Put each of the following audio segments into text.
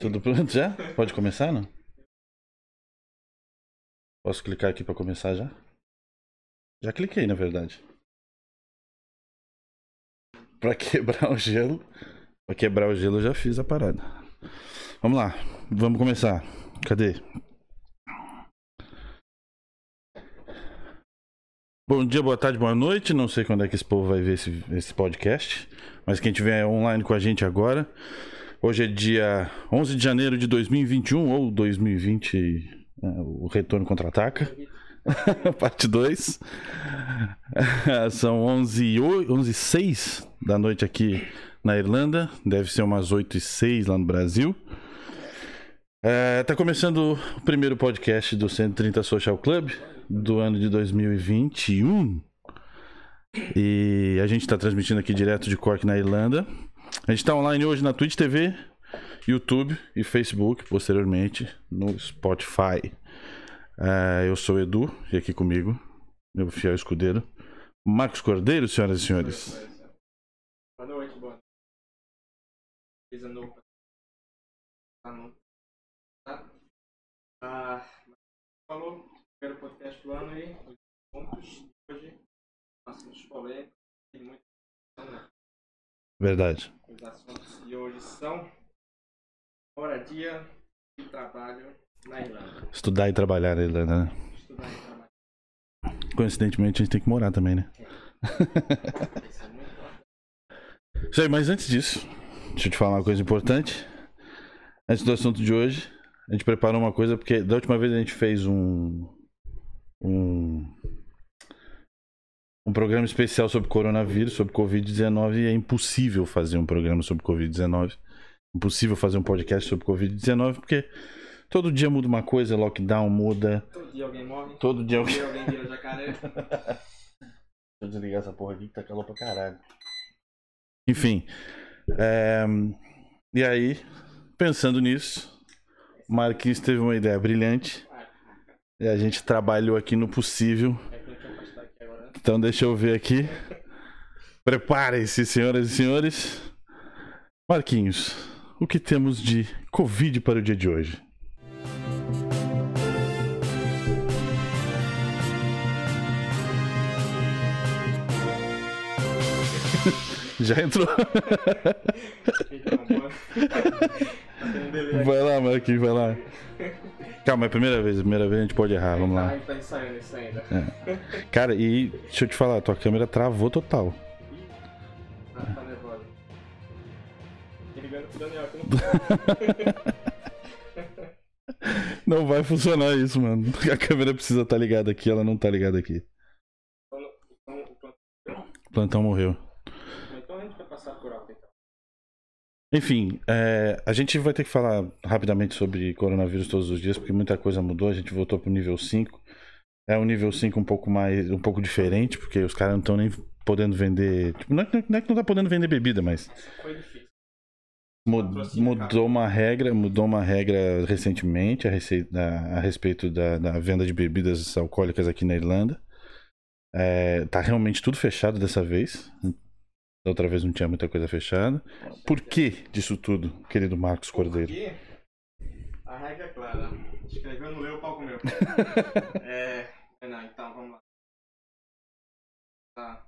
Tudo pronto já? Pode começar, não? Posso clicar aqui pra começar já? Já cliquei, na verdade. Pra quebrar o gelo. Pra quebrar o gelo eu já fiz a parada. Vamos lá, vamos começar. Cadê? Bom dia, boa tarde, boa noite. Não sei quando é que esse povo vai ver esse, esse podcast, mas quem estiver online com a gente agora, hoje é dia 11 de janeiro de 2021 ou 2020, é, o retorno contra-ataca, parte 2. São 11 e 11 6 da noite aqui na Irlanda, deve ser umas 8 e 6 lá no Brasil. É, tá começando o primeiro podcast do 130 Social Club do ano de 2021. E a gente está transmitindo aqui direto de Cork, na Irlanda. A gente está online hoje na Twitch TV, YouTube e Facebook, posteriormente no Spotify. É, eu sou o Edu, e aqui comigo, meu fiel escudeiro, Marcos Cordeiro, senhoras e senhores. Boa noite, boa noite. Coisa nova. Tá não. Tá? Ah, falou, primeiro podcast do ano aí, os pontos hoje, assuntos polêmicos, tem né? Verdade. Os assuntos de hoje são moradia e trabalho na Irlanda. Estudar e trabalhar na Irlanda, né? Estudar e trabalhar. Coincidentemente a gente tem que morar também, né? Isso é muito importante. Isso aí, mas antes disso, deixa eu te falar uma coisa importante. Antes do assunto de hoje, a gente preparou uma coisa, porque da última vez a gente fez um. Um. Um programa especial sobre coronavírus, sobre Covid-19, e é impossível fazer um programa sobre Covid-19. Impossível fazer um podcast sobre Covid-19, porque todo dia muda uma coisa, lockdown muda, Todo dia alguém morre, todo dia todo alguém. dia alguém vira jacaré. Deixa eu desligar essa porra aqui que tá calor pra caralho. Enfim. é, E aí, pensando nisso, o Marquinhos teve uma ideia brilhante. E a gente trabalhou aqui no possível. É que eu tinha afastar aqui agora. Então deixa eu ver aqui. Preparem-se, senhoras e senhores. Marquinhos, o que temos de Covid para o dia de hoje? Já entrou? Tá. Vai lá, Marquinhos, vai lá. Calma, é a primeira vez, a primeira vez a gente pode errar, vamos lá. Ai, tá ensaiando isso ainda. Cara, e deixa eu te falar, tua câmera travou total. Ah, tá nervosa. Ligando pro Daniel aqui no Não vai funcionar isso, mano. A câmera precisa estar ligada aqui, ela não tá ligada aqui. Então, então, O plantão morreu. então a gente vai passar por alto então. Enfim, é, a gente vai ter que falar rapidamente sobre coronavírus todos os dias, porque muita coisa mudou, a gente voltou pro nível 5. É um nível 5 um pouco mais, um pouco diferente, porque os caras não estão nem podendo vender. Tipo, não, é, que- não é que não tá podendo vender bebida, mas mudou uma regra, mudou uma regra recentemente a, a- a respeito da, da venda de bebidas alcoólicas aqui na Irlanda. É, tá realmente tudo fechado dessa vez. Da outra vez não tinha muita coisa fechada. Por que disso tudo, querido Marcos Cordeiro? Porque a regra é clara. Escreveu, não leu, o pau comeu. é. Não, então vamos lá. Tá.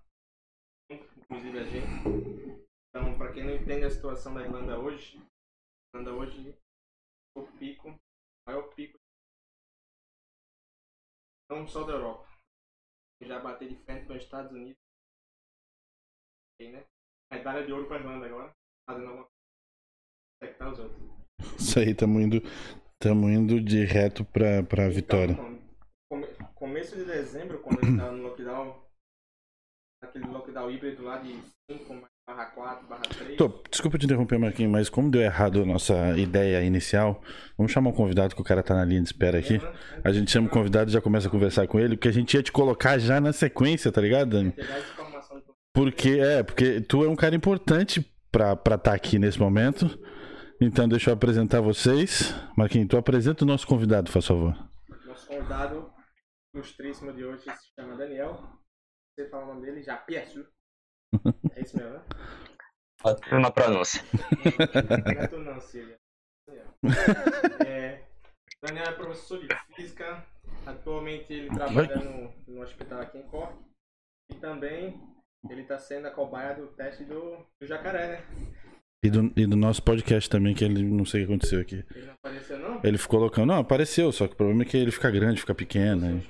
Inclusive a gente. Então, pra quem não entende a situação da Irlanda hoje, a Irlanda hoje o pico, o maior pico não só da Europa. Já bater de frente com os Estados Unidos. Né? Medalha de ouro pra Irlanda agora. Fazendo alguma coisa. tá os outros. Isso aí, tamo indo, tamo indo de reto pra, pra vitória. Então, come- começo de dezembro, quando a gente tava no lockdown, aquele lockdown híbrido lá de 5 barra 4 barra 3. Tô, desculpa te interromper, Marquinhos, mas como deu errado a nossa ideia inicial, vamos chamar um convidado que o cara tá na linha de espera aqui. A gente chama o convidado e já começa a conversar com ele, porque a gente ia te colocar já na sequência, tá ligado, Dani? Pegar essa informação do- Porque, é, porque tu é um cara importante pra estar tá aqui nesse momento. Então deixa eu apresentar vocês. Marquinhos, tu apresenta o nosso convidado, por favor. Nosso convidado ilustríssimo de hoje se chama Daniel. Você fala o nome dele, já peço. É isso mesmo, né? Na pronúncia. Não é tu não. Daniel. É, Daniel é professor de física. Atualmente ele trabalha no, no hospital aqui em Cork. E também ele está sendo a cobaia do teste do, do jacaré, né? E do, e do nosso podcast também, que ele não sei o que aconteceu aqui. Ele não apareceu não? Ele ficou loucão. Não, apareceu, só que o problema é que ele fica grande, fica pequeno. né?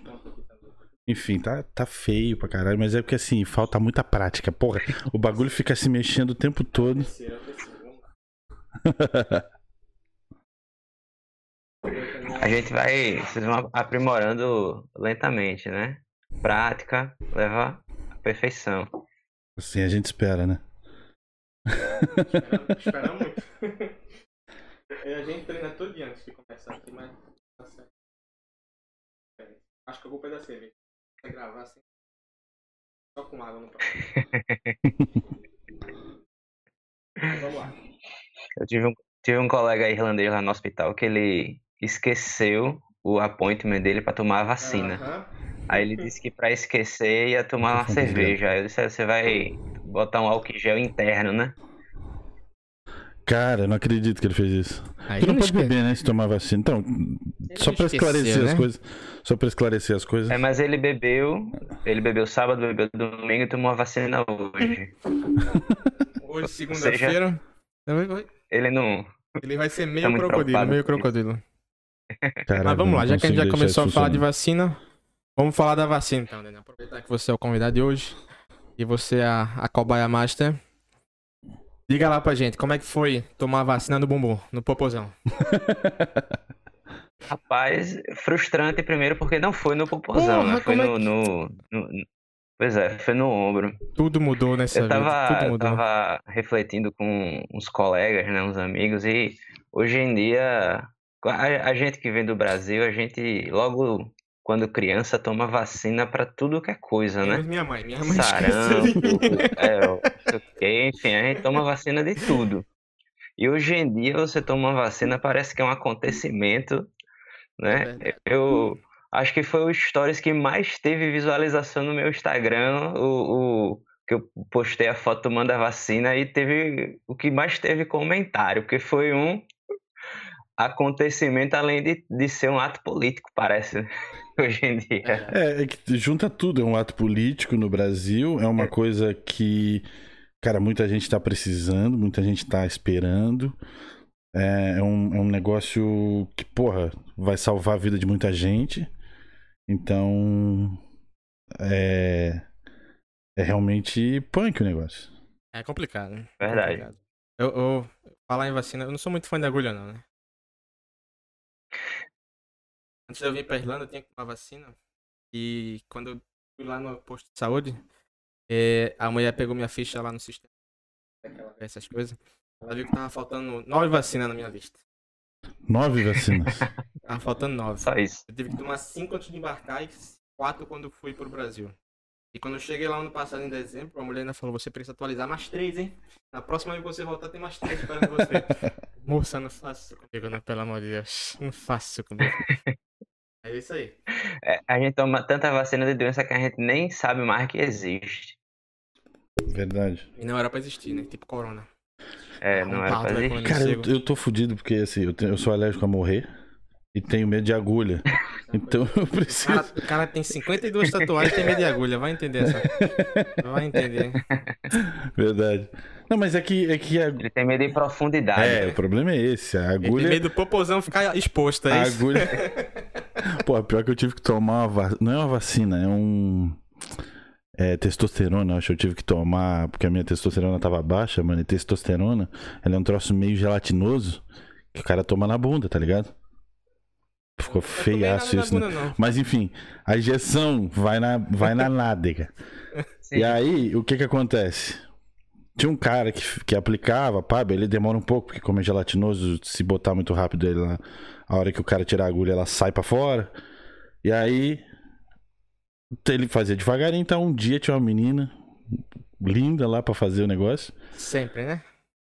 Enfim, tá, tá feio pra caralho, mas é porque assim, falta muita prática. Porra, o bagulho fica se mexendo o tempo todo. Vamos lá. A gente vai, vocês vão aprimorando lentamente, né? Prática leva à perfeição. Assim a gente espera, né? Espera, espera muito. A gente treina todo dia antes de começar aqui, mas tá certo. É, Acho que a culpa é da cerveja. Vai gravar assim. Só com água no próximo. Vamos lá. Eu tive um, tive um colega irlandês lá no hospital que ele esqueceu o appointment dele pra tomar a vacina. Aham. Aí ele disse que pra esquecer ia tomar uma cerveja. Aí eu disse, "Ah, você vai botar um álcool gel interno, né? Cara, eu não acredito que ele fez isso. Aí Tu não pode esquece. beber, né? Se tomar vacina. Então, só pra esqueceu, esclarecer as né? coisas. Só pra esclarecer as coisas. É, mas ele bebeu, ele bebeu sábado, bebeu domingo e tomou a vacina hoje. Hoje, Segunda-feira. Ele não. Ele vai ser meio Tá crocodilo, meio crocodilo. Mas vamos lá, já que a gente já começou a falar de vacina, vamos falar da vacina então, Daniel. Aproveitar que você é o convidado de hoje e você é a, a cobaia master. Diga lá pra gente, como é que foi tomar a vacina no bumbum, no popozão? Rapaz, frustrante primeiro porque não foi no popozão, Porra, né? Foi é no, que- no, no- Pois é, foi no ombro. Tudo mudou nessa Eu vida, tava, tudo eu mudou. tava refletindo com uns colegas, né, uns amigos, e hoje em dia, a, a gente que vem do Brasil, a gente logo quando criança toma vacina pra tudo que é coisa, Menos né? minha mãe, minha mãe Sarampo, é, enfim, a gente toma vacina de tudo. E hoje em dia você toma uma vacina, parece que é um acontecimento, né? verdade. Eu acho que foi o stories que mais teve visualização no meu Instagram, o, o que eu postei a foto tomando a vacina e teve o que mais teve comentário, porque foi um acontecimento além de, de ser um ato político, parece, hoje em dia. É, é que junta tudo. É um ato político no Brasil. É uma coisa que, cara, muita gente tá precisando, muita gente tá esperando. É, é um, é um negócio que, porra, vai salvar a vida de muita gente. Então. É. É realmente punk o negócio. É complicado, né? Verdade. Complicado. Eu, eu- falar em vacina, eu não sou muito fã de agulha, não, né? Antes de eu vir pra Irlanda, eu tinha que tomar vacina. E quando eu fui lá no posto de saúde, eh, a mulher pegou minha ficha lá no sistema. Essas coisas. Ela viu que tava faltando nove vacinas na minha lista. Nove vacinas. Tava faltando nove. Só isso. Eu tive que tomar cinco antes de embarcar e quatro quando fui pro Brasil. E quando eu cheguei lá ano passado, em dezembro, a mulher ainda falou: você precisa atualizar mais três, hein? Na próxima vez que você voltar, tem mais três esperando você. Moça, não faça isso comigo, não, pelo amor de Deus. Não faça isso comigo. É isso aí. É, a gente toma tanta vacina de doença que a gente nem sabe mais que existe. Verdade. E não era pra existir, né? Tipo corona. É, Um não era pra existir. Cara, eu, eu tô fudido porque assim, eu, tenho- eu sou alérgico a morrer e tenho medo de agulha. Então eu O cara, preciso. o cara tem 52 tatuagens e tem medo de agulha. Vai entender essa. Vai entender. Verdade. Não, mas é que, é que a, Ele tem medo de profundidade. É, né? o problema é esse. A Ele tem agulha. medo do popozão ficar exposto, é A isso? agulha. Pô, pior que eu tive que tomar uma va... Não é uma vacina, é um. É testosterona, acho que eu tive que tomar, porque a minha testosterona tava baixa, mano. E testosterona, ela é um troço meio gelatinoso que o cara toma na bunda, tá ligado? Ficou feiaço isso, né? bunda, não. Mas enfim, a injeção vai na, vai na nádega. Sim. E aí, o que que acontece? Tinha um cara que, que aplicava, pá, ele demora um pouco, porque como é gelatinoso, se botar muito rápido ele lá, a hora que o cara tirar a agulha, ela sai pra fora. E aí, ele fazia devagarinho, então um dia tinha uma menina linda lá pra fazer o negócio. Sempre, né?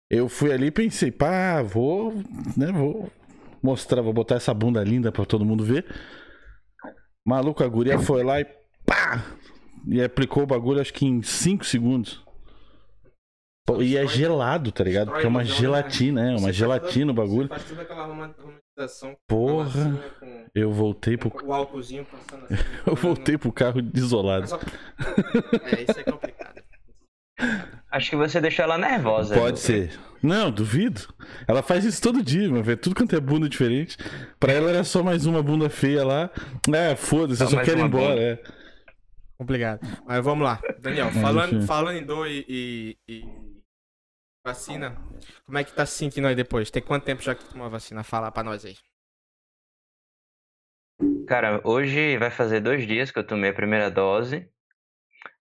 Eu fui ali e pensei, pá, vou, né, vou mostrar, vou botar essa bunda linda pra todo mundo ver. Maluco, a guria foi lá e pá! E aplicou o bagulho acho que em 5 segundos. Pô, e é gelado, tá ligado? Porque é uma né? gelatina, é uma gelatina o bagulho. Faz toda aquela romantização Porra. a massinha, com, Eu voltei pro. o álcoolzinho passando assim. Eu voltei pro carro desolado. É, isso é complicado. Acho que você deixou ela nervosa. Pode viu? ser. Não, duvido. Ela faz isso todo dia, meu velho. Tudo quanto é bunda diferente. Pra ela era só mais uma bunda feia lá. É, foda-se, eu Só quero ir embora. bunda. É. Complicado. Mas vamos lá. Daniel, falando, falando em dor e, e- e vacina, como é que tá se sentindo aí depois? Tem quanto tempo já que tu tomou a vacina? Fala pra nós aí. Cara, hoje vai fazer dois dias que eu tomei a primeira dose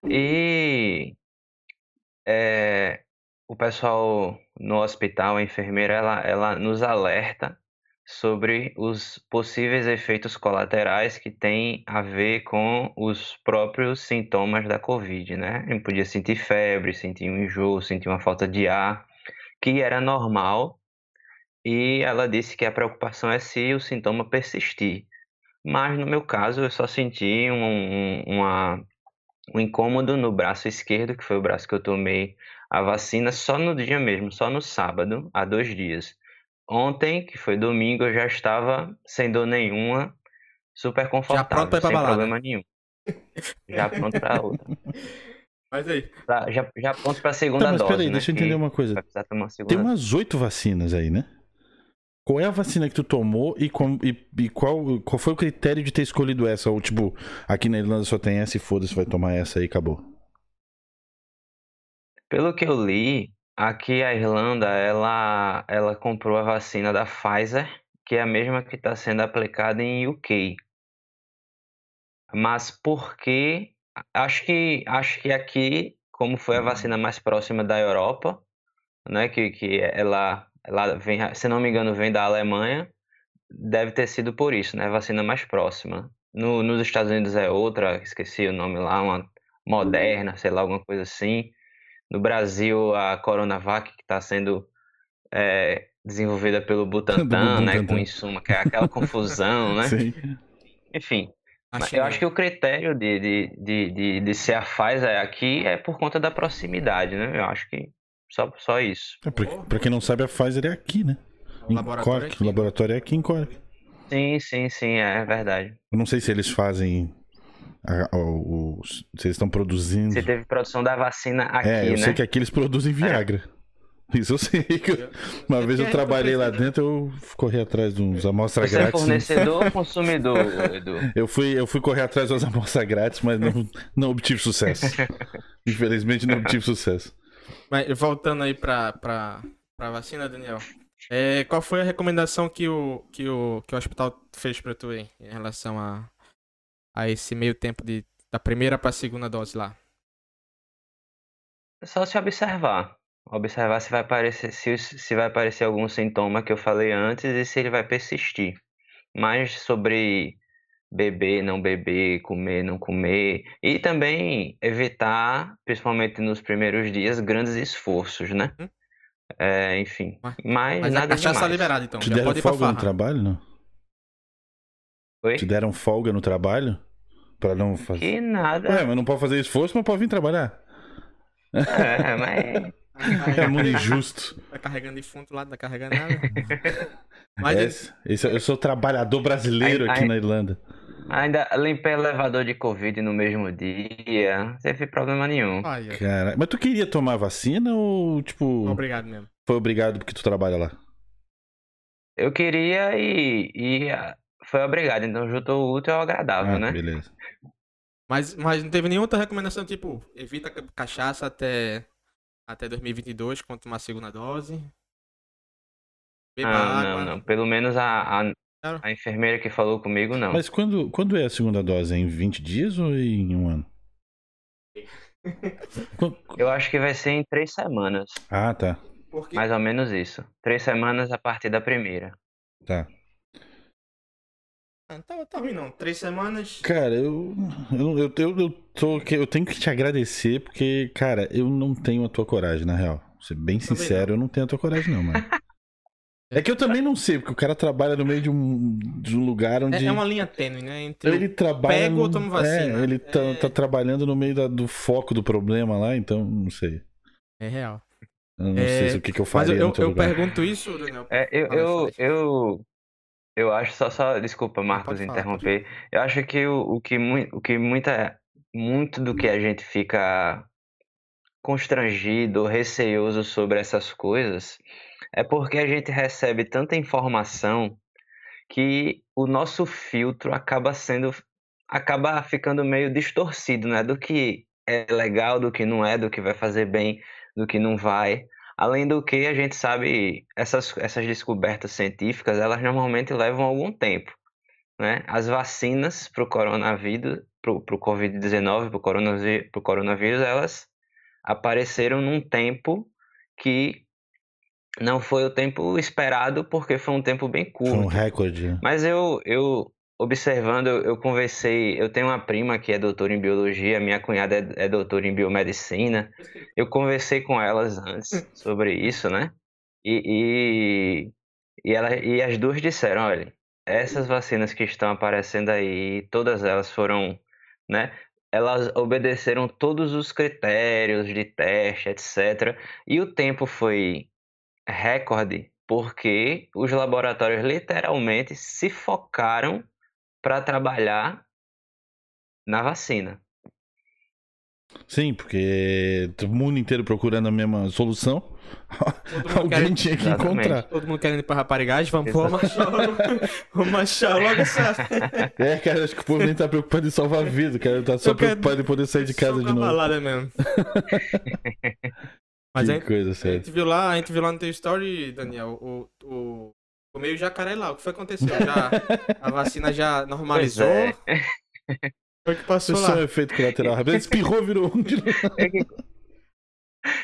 e é, o pessoal no hospital, a enfermeira, ela, ela nos alerta sobre os possíveis efeitos colaterais que têm a ver com os próprios sintomas da Covid, né? Eu podia sentir febre, sentir um enjoo, sentir uma falta de ar, que era normal, e ela disse que a preocupação é se o sintoma persistir. Mas no meu caso, eu só senti um, um, uma, um incômodo no braço esquerdo, que foi o braço que eu tomei a vacina, só no dia mesmo, só no sábado, há dois dias. Ontem, que foi domingo, eu já estava sem dor nenhuma, super confortável, pronto pra ir pra sem balada. problema nenhum. Já pronto pra outra. Mas aí. Pra- já, já pronto pra segunda Tá, mas dose, peraí, né? deixa eu entender uma coisa. Uma Tem umas oito vacinas aí, né? Qual é a vacina que tu tomou e, com- e- e qual, qual foi o critério de ter escolhido essa? Ou tipo, aqui na Irlanda só tem essa e foda-se, vai tomar essa aí e acabou. Pelo que eu li, aqui a Irlanda, ela, ela comprou a vacina da Pfizer, que é a mesma que está sendo aplicada em UK. Mas por que? Acho que, acho que aqui, como foi a vacina mais próxima da Europa, né, que, que ela, ela vem, se não me engano, vem da Alemanha, deve ter sido por isso, né, a vacina mais próxima. No, nos Estados Unidos é outra, esqueci o nome lá, uma Moderna, sei lá, alguma coisa assim. No Brasil, a Coronavac, que está sendo é, desenvolvida pelo Butantan, né, com Butantan. insumo, que é aquela confusão, né? Sim. Enfim, Achei eu acho que o critério de, de, de, de, de ser a Pfizer aqui é por conta da proximidade, né? Eu acho que só, só isso. É, pra, quem não sabe, a Pfizer é aqui, né? O Em laboratório Cork. aqui. O laboratório é aqui em Cork. Sim, sim, sim, é verdade. Eu não sei se eles fazem. A- o- se eles estão produzindo. Você teve produção da vacina aqui, é, eu né? sei que aqui eles produzem Viagra. Isso eu sei. que eu- Uma vez eu É, trabalhei lá né? dentro, eu corri atrás de uns amostras Você é grátis. fornecedor ou consumidor, Edu? Eu fui, eu fui correr atrás das amostras grátis, mas não, não obtive sucesso. Infelizmente não obtive sucesso. Mas voltando aí pra, pra, pra vacina, Daniel. É, qual foi a recomendação que o, que, o, que o hospital fez pra tu aí em relação a, a esse meio tempo de, da primeira pra segunda dose lá? É só se observar. Observar se vai aparecer, se, se vai aparecer algum sintoma que eu falei antes e se ele vai persistir. Mas sobre beber, não beber, comer, não comer. E também evitar, principalmente nos primeiros dias, grandes esforços, né? Hum. É, enfim. Mas- Mas, Mas a nada cachaça demais. liberada, então. Já pode ir pra folga no trabalho, não? Oi? Te deram folga no trabalho? Pra não fazer. Que nada. Ué, mas não pode fazer esforço, mas pode vir trabalhar. É, mas É mundo injusto. Tá carregando defunto lá, não tá carregando nada. Mas ele- Esse, esse- eu sou trabalhador brasileiro Ai, aqui ai. na Irlanda. ainda limpei elevador de Covid no mesmo dia. Não teve problema nenhum. Olha, Cara, mas tu queria tomar vacina ou, tipo, obrigado mesmo. foi obrigado porque tu trabalha lá? Eu queria e, e ah, foi obrigado. Então juntou o útil ao agradável, Ah, né? beleza. Mas, mas não teve nenhuma outra recomendação, tipo, evita ca- cachaça até, até 2022, quando tomar a segunda dose. Beba Não, água. não, não. Pelo menos a, a, Claro. a enfermeira que falou comigo, não. Mas quando, quando é a segunda dose? É em 20 dias ou em um ano? Eu acho que vai ser em três semanas. Ah, tá. Mais ou menos isso. Três semanas a partir da primeira. Tá. Ah, tá, tá ruim não. Três semanas. Cara, eu, eu, eu, eu, eu, tô, eu tenho que te agradecer porque, cara, eu não tenho a tua coragem, na real. Vou ser bem Também sincero, eu não tenho a tua coragem, não, mano. É que eu também não sei, porque o cara trabalha no meio de um, de um lugar onde. É, é uma linha tênue, né? Entre Ele trabalha. pego no- ou tomo vacina? É, ele tá, É. tá trabalhando no meio da- do foco do problema lá, então não sei. É real. Eu não É, sei se o que, que eu Mas faria eu, eu, no teu eu lugar. pergunto isso, Daniel. É, eu, eu, eu, eu acho, só, só, desculpa, Marcos, falar, interromper. Eu acho que o, o que, o que muita, muito do que a gente fica constrangido, receoso sobre essas coisas, é porque a gente recebe tanta informação que o nosso filtro acaba sendo, acaba ficando meio distorcido, né? Do que é legal, do que não é, do que vai fazer bem, do que não vai. Além do que a gente sabe, essas, essas descobertas científicas, elas normalmente levam algum tempo, né? As vacinas para o coronavírus, para o Covid-19, para o coronavírus, pro coronavírus, elas apareceram num tempo que não foi o tempo esperado, porque foi um tempo bem Foi um curto. recorde. Mas eu, eu observando, eu, conversei. Eu tenho uma prima que é doutora em biologia, minha cunhada é, é doutora em biomedicina. Eu conversei com elas antes sobre isso, né? E, e, e, ela, e as duas disseram: olha, essas vacinas que estão aparecendo aí, todas elas foram, né? Elas obedeceram todos os critérios de teste, etc. E o tempo foi recorde porque os laboratórios literalmente se focaram para trabalhar na vacina. Sim, porque o mundo inteiro procurando a mesma solução. Todo mundo Alguém querendo- tinha que Exatamente. encontrar. Todo mundo querendo ir pra raparigagem, vamos pôr. Vamos achar logo essa. É, cara, acho que o povo nem tá preocupado em salvar a vida, cara. Tá só Eu quero- preocupado em poder sair de casa Só de novo. balada mesmo. Mas que a gente, coisa a séria. gente viu lá, a gente viu lá no teu story, Daniel, o, o, o meio jacaré lá. O que foi que aconteceu? Já, a vacina já Pois normalizou? é. Foi o que passou Isso é um lá. efeito colateral. Ele espirrou, virou um. de. É que,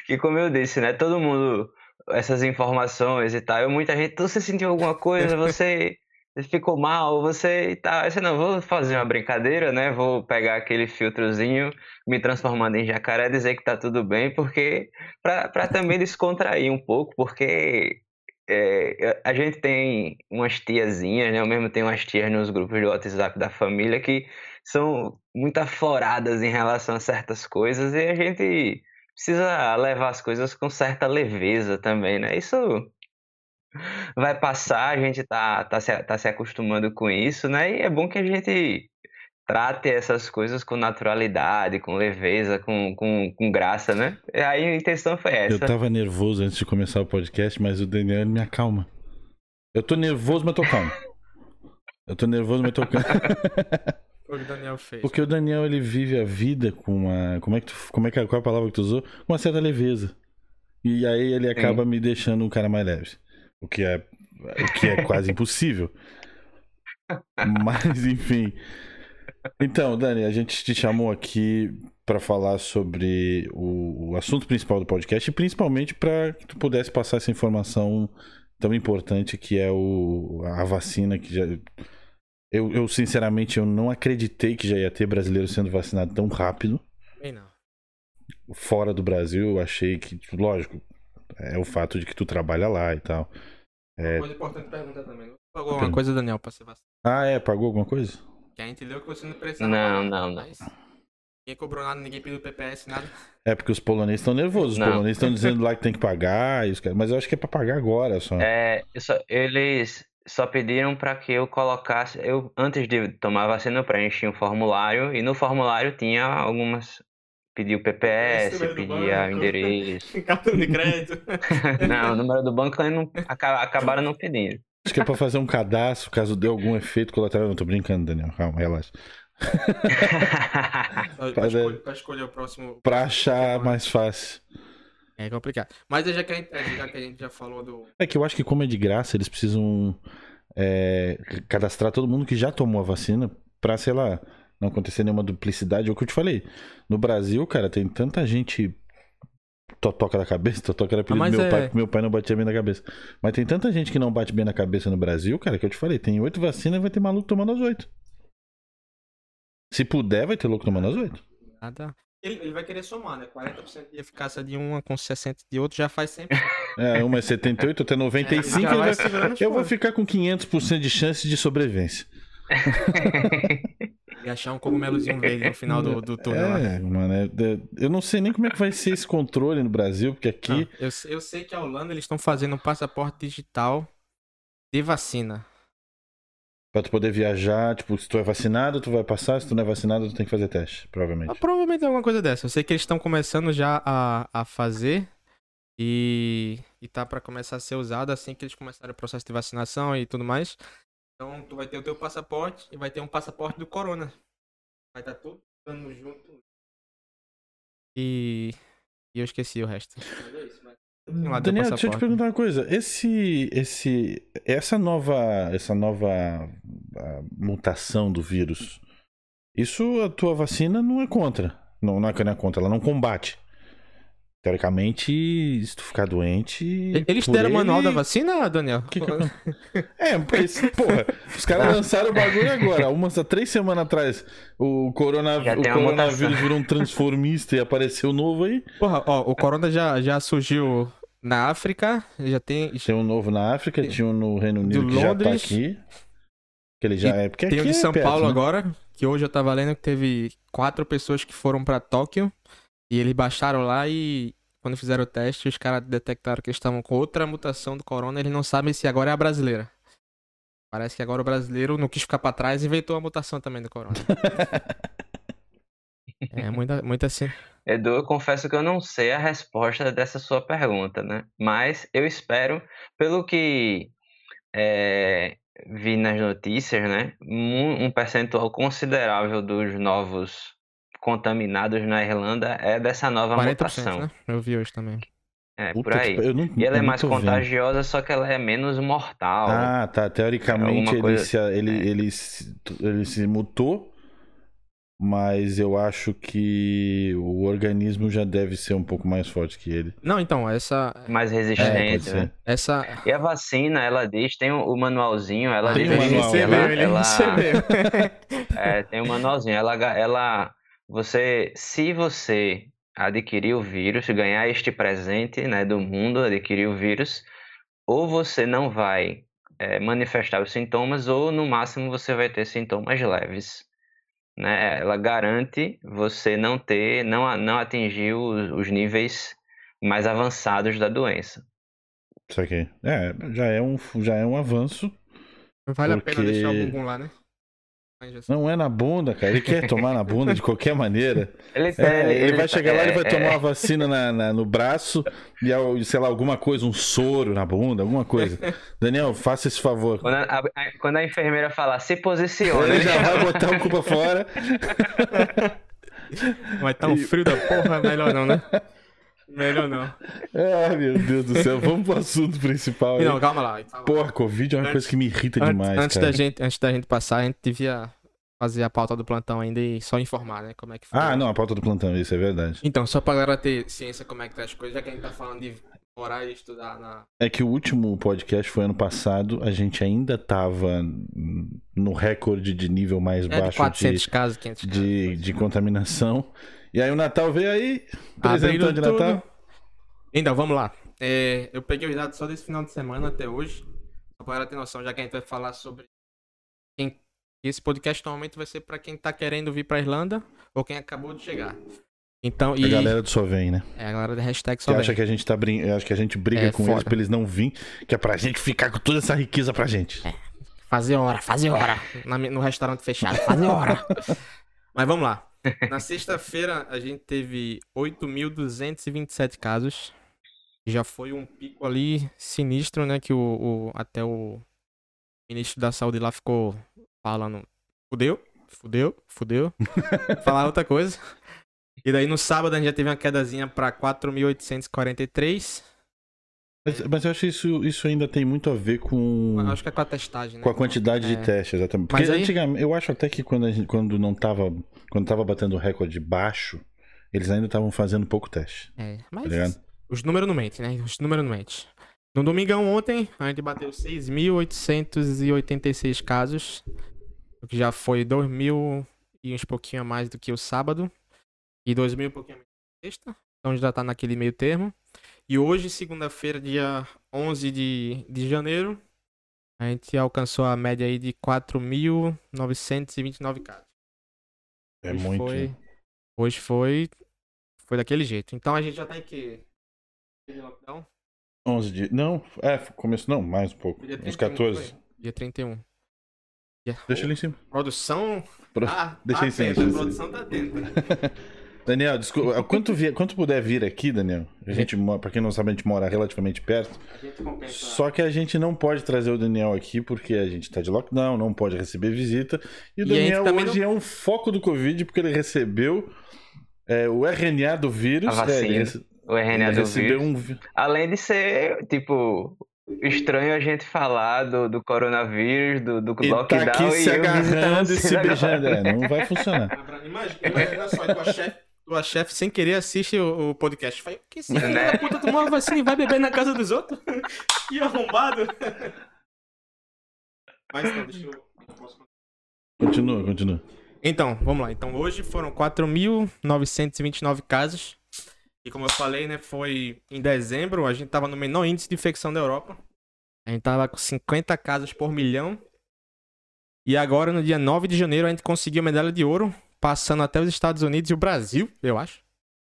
que como eu disse, né? Todo mundo, essas informações e tal. Eu, muita gente, você sentiu alguma coisa, você ficou mal, você e tal. Você não, vou fazer uma brincadeira, né? Vou pegar aquele filtrozinho, me transformando em jacaré, dizer que tá tudo bem, porque pra, pra também descontrair um pouco, porque é, a gente tem umas tiazinhas, né? Eu mesmo tenho umas tias nos grupos do WhatsApp da família que são muito afloradas em relação a certas coisas e a gente precisa levar as coisas com certa leveza também, né? Isso vai passar, a gente tá, tá, se, tá se acostumando com isso, né? E é bom que a gente trate essas coisas com naturalidade, com leveza, com, com, com graça, né? E aí a intenção foi Eu essa. tava nervoso antes de começar o podcast, mas o Daniel me acalma. Eu tô nervoso, mas tô calmo. Eu tô nervoso, mas tô calmo. O que o Daniel fez. Porque o Daniel ele vive a vida com uma. Como é que tu, como é que qual é a palavra que tu usou? Com uma certa leveza. E aí ele acaba me deixando um cara mais leve. O que é, o que é quase impossível. Mas enfim. Então, Dani, a gente te chamou aqui para falar sobre o, o assunto principal do podcast e principalmente para que tu pudesse passar essa informação tão importante que é o, a vacina que já eu, eu, sinceramente, eu não acreditei que já ia ter brasileiro sendo vacinado tão rápido. Bem, não. Fora do Brasil, eu achei que, lógico, é o fato de que tu trabalha lá e tal. É... Coisa importante perguntar também. Pagou alguma coisa, Daniel, pra ser vacinado? Ah, é? Pagou alguma coisa? Que a gente leu que você não precisava. Não, não, não. mas Ninguém cobrou nada, ninguém pediu PPS, nada. É porque os poloneses estão nervosos. Os Não. poloneses estão dizendo lá que tem que pagar. os caras- Mas eu acho que é pra pagar agora só. É, só- eles só pediram para que eu colocasse. Eu, antes de tomar a vacina, eu preenchi um formulário e no formulário tinha algumas. Pediu PPS, pedia endereço. Cartão de crédito. Não, o número do banco eles não, aca- acabaram não pedindo. Acho que é pra fazer um cadastro caso dê algum efeito colateral. Não tô brincando, Daniel. Calma, relaxa. pra, Mas é- escolher, pra escolher o próximo. Pra achar mais fácil. É complicado. Mas já que, a gente, já que a gente já falou do. É que eu acho que como é de graça, eles precisam é, cadastrar todo mundo que já tomou a vacina pra, sei lá, não acontecer nenhuma duplicidade. É o que eu te falei. No Brasil, cara, tem tanta gente totoca da cabeça, totoca era apelido Ah, do meu é- pai, porque meu pai não batia bem na cabeça. Mas tem tanta gente que não bate bem na cabeça no Brasil, cara, que eu te falei, tem oito vacinas e vai ter maluco tomando as oito. Se puder, vai ter louco tomando as oito. Nada. Ele, ele vai querer somar, né? 40% de eficácia de uma com 60% de outra já faz 100%. É, uma é 78, até 95, É, ele vai vai- eu vou ficar com 500% de chance de sobrevivência. E achar um cogumelozinho verde no final do, do túnel. lá. É, mano, é- é- eu não sei nem como é que vai ser esse controle no Brasil, porque aqui. Não, eu, eu sei que a Holanda eles estão fazendo um passaporte digital de vacina. Pra tu poder viajar, tipo, se tu é vacinado, tu vai passar, se tu não é vacinado, tu tem que fazer teste, provavelmente. Ah, provavelmente é alguma coisa dessa. Eu sei que eles estão começando já a, a fazer e, e tá pra começar a ser usado assim que eles começarem o processo de vacinação e tudo mais. Então tu vai ter o teu passaporte e vai ter um passaporte do Corona. Vai estar tudo dando junto. E, e eu esqueci o resto. É. Tem lá Daniel, deixa eu te perguntar uma coisa. Esse, esse, essa nova, essa nova mutação do vírus, isso a tua vacina não é contra. Não, não é que não é contra, ela não combate. Teoricamente, se tu ficar doente. Eles deram o manual da vacina, Daniel? Que que- É, porque, porra, os caras lançaram o bagulho agora. Umas há três semanas atrás, o, corona, Já o tem coronavírus virou um transformista e apareceu novo aí. Porra, ó, o Corona já, já surgiu na África, já tem. Tem um novo na África, tinha um no Reino Unido Do que já Londres. tá aqui. Que ele já é. Porque Tem o de é São perto, Paulo né? agora, que hoje eu tava lendo que teve quatro pessoas que foram pra Tóquio e eles baixaram lá e quando fizeram o teste, os caras detectaram que eles estavam com outra mutação do corona, eles não sabem se agora é a brasileira. Parece que agora o brasileiro não quis ficar pra trás e inventou a mutação também do corona. é muita, muita assim. Edu, eu confesso que eu não sei a resposta dessa sua pergunta, né? Mas eu espero, pelo que é, vi nas notícias, né? Um, um percentual considerável dos novos contaminados na Irlanda é dessa nova 40%, mutação. né? Eu vi hoje também. É, Puta por aí. que- eu não- E ela é mais tô vendo. contagiosa, só que ela é menos mortal. Ah, tá. Teoricamente ele, coisa- se, ele, é. ele, se, ele se mutou, mas eu acho que o organismo já deve ser um pouco mais forte que ele. Não, então, essa. Mais É, resistente, né? Essa. E a vacina, ela diz, tem o, o manualzinho, ela Tem diz assim, manual, que ela, né? ele ela- recebeu. É, tem um manualzinho. Ela, ela, você, se você adquirir o vírus, ganhar este presente, né, do mundo, adquirir o vírus, ou você não vai é, manifestar os sintomas, ou no máximo você vai ter sintomas leves. Né? Ela garante você não ter, não, não atingir os, os níveis mais avançados da doença. Isso aqui. É, já é um, já é um avanço. Vale a pena Porque- deixar o bumbum lá, né? Não é na bunda, cara. Ele quer tomar na bunda de qualquer maneira. Ele, É, ele, vai chegar lá e é, vai é, tomar uma vacina na, na- no braço e, sei lá, alguma coisa, um soro na bunda, alguma coisa. Daniel, faça esse favor. Quando a, a- quando a enfermeira falar, se posiciona. Ele já vai botar o cu pra fora. Vai estar um frio da porra, melhor não, né? Melhor não. Ai, meu Deus do céu. Vamos pro assunto principal. aí. Não, calma lá. Porra, Covid é uma Antes- coisa que me irrita Antes, demais, antes cara. da gente, antes da gente passar, a gente devia fazer a pauta do plantão ainda e só informar, né? Como é que foi. Ah, não, a pauta do plantão, isso é verdade. Então, só pra galera ter ciência como é que tá as coisas, já que a gente tá falando de morar e estudar na. É que o último podcast foi ano passado, a gente ainda tava no recorde de nível mais É de baixo 400 de, casos, 500 casos. de, de contaminação. E aí o Natal veio aí, presentão de tudo. Natal. Então, vamos lá. É, eu peguei os dados só desse final de semana até hoje. Só pra galera ter noção, já que a gente vai falar sobre. Quem... Esse podcast normalmente vai ser pra quem tá querendo vir pra Irlanda ou quem acabou de chegar. Então, e. A galera do Só Vem, né? É, a galera da hashtag Que só acha vem. que a gente tá brin... acha que a gente briga É, com eles foda. pra eles não virem, que é pra gente ficar com toda essa riqueza pra gente. Fazer hora, fazer hora. Na no restaurante fechado, fazer hora. Mas vamos lá. Na sexta-feira a gente teve 8.227 casos. Já foi um pico ali sinistro, né? Que o, o- até o ministro da saúde lá ficou falando: fudeu, fudeu, fudeu. Falar outra coisa. E daí no sábado a gente já teve uma quedazinha pra 4.843. Mas, mas eu acho que isso, isso ainda tem muito a ver com, Acho que é com a testagem, né? com a quantidade É. de testes, exatamente. Porque aí- antigamente, eu acho até que quando, gente, quando não tava. Quando tava batendo o recorde baixo, eles ainda estavam fazendo pouco teste. É, Tá mas ligado? os números não mentem, né? Os números não mentem. No domingão ontem, a gente bateu 6.886 casos, o que já foi 2 mil e uns pouquinho a mais do que o sábado, e 2 mil e pouquinho a mais que a sexta, então já tá naquele meio termo. E hoje, segunda-feira, dia 11 de, de janeiro, a gente alcançou a média aí de 4.929 casos. É hoje muito. Foi, hoje foi. Foi daquele jeito. Então a gente já tá em que? Lockdown? 11 dias. Não, é, começo não, mais um pouco. Dia Uns 31, 14. foi? Dia 31. Dia- Deixa ele em cima. Produção. Pro- Ah, deixa tá em cima, A produção tá atenta. Daniel, desculpa, quanto, vier, quanto puder vir aqui, Daniel, a gente, pra quem não sabe, a gente mora relativamente perto, A gente compensa. só que a gente não pode trazer o Daniel aqui porque a gente tá de lockdown, não pode receber visita, e o E Daniel hoje é um foco do Covid porque ele recebeu é, o RNA do vírus. A é, ele vacina. rece- O RNA do vírus. um Além de ser, tipo, estranho a gente falar do, do coronavírus, do, do E lockdown tá aqui e se agarrando e se agora. beijando. É, não vai funcionar. Imagina, imagina só, tua chefe, tua chefe sem querer assiste o, o podcast. Fala, que filho Né? da puta tomou uma vacina e vai beber na casa dos outros? que arrombado. Mas não, deixa eu... Continua, continua. Então, vamos lá. Então, hoje foram 4.929 casos. E como eu falei, né, foi em dezembro, a gente tava no menor índice de infecção da Europa. A gente tava com 50 casos por milhão. E agora, no dia 9 de janeiro, a gente conseguiu a medalha de ouro, passando até os Estados Unidos e o Brasil, eu acho.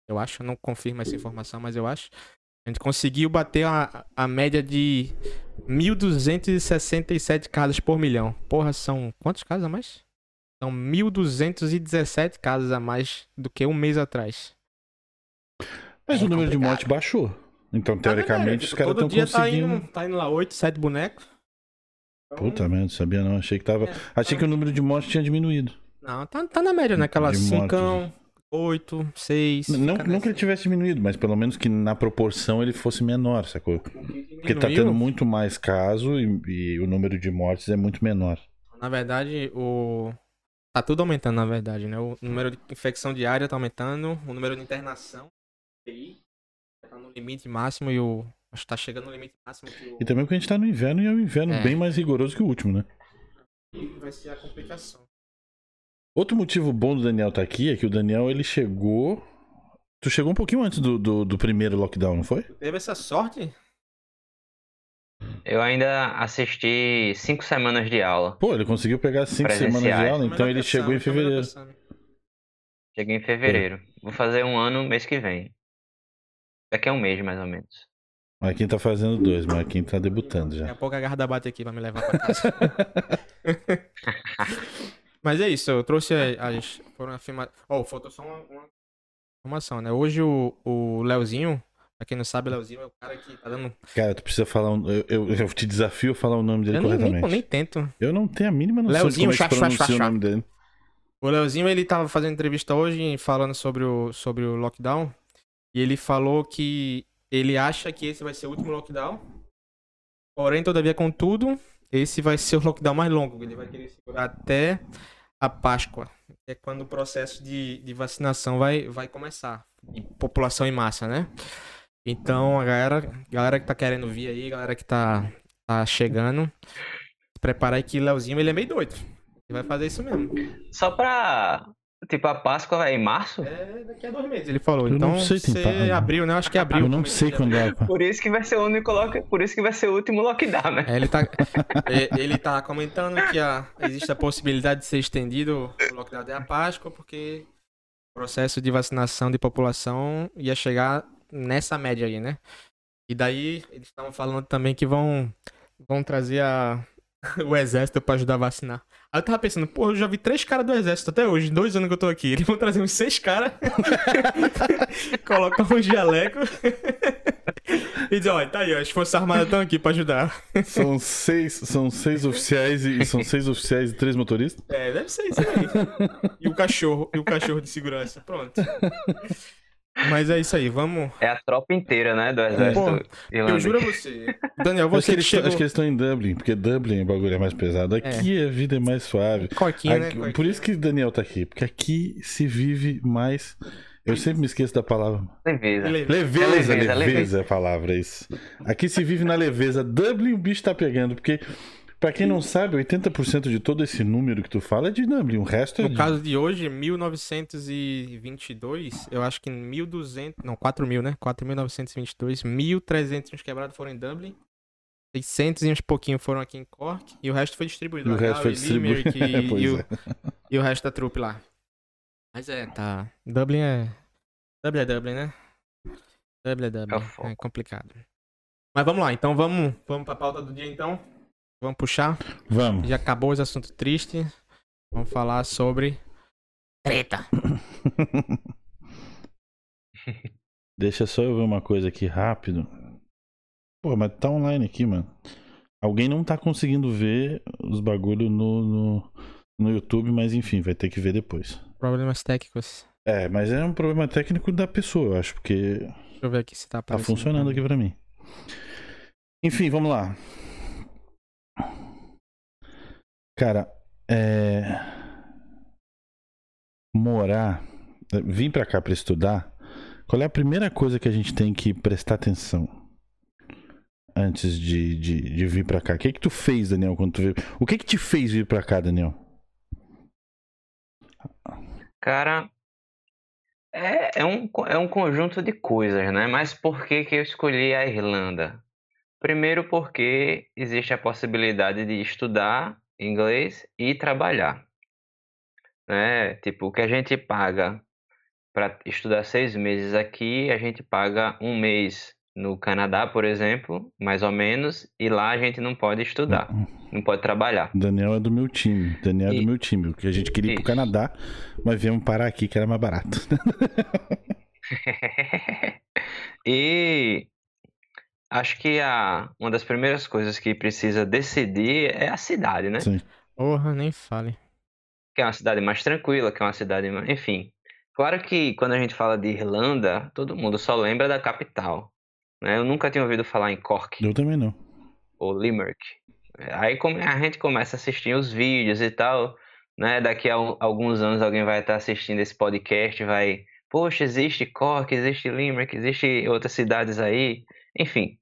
Eu acho, eu não confirmo essa informação, mas eu acho. A gente conseguiu bater a, a média de 1.267 casos por milhão. Porra, são quantos casos a mais? São 1.217 casos a mais do que um mês atrás. Mas É o número de complicado. mortes baixou. Então, Tá vendo, teoricamente, né? os caras estão tá conseguindo. indo, tá indo lá 8, 7 bonecos. Então, Puta merda, sabia não. Achei que tava. É, Achei que o número de mortes tinha diminuído. Não, tá, tá na média, né? Aquela De 5, mortes. 8, 6. Não, não que ele tivesse diminuído, mas pelo menos que na proporção ele fosse menor, sacou? Porque tá tendo muito mais caso e, e o número de mortes é muito menor. Na verdade, o. Tá tudo aumentando, na verdade, né? O número de infecção diária tá aumentando, o número de internação tá no limite máximo e o. Acho que tá chegando no limite máximo que o. E também porque a gente tá no inverno e é um inverno É. bem mais rigoroso que o último, né? E vai ser a complicação. Outro motivo bom do Daniel tá aqui é que o Daniel ele chegou. Tu chegou um pouquinho antes do, do, do primeiro lockdown, não foi? Teve essa sorte? Eu ainda assisti cinco semanas de aula. Pô, ele conseguiu pegar cinco semanas de aula, então ele chegou em fevereiro. Cheguei em fevereiro. Vou fazer um ano mês que vem. Daqui a um mês, mais ou menos. Marquinhos tá fazendo dois, Marquinhos tá debutando Daqui a já. pouco a garra bate aqui pra me levar pra casa. Mas é isso, eu trouxe as. Foram afirmadas. Ó, faltou só uma, uma informação, né? Hoje o, o Leozinho, pra quem não sabe, o Leozinho é o cara que tá dando. Cara, tu precisa falar. Um, eu, eu, eu te desafio a falar o nome dele Eu nem, nem, corretamente. nem tento. Eu não tenho a mínima noção Leozinho, de como é que chá, chá, pronuncia chá, o nome dele. O Leozinho, ele tava fazendo entrevista hoje falando sobre o, sobre o lockdown. E ele falou que ele acha que esse vai ser o último lockdown. Porém, todavia, contudo, esse vai ser o lockdown mais longo. Ele vai querer segurar até a Páscoa. É quando o processo de, de vacinação vai, vai começar. E população em massa, né? Então, a galera, galera que tá querendo vir aí, galera que tá, tá chegando, se prepara aí que Leozinho, ele é meio doido. Ele vai fazer isso mesmo. Só pra. Tipo, a Páscoa é em março? É daqui a dois meses, ele falou. Eu então, não sei, você abriu, né? Acho que abriu. Eu não sei quando é. Por isso que vai ser o único lock... Por isso que vai ser o último lockdown, né? É, ele tá, é, ele tá comentando que a- existe a possibilidade de ser estendido o lockdown até a Páscoa, porque o processo de vacinação de população ia chegar nessa média aí, né? E daí eles estavam falando também que vão, vão trazer a, o exército pra ajudar a vacinar. Aí eu tava pensando, pô, eu já vi três caras do exército até hoje, dois anos que eu tô aqui. Eles vão trazer uns seis caras, colocar um jaleco e dizer, olha, tá aí, ó, as Forças Armadas estão aqui pra ajudar. São seis, são seis oficiais e são seis oficiais e três motoristas? É, deve ser isso aí. E o cachorro, e o cachorro de segurança. Pronto. Mas é isso aí, vamos. É a tropa inteira, né? Do exército Pô, Eu juro a você. Daniel, Acho que, você que eles, chegou... acho que eles estão em Dublin, porque Dublin o bagulho é mais pesado. Aqui a vida é mais suave. Coquinha, né? Aqui- Coquinha. por isso que o Daniel tá aqui, porque aqui se vive mais. Eu sempre me esqueço da palavra. Leveza. Leveza, É leveza, leveza, leveza. é a palavra, é isso. Aqui se vive na leveza. Dublin o bicho tá pegando, porque, pra quem não sabe, 80% de todo esse número que tu fala é de Dublin, o resto é No de... caso de hoje, 1922, eu acho que 1.200, não, 4.000, né? 4.922, 1.300 uns quebrados foram em Dublin, 600 e uns pouquinho foram aqui em Cork, e o resto foi distribuído. E o resto foi Galway, Limerick distribuído. E, Pois e o, é. e o resto da trupe lá. Mas é, tá. Dublin é. Dublin é Dublin, né? Dublin é Dublin. É o foco. É complicado. Mas vamos lá, então vamos, vamos pra pauta do dia então. Vamos puxar. Vamos. Já acabou os assuntos tristes. Vamos falar sobre. Treta. Deixa só eu ver uma coisa aqui rápido. Pô, mas tá online aqui, mano. Alguém não tá conseguindo ver os bagulho no, no, no YouTube, mas enfim, vai ter que ver depois. Problemas técnicos. É, mas é um problema técnico da pessoa, eu acho, porque Deixa eu ver aqui se tá tá aparecendo. funcionando aqui pra mim. Enfim, vamos lá. Cara, é. Morar, vir pra cá pra estudar, qual é a primeira coisa que a gente tem que prestar atenção antes de, de, de vir pra cá? O que que tu fez, Daniel, quando tu veio? O que que te fez vir pra cá, Daniel? Cara, é, é um, é um conjunto de coisas, né? Mas por que que eu escolhi a Irlanda? Primeiro porque existe a possibilidade de estudar inglês e trabalhar, né? Tipo, o que a gente paga para estudar seis meses aqui, a gente paga um mês no Canadá, por exemplo, mais ou menos, e lá a gente não pode estudar, não pode trabalhar. Daniel é do meu time. Daniel é do E- meu time. Porque a gente queria ir pro Isso. Canadá, mas viemos parar aqui que era mais barato. E acho que a, uma das primeiras coisas que precisa decidir é a cidade, né? Sim. Porra, nem fale. Que é uma cidade mais tranquila, que é uma cidade mais... Enfim, claro que quando a gente fala de Irlanda, todo mundo só lembra da capital, né? Eu nunca tinha ouvido falar em Cork Eu também não. ou Limerick. Aí a gente começa a assistir os vídeos e tal, né? Daqui a al- alguns anos alguém vai estar assistindo esse podcast, e vai, poxa, existe Cork, existe Limerick, existe outras cidades aí, enfim.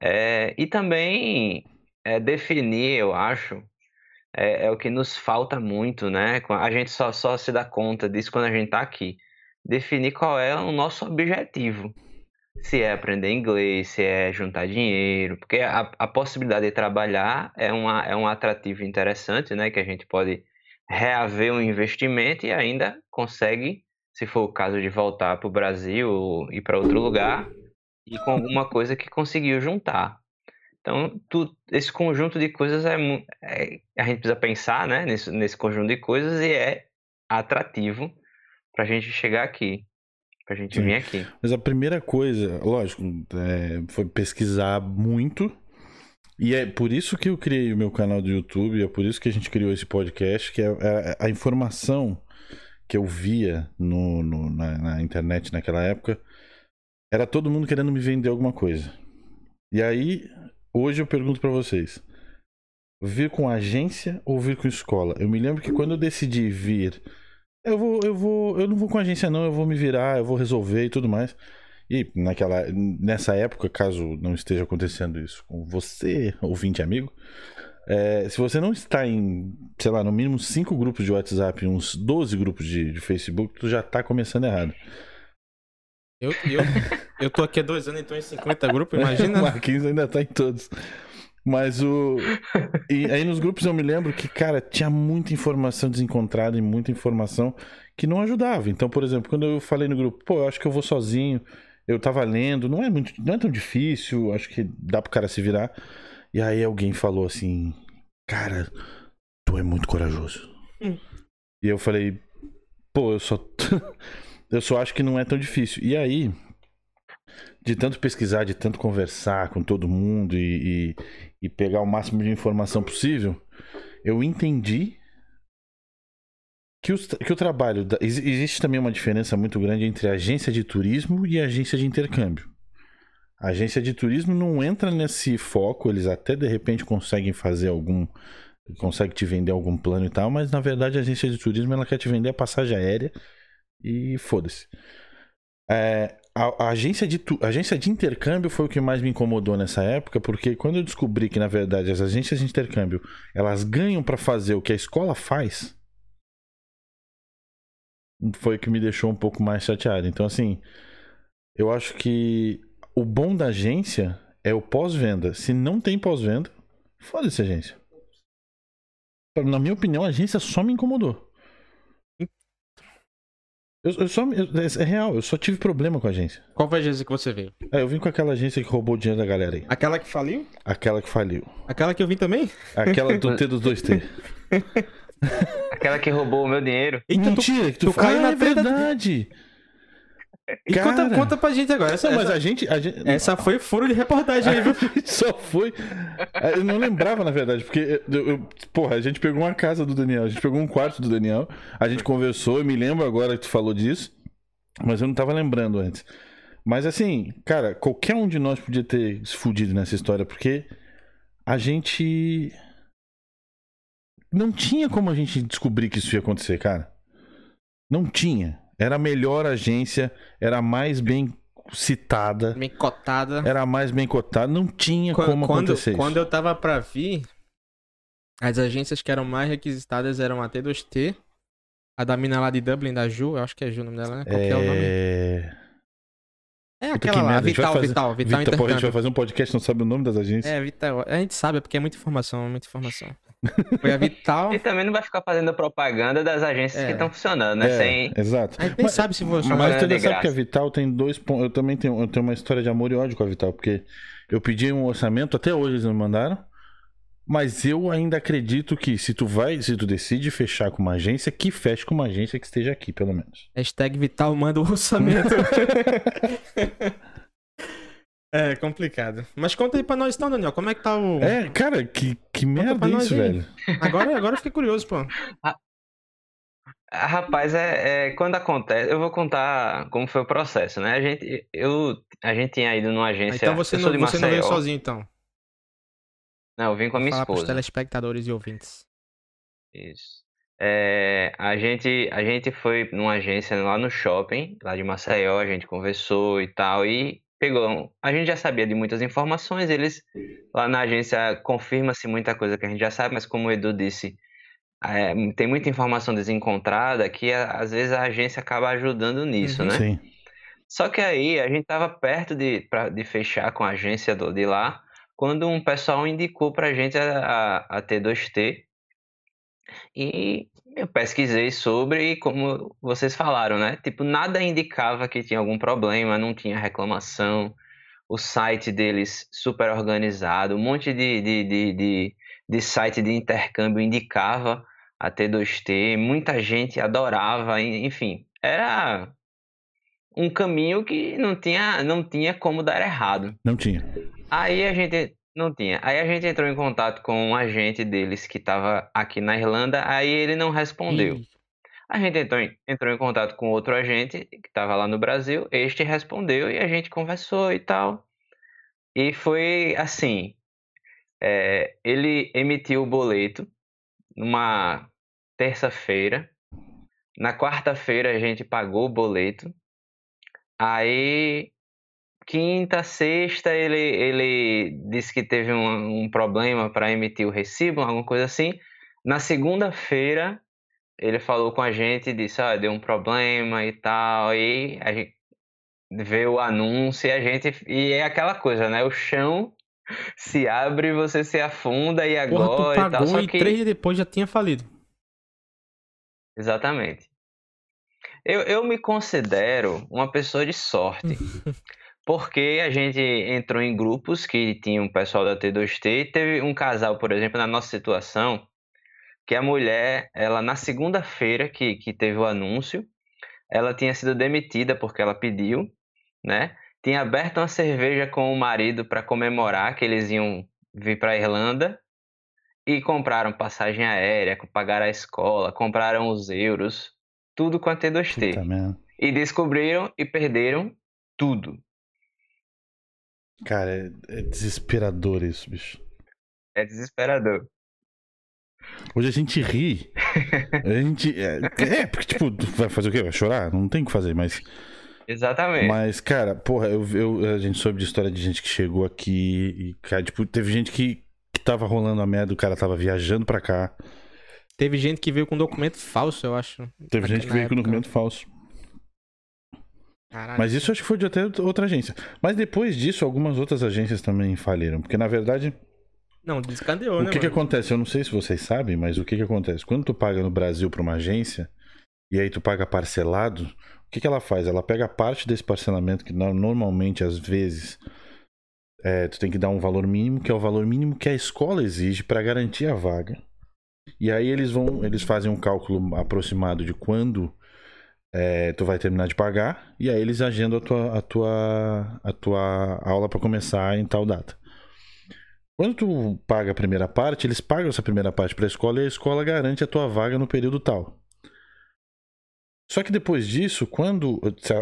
É, e também é, definir, eu acho, é, é o que nos falta muito, né? A gente só, só se dá conta disso quando a gente tá aqui. Definir qual é o nosso objetivo se é aprender inglês, se é juntar dinheiro, porque a, a possibilidade de trabalhar é, uma, é um atrativo interessante, né? Que a gente pode reaver um investimento e ainda consegue, se for o caso de voltar para o Brasil ir para outro lugar, e com alguma coisa que conseguiu juntar. Então, tu, esse conjunto de coisas é, é- a gente precisa pensar, né? Nesse, nesse conjunto de coisas e é atrativo para a gente chegar aqui, para a gente Sim. vir aqui. Mas a primeira coisa, lógico, é, foi pesquisar muito. E é por isso que eu criei o meu canal do YouTube, é por isso que a gente criou esse podcast, que é, é a informação que eu via no, no- na, na internet naquela época, era todo mundo querendo me vender alguma coisa. E aí, hoje eu pergunto pra vocês, vir com agência ou vir com escola? Eu me lembro que quando eu decidi vir, eu vou, eu vou, eu não vou com agência não, eu vou me virar, eu vou resolver e tudo mais. E naquela, nessa época, caso não esteja acontecendo isso com você, ouvinte amigo, é, se você não está em, sei lá, no mínimo cinco grupos de WhatsApp uns 12 grupos de, de Facebook, tu já tá começando errado. Eu, eu, eu tô aqui há dois anos e tô em 50 grupos, imagina. o Marquinhos ainda tá em todos. Mas o. E aí nos grupos eu me lembro que, cara, tinha muita informação desencontrada e muita informação que não ajudava. Então, por exemplo, quando eu falei no grupo, pô, eu acho que eu vou sozinho, eu tava lendo, não é muito, não é tão difícil, acho que dá pro cara se virar. E aí alguém falou assim, cara, tu é muito corajoso. Hum. E eu falei, pô, eu só. eu só acho que não é tão difícil. E aí, de tanto pesquisar, de tanto conversar com todo mundo e, e, e pegar o máximo de informação possível, eu entendi que, que o trabalho. da- ex- existe também uma diferença muito grande entre agência de turismo e agência de intercâmbio. A agência de turismo não entra nesse foco, eles até de repente conseguem fazer algum. consegue te vender algum plano e tal, mas na verdade a agência de turismo ela quer te vender a passagem aérea e foda-se. É, a, a agência de, tu- agência de intercâmbio foi o que mais me incomodou nessa época, porque quando eu descobri que, na verdade, as agências de intercâmbio elas ganham pra fazer o que a escola faz, foi o que me deixou um pouco mais chateado. Então, assim, eu acho que o bom da agência é o pós-venda. Se não tem pós-venda, foda-se agência. Na minha opinião, a agência só me incomodou. Eu, eu só, eu- é é real, eu só tive problema com a agência. Qual foi a agência que você veio? É, eu vim com aquela agência que roubou o dinheiro da galera aí. Aquela que faliu? Aquela que faliu. Aquela que eu vim também? Aquela do T dos dois T. Aquela que roubou o meu dinheiro. Eita, tu, Mentira, que tu, tu caiu ah, na é treta- verdade. E conta, Cara. conta pra gente agora. Essa, Não, mas essa, a gente, a gente essa foi furo de reportagem aí, viu? só foi. Eu não lembrava, na verdade, porque, eu- eu- porra, a gente pegou uma casa do Daniel, a gente pegou um quarto do Daniel, a gente conversou, eu me lembro agora que tu falou disso, mas eu não tava lembrando antes. Mas assim, cara, qualquer um de nós podia ter se fudido nessa história, porque a gente. Não tinha como a gente descobrir que isso ia acontecer, cara. Não tinha. Era a melhor agência, era a mais bem citada. Bem cotada. Era a mais bem cotada, não tinha Qu- como quando, acontecer quando isso. eu tava pra vir, as agências que eram mais requisitadas eram a T2T, a da mina lá de Dublin, da Ju, eu acho que é Ju o nome dela, né? Qual que é o nome? É... É aquela que lá, Vital, fazer- Vital, Vital, Vitor, porra, a gente vai fazer um podcast, não sabe o nome das agências. É, Vital. A gente sabe, é porque é muita informação, muita informação. Foi a Vital. E também não vai ficar fazendo propaganda das agências É. que estão funcionando, né? É, Sem... exato. A gente nem Mas- sabe se vou Mas, chamar. Mas tu é sabe que a Vital tem dois pontos. Eu também tenho, eu tenho uma história de amor e ódio com a Vital, porque eu pedi um orçamento, até hoje eles não mandaram. Mas eu ainda acredito que se tu vai, se tu decide fechar com uma agência, que feche com uma agência que esteja aqui, pelo menos. Hashtag Vital manda o orçamento. é complicado. Mas conta aí pra nós então, Daniel, como é que tá o. É, cara, que, que merda nós isso, aí. velho. Agora, agora eu fiquei curioso, pô. Ah, Rapaz, é, é, quando acontece, eu vou contar como foi o processo, né? A gente, eu, a gente tinha ido numa agência. Então você não, de você não veio sozinho, então. Não, eu vim com a minha Falar pros esposa. telespectadores e ouvintes. Isso. É, a gente, a gente foi numa agência lá no shopping, lá de Maceió, a gente conversou e tal, e pegou. A gente já sabia de muitas informações, eles lá na agência confirma-se muita coisa que a gente já sabe, mas como o Edu disse, é, tem muita informação desencontrada que às vezes a agência acaba ajudando nisso, Uhum. né? Sim. Só que aí a gente tava perto de, pra- de fechar com a agência do, de lá, quando um pessoal indicou pra gente a, a, a T2T. E eu pesquisei sobre e como vocês falaram, né? Tipo, nada indicava que tinha algum problema, não tinha reclamação. O site deles super organizado, um monte de, de, de, de, de site de intercâmbio indicava a T2T, muita gente adorava, en- enfim, era um caminho que não tinha, não tinha como dar errado. Não tinha. Aí a gente não tinha. Aí a gente entrou em contato com um agente deles que estava aqui na Irlanda, aí ele não respondeu. Ih, A gente entrou em, entrou em contato com outro agente que estava lá no Brasil, este respondeu e a gente conversou e tal. E foi assim: é, ele emitiu o boleto numa terça-feira. Na quarta-feira a gente pagou o boleto. Aí, quinta, sexta, ele, ele disse que teve um, um problema para emitir o recibo, alguma coisa assim. Na segunda-feira, ele falou com a gente e disse: ah, deu um problema e tal. E a gente veio o anúncio e a gente. E é aquela coisa, né? O chão se abre, você se afunda e Porra, tu agora e tal. pagou Só e que... três dias depois já tinha falido. Exatamente. Eu, eu me considero uma pessoa de sorte. Porque a gente entrou em grupos que tinham pessoal da T2T e teve um casal, por exemplo, na nossa situação, que a mulher, ela na segunda-feira que, que teve o anúncio, ela tinha sido demitida porque ela pediu, né? Tinha aberto uma cerveja com o marido para comemorar que eles iam vir para a Irlanda e compraram passagem aérea, pagaram a escola, compraram os euros, tudo com a T2T. Puta merda. E descobriram e perderam tudo. Cara, é, é desesperador isso, bicho. É desesperador. Hoje a gente ri. A gente. É, é, porque, tipo, vai fazer o quê? Vai chorar? Não tem o que fazer, mas. Exatamente. Mas, cara, porra, eu, eu- a gente soube de história de gente que chegou aqui e, cara, tipo, teve gente que, que tava rolando a merda, o cara tava viajando pra cá. Teve gente que veio com documento falso, eu acho. Teve gente que veio com época. documento falso. Caralho. Mas isso acho que foi de até outra agência. Mas depois disso, algumas outras agências também faliram. Porque, na verdade, Não, descandeou, o né, que, que mano? acontece? Eu não sei se vocês sabem, mas o que, que acontece? Quando tu paga no Brasil pra uma agência e aí tu paga parcelado, o que, que ela faz? Ela pega parte desse parcelamento, que no- normalmente, às vezes, é, tu tem que dar um valor mínimo, que é o valor mínimo que a escola exige para garantir a vaga. E aí eles vão, eles fazem um cálculo aproximado de quando é, tu vai terminar de pagar, e aí eles agendam a tua, a tua, a tua aula para começar em tal data. Quando tu paga a primeira parte, eles pagam essa primeira parte para a escola e a escola garante a tua vaga no período tal. Só que depois disso, quando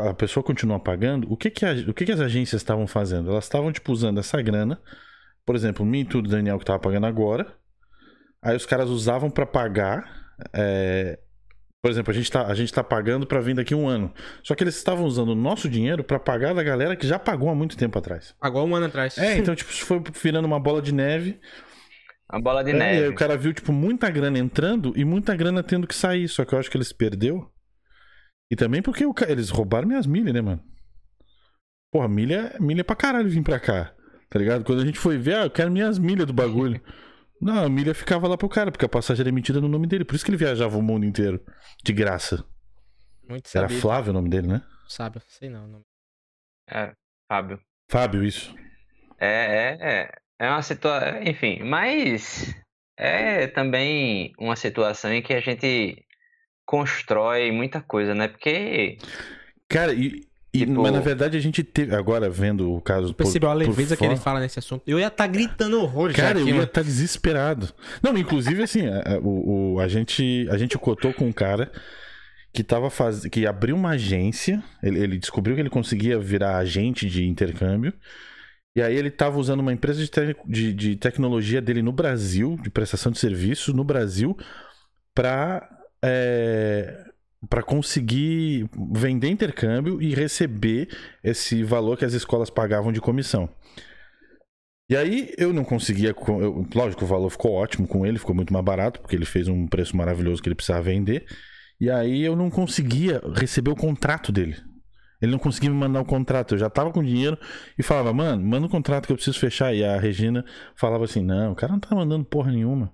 a pessoa continua pagando, o que que, a- o que que as agências estavam fazendo? Elas estavam tipo usando essa grana, por exemplo, mim e tudo, Daniel que tava pagando agora, aí os caras usavam para pagar, é, por exemplo, a gente tá, a gente tá pagando para vir daqui um ano. Só que eles estavam usando o nosso dinheiro para pagar da galera que já pagou há muito tempo atrás. Pagou um ano atrás. É, então tipo, isso foi virando uma bola de neve. A bola de É, e aí neve. o cara viu, tipo, muita grana entrando e muita grana tendo que sair. Só que eu acho que eles perdeu. E também porque o ca- eles roubaram minhas milhas, né, mano? Porra, milha, milha pra caralho vir pra cá. Tá ligado? Quando a gente foi ver, ah, eu quero minhas milhas do bagulho. Não, a milha ficava lá pro cara, porque a passagem era emitida no nome dele. Por isso que ele viajava o mundo inteiro. De graça. Muito Era sabido. Flávio o nome dele, né? Sábio, sei não. não. É, Fábio. Fábio, isso. É, é, é. É uma situação. Enfim, mas é também uma situação em que a gente constrói muita coisa, né? Porque Cara, e. e- Tipo- Mas na verdade a gente teve. Agora, vendo o caso. por- Percebeu a por leveza que ele fala nesse assunto? Eu ia estar gritando horror já Cara, eu aqui, ia estar desesperado. Não, inclusive, assim, a, a- o, o- a, gente, a gente cotou com um cara que tava faz... que abriu uma agência. Ele, ele descobriu que ele conseguia virar agente de intercâmbio. E aí ele tava usando uma empresa de, te- de, de tecnologia dele no Brasil, de prestação de serviços no Brasil, pra. É... Para conseguir vender intercâmbio e receber esse valor que as escolas pagavam de comissão. E aí eu não conseguia. co- eu- lógico, o valor ficou ótimo com ele, ficou muito mais barato, porque ele fez um preço maravilhoso que ele precisava vender. E aí eu não conseguia receber o contrato dele. Ele não conseguia me mandar o contrato. Eu já tava com dinheiro e falava, mano, manda o contrato que eu preciso fechar. E a Regina falava assim: não, o cara não tá mandando porra nenhuma.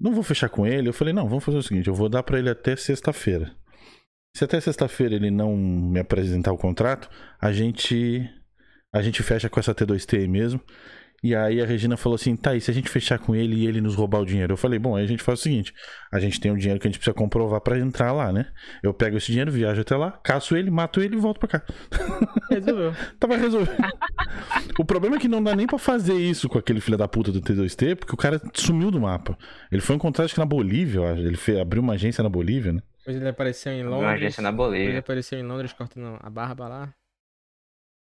Não vou fechar com ele. Eu falei, não, vamos fazer o seguinte: eu vou dar pra ele até sexta-feira. Se até sexta-feira ele não me apresentar o contrato, a gente a gente fecha com essa T2T aí mesmo. E aí a Regina falou assim: tá, e se a gente fechar com ele e ele nos roubar o dinheiro? Eu falei: bom, aí a gente faz o seguinte: a gente tem um dinheiro que a gente precisa comprovar pra entrar lá, né? Eu pego esse dinheiro, viajo até lá, caço ele, mato ele e volto pra cá. Resolveu. Tava resolvido. o problema é que não dá nem pra fazer isso com aquele filho da puta do T2T, porque o cara sumiu do mapa. Ele foi encontrado, acho que na Bolívia. Ele fe- abriu uma agência na Bolívia, né? Depois ele apareceu em uma Londres. agência na Depois ele apareceu em Londres cortando a barba lá.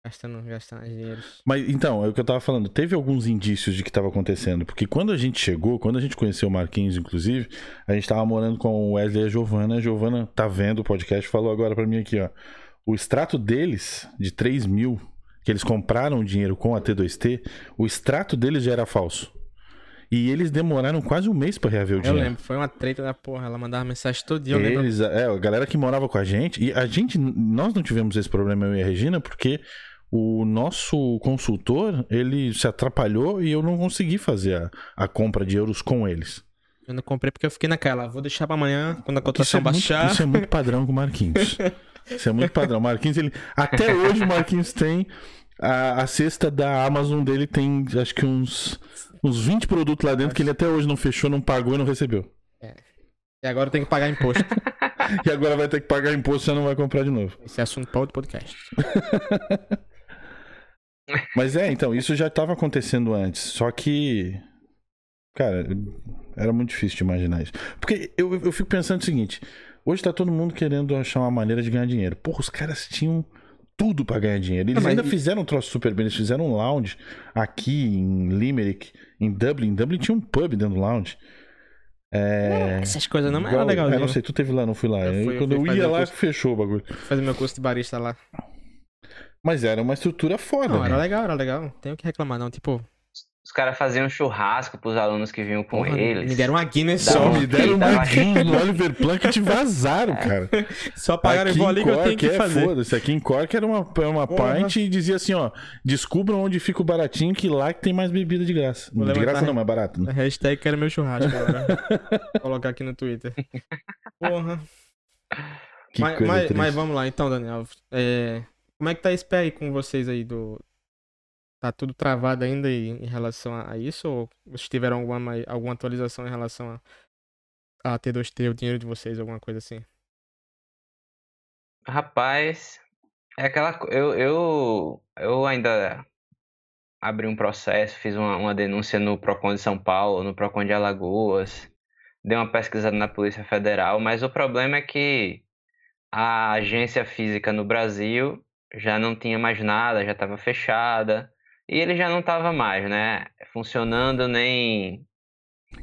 Gastando, gastando dinheiro. Mas então, é o que eu tava falando. Teve alguns indícios de que tava acontecendo. Porque quando a gente chegou, quando a gente conheceu o Marquinhos, inclusive, a gente tava morando com o Wesley e a Giovana. A Giovana tá vendo o podcast falou agora pra mim aqui, ó. O extrato deles, de 3 mil, que eles compraram o dinheiro com a T2T, o extrato deles já era falso. E eles demoraram quase um mês pra reaver o Eu dinheiro. lembro, foi uma treta da porra. Ela mandava mensagem todo dia. Eu lembro. Eles, é, a galera que morava com a gente, e a gente, nós não tivemos esse problema, eu e a Regina, porque o nosso consultor, ele se atrapalhou e eu não consegui fazer a, a compra de euros com eles. Eu não comprei porque eu fiquei naquela. Vou deixar pra amanhã, quando a Isso cotação é, muito, baixar. isso é muito padrão com o Marquinhos. Isso é muito padrão. Marquinhos, ele. Até hoje o Marquinhos tem. A, a cesta da Amazon dele tem acho que uns, uns 20 produtos lá dentro que ele até hoje não fechou, não pagou e não recebeu. E agora tenho que pagar imposto. E agora vai ter que pagar imposto e não vai comprar de novo. Esse é assunto pra outro podcast. Mas é, então, isso já estava acontecendo antes. Só que. Cara, era muito difícil de imaginar isso. Porque eu, eu fico pensando o seguinte: hoje tá todo mundo querendo achar uma maneira de ganhar dinheiro. Porra, os caras tinham tudo pra ganhar dinheiro. Eles Não, mas ainda e- fizeram um troço super bem. Eles fizeram um lounge aqui em Limerick, em Dublin. Em Dublin tinha um pub dentro do lounge. É. Essas coisas não, mas era igual- legal. é, não sei, tu teve lá, não fui lá. Eu Eu- fui, eu quando eu, ia o lá, curso. fechou o bagulho. Fazer meu curso de barista lá. Mas era uma estrutura foda. Não, era né? legal, era legal. Tenho que reclamar, não. Tipo, Os caras faziam um churrasco pros alunos que vinham com porra, eles. me deram uma Guinness só. Me deram uma Guinness no Oliver Plunkett e vazaram, cara. Só pagaram em ali que eu tenho que é fazer. foda-se. Aqui em Cork era uma, era uma Porra. pint e dizia assim, ó. Descubram onde fica o baratinho, que lá que tem mais bebida de graça. Vou de graça não, mais barato, né? A hashtag quero meu churrasco agora. Vou colocar aqui no Twitter. Porra. Que mas, coisa mas, mas vamos lá, então, Daniel. É, como é que tá esse pé aí com vocês aí do. Tá tudo travado ainda em, relação a, isso? Ou vocês tiveram alguma, alguma atualização em relação a, a T2T, o dinheiro de vocês, alguma coisa assim? Rapaz, é aquela. Eu, eu, eu ainda abri um processo, fiz uma, uma denúncia no Procon de São Paulo, no Procon de Alagoas, dei uma pesquisada na Polícia Federal, mas o problema é que a agência física no Brasil já não tinha mais nada, já estava fechada, e ele já não estava mais, né? Funcionando, nem,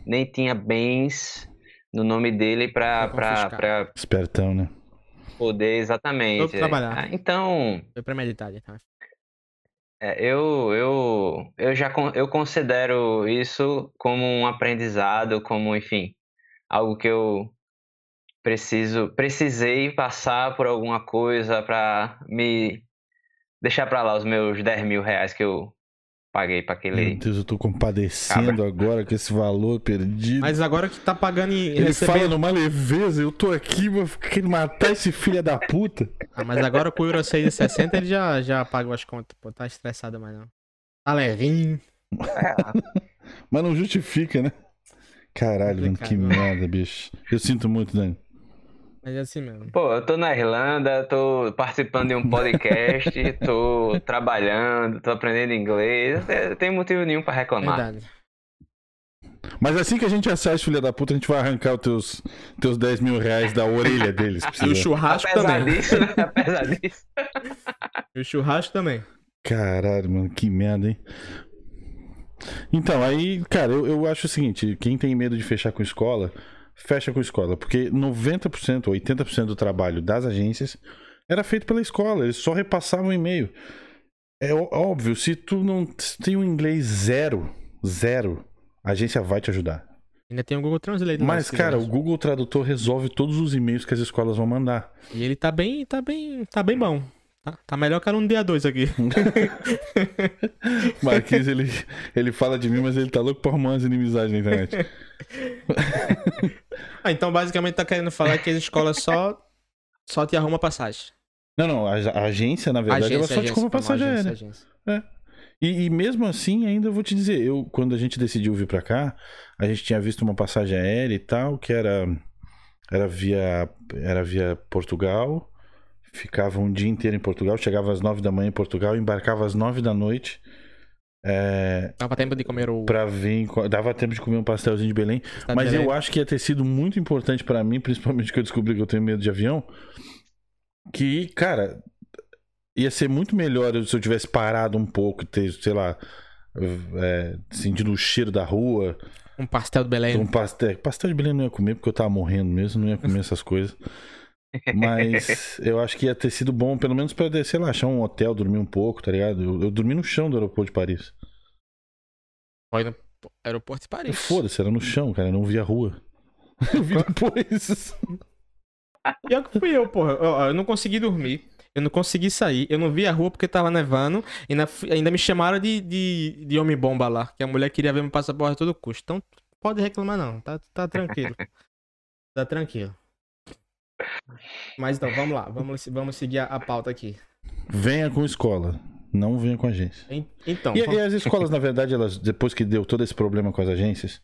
nem tinha bens no nome dele para Pra para Espertão, né? poder exatamente. Vou trabalhar. Ah, Então, Foi premeditado, tá? é, eu, eu, eu já con- eu considero isso como um aprendizado, como, enfim, algo que eu preciso, precisei passar por alguma coisa para me deixar para lá os meus 10 mil reais que eu paguei para Meu aquele. Deus, eu tô compadecendo agora com esse valor perdido. Mas agora que tá pagando e Ele fala recebendo. numa leveza, eu tô aqui, vou querer matar esse filho da puta. Ah, mas agora com o Euro 6,60 ele já, já pagou as contas. Pô, tá estressado mais não. Tá levinho. Mas não justifica, né? Caralho, mano, que merda, bicho. Eu sinto muito, Dani. Mas é assim mesmo. Pô, eu tô na Irlanda, tô participando de um podcast, tô trabalhando, tô aprendendo inglês, não tem motivo nenhum para reclamar. Verdade. Mas assim que a gente achar esse filho da puta, a gente vai arrancar os teus, teus 10 mil reais da orelha deles. E o churrasco Apesar também. disso, né? Apesar disso. E o churrasco também. Caralho, mano, que merda, hein? Então, aí, cara, eu, eu acho o seguinte: quem tem medo de fechar com escola, fecha com escola. Porque 90% ou 80% do trabalho das agências era feito pela escola, eles só repassavam e-mail. É óbvio, se tu não se tem um inglês zero, zero, a agência vai te ajudar. Ainda tem o Google Translate. lá, Mas, cara, o. Google Tradutor resolve todos os e-mails que as escolas vão mandar. E ele tá bem, tá bem, tá bem bom. Tá, tá melhor que era um dia 2 aqui. Marquinhos, ele, ele fala de mim, mas ele tá louco pra arrumar umas inimizades na internet. Ah, então basicamente tá querendo falar que as escolas só só te arruma passagem. Não, não, a, a agência, na verdade, ela só te compra passagem agência, aérea. agência. E, e mesmo assim, ainda vou te dizer, eu, quando a gente decidiu vir pra cá, a gente tinha visto uma passagem aérea e tal, que era, era, via, era via Portugal, ficava um dia inteiro em Portugal, chegava às nove da manhã em Portugal, embarcava às nove da noite, é, Dava tempo de comer o. pra vir, dava tempo de comer um pastelzinho de Belém, Estado de Mas eu acho que ia ter sido muito importante pra mim, principalmente que eu descobri que eu tenho medo de avião. Que, cara, ia ser muito melhor se eu tivesse parado um pouco e ter, sei lá, é, sentindo o cheiro da rua. Um pastel do Belém. Um pastel. Pastel de Belém não ia comer porque eu tava morrendo mesmo, não ia comer essas coisas. Mas eu acho que ia ter sido bom, pelo menos pra, sei lá, achar um hotel, dormir um pouco, tá ligado? Eu, eu dormi no chão do aeroporto de Paris. Foi no aeroporto de Paris. Foda-se, era no chão, cara, eu não vi a rua. Eu vi depois. Pior que fui eu, porra. Eu, eu não consegui dormir. Eu não consegui sair. Eu não vi a rua porque tava nevando. E ainda me chamaram de, de, de homem-bomba lá. Que a mulher queria ver meu passaporte a todo custo. Então, pode reclamar não. Tá, tá tranquilo. tá tranquilo. Mas então, vamos lá. Vamos, vamos seguir a, a pauta aqui. Venha com escola, não venha com agência. En- Então, E, vamos- e as escolas, na verdade, elas depois que deu todo esse problema com as agências,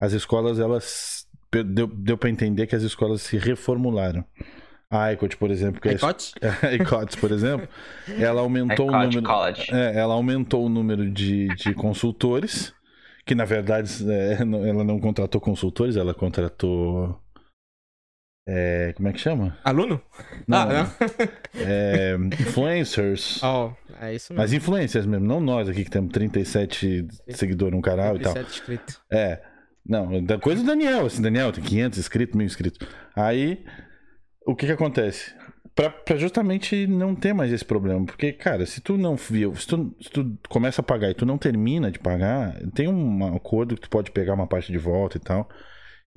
as escolas elas deu, deu para entender que as escolas se reformularam. A ICOT, por exemplo, que é a ICOTS, por exemplo, ela aumentou o Ecot número, College. é, ela aumentou o número de, de consultores, que na verdade é, ela não contratou consultores, ela contratou é, como é que chama? Aluno? Não, ah, não. é, influencers. Ó, é isso mesmo. Mas influências mesmo, não nós aqui que temos 37 seguidores no canal e tal. 37 inscritos. É. Não, da coisa do Daniel, assim, Daniel tem 500 inscritos, mil inscritos. Aí, o que que acontece? Pra, pra justamente não ter mais esse problema. Porque, cara, se tu não viu, se tu, se tu começa a pagar e tu não termina de pagar, tem um acordo que tu pode pegar uma parte de volta e tal.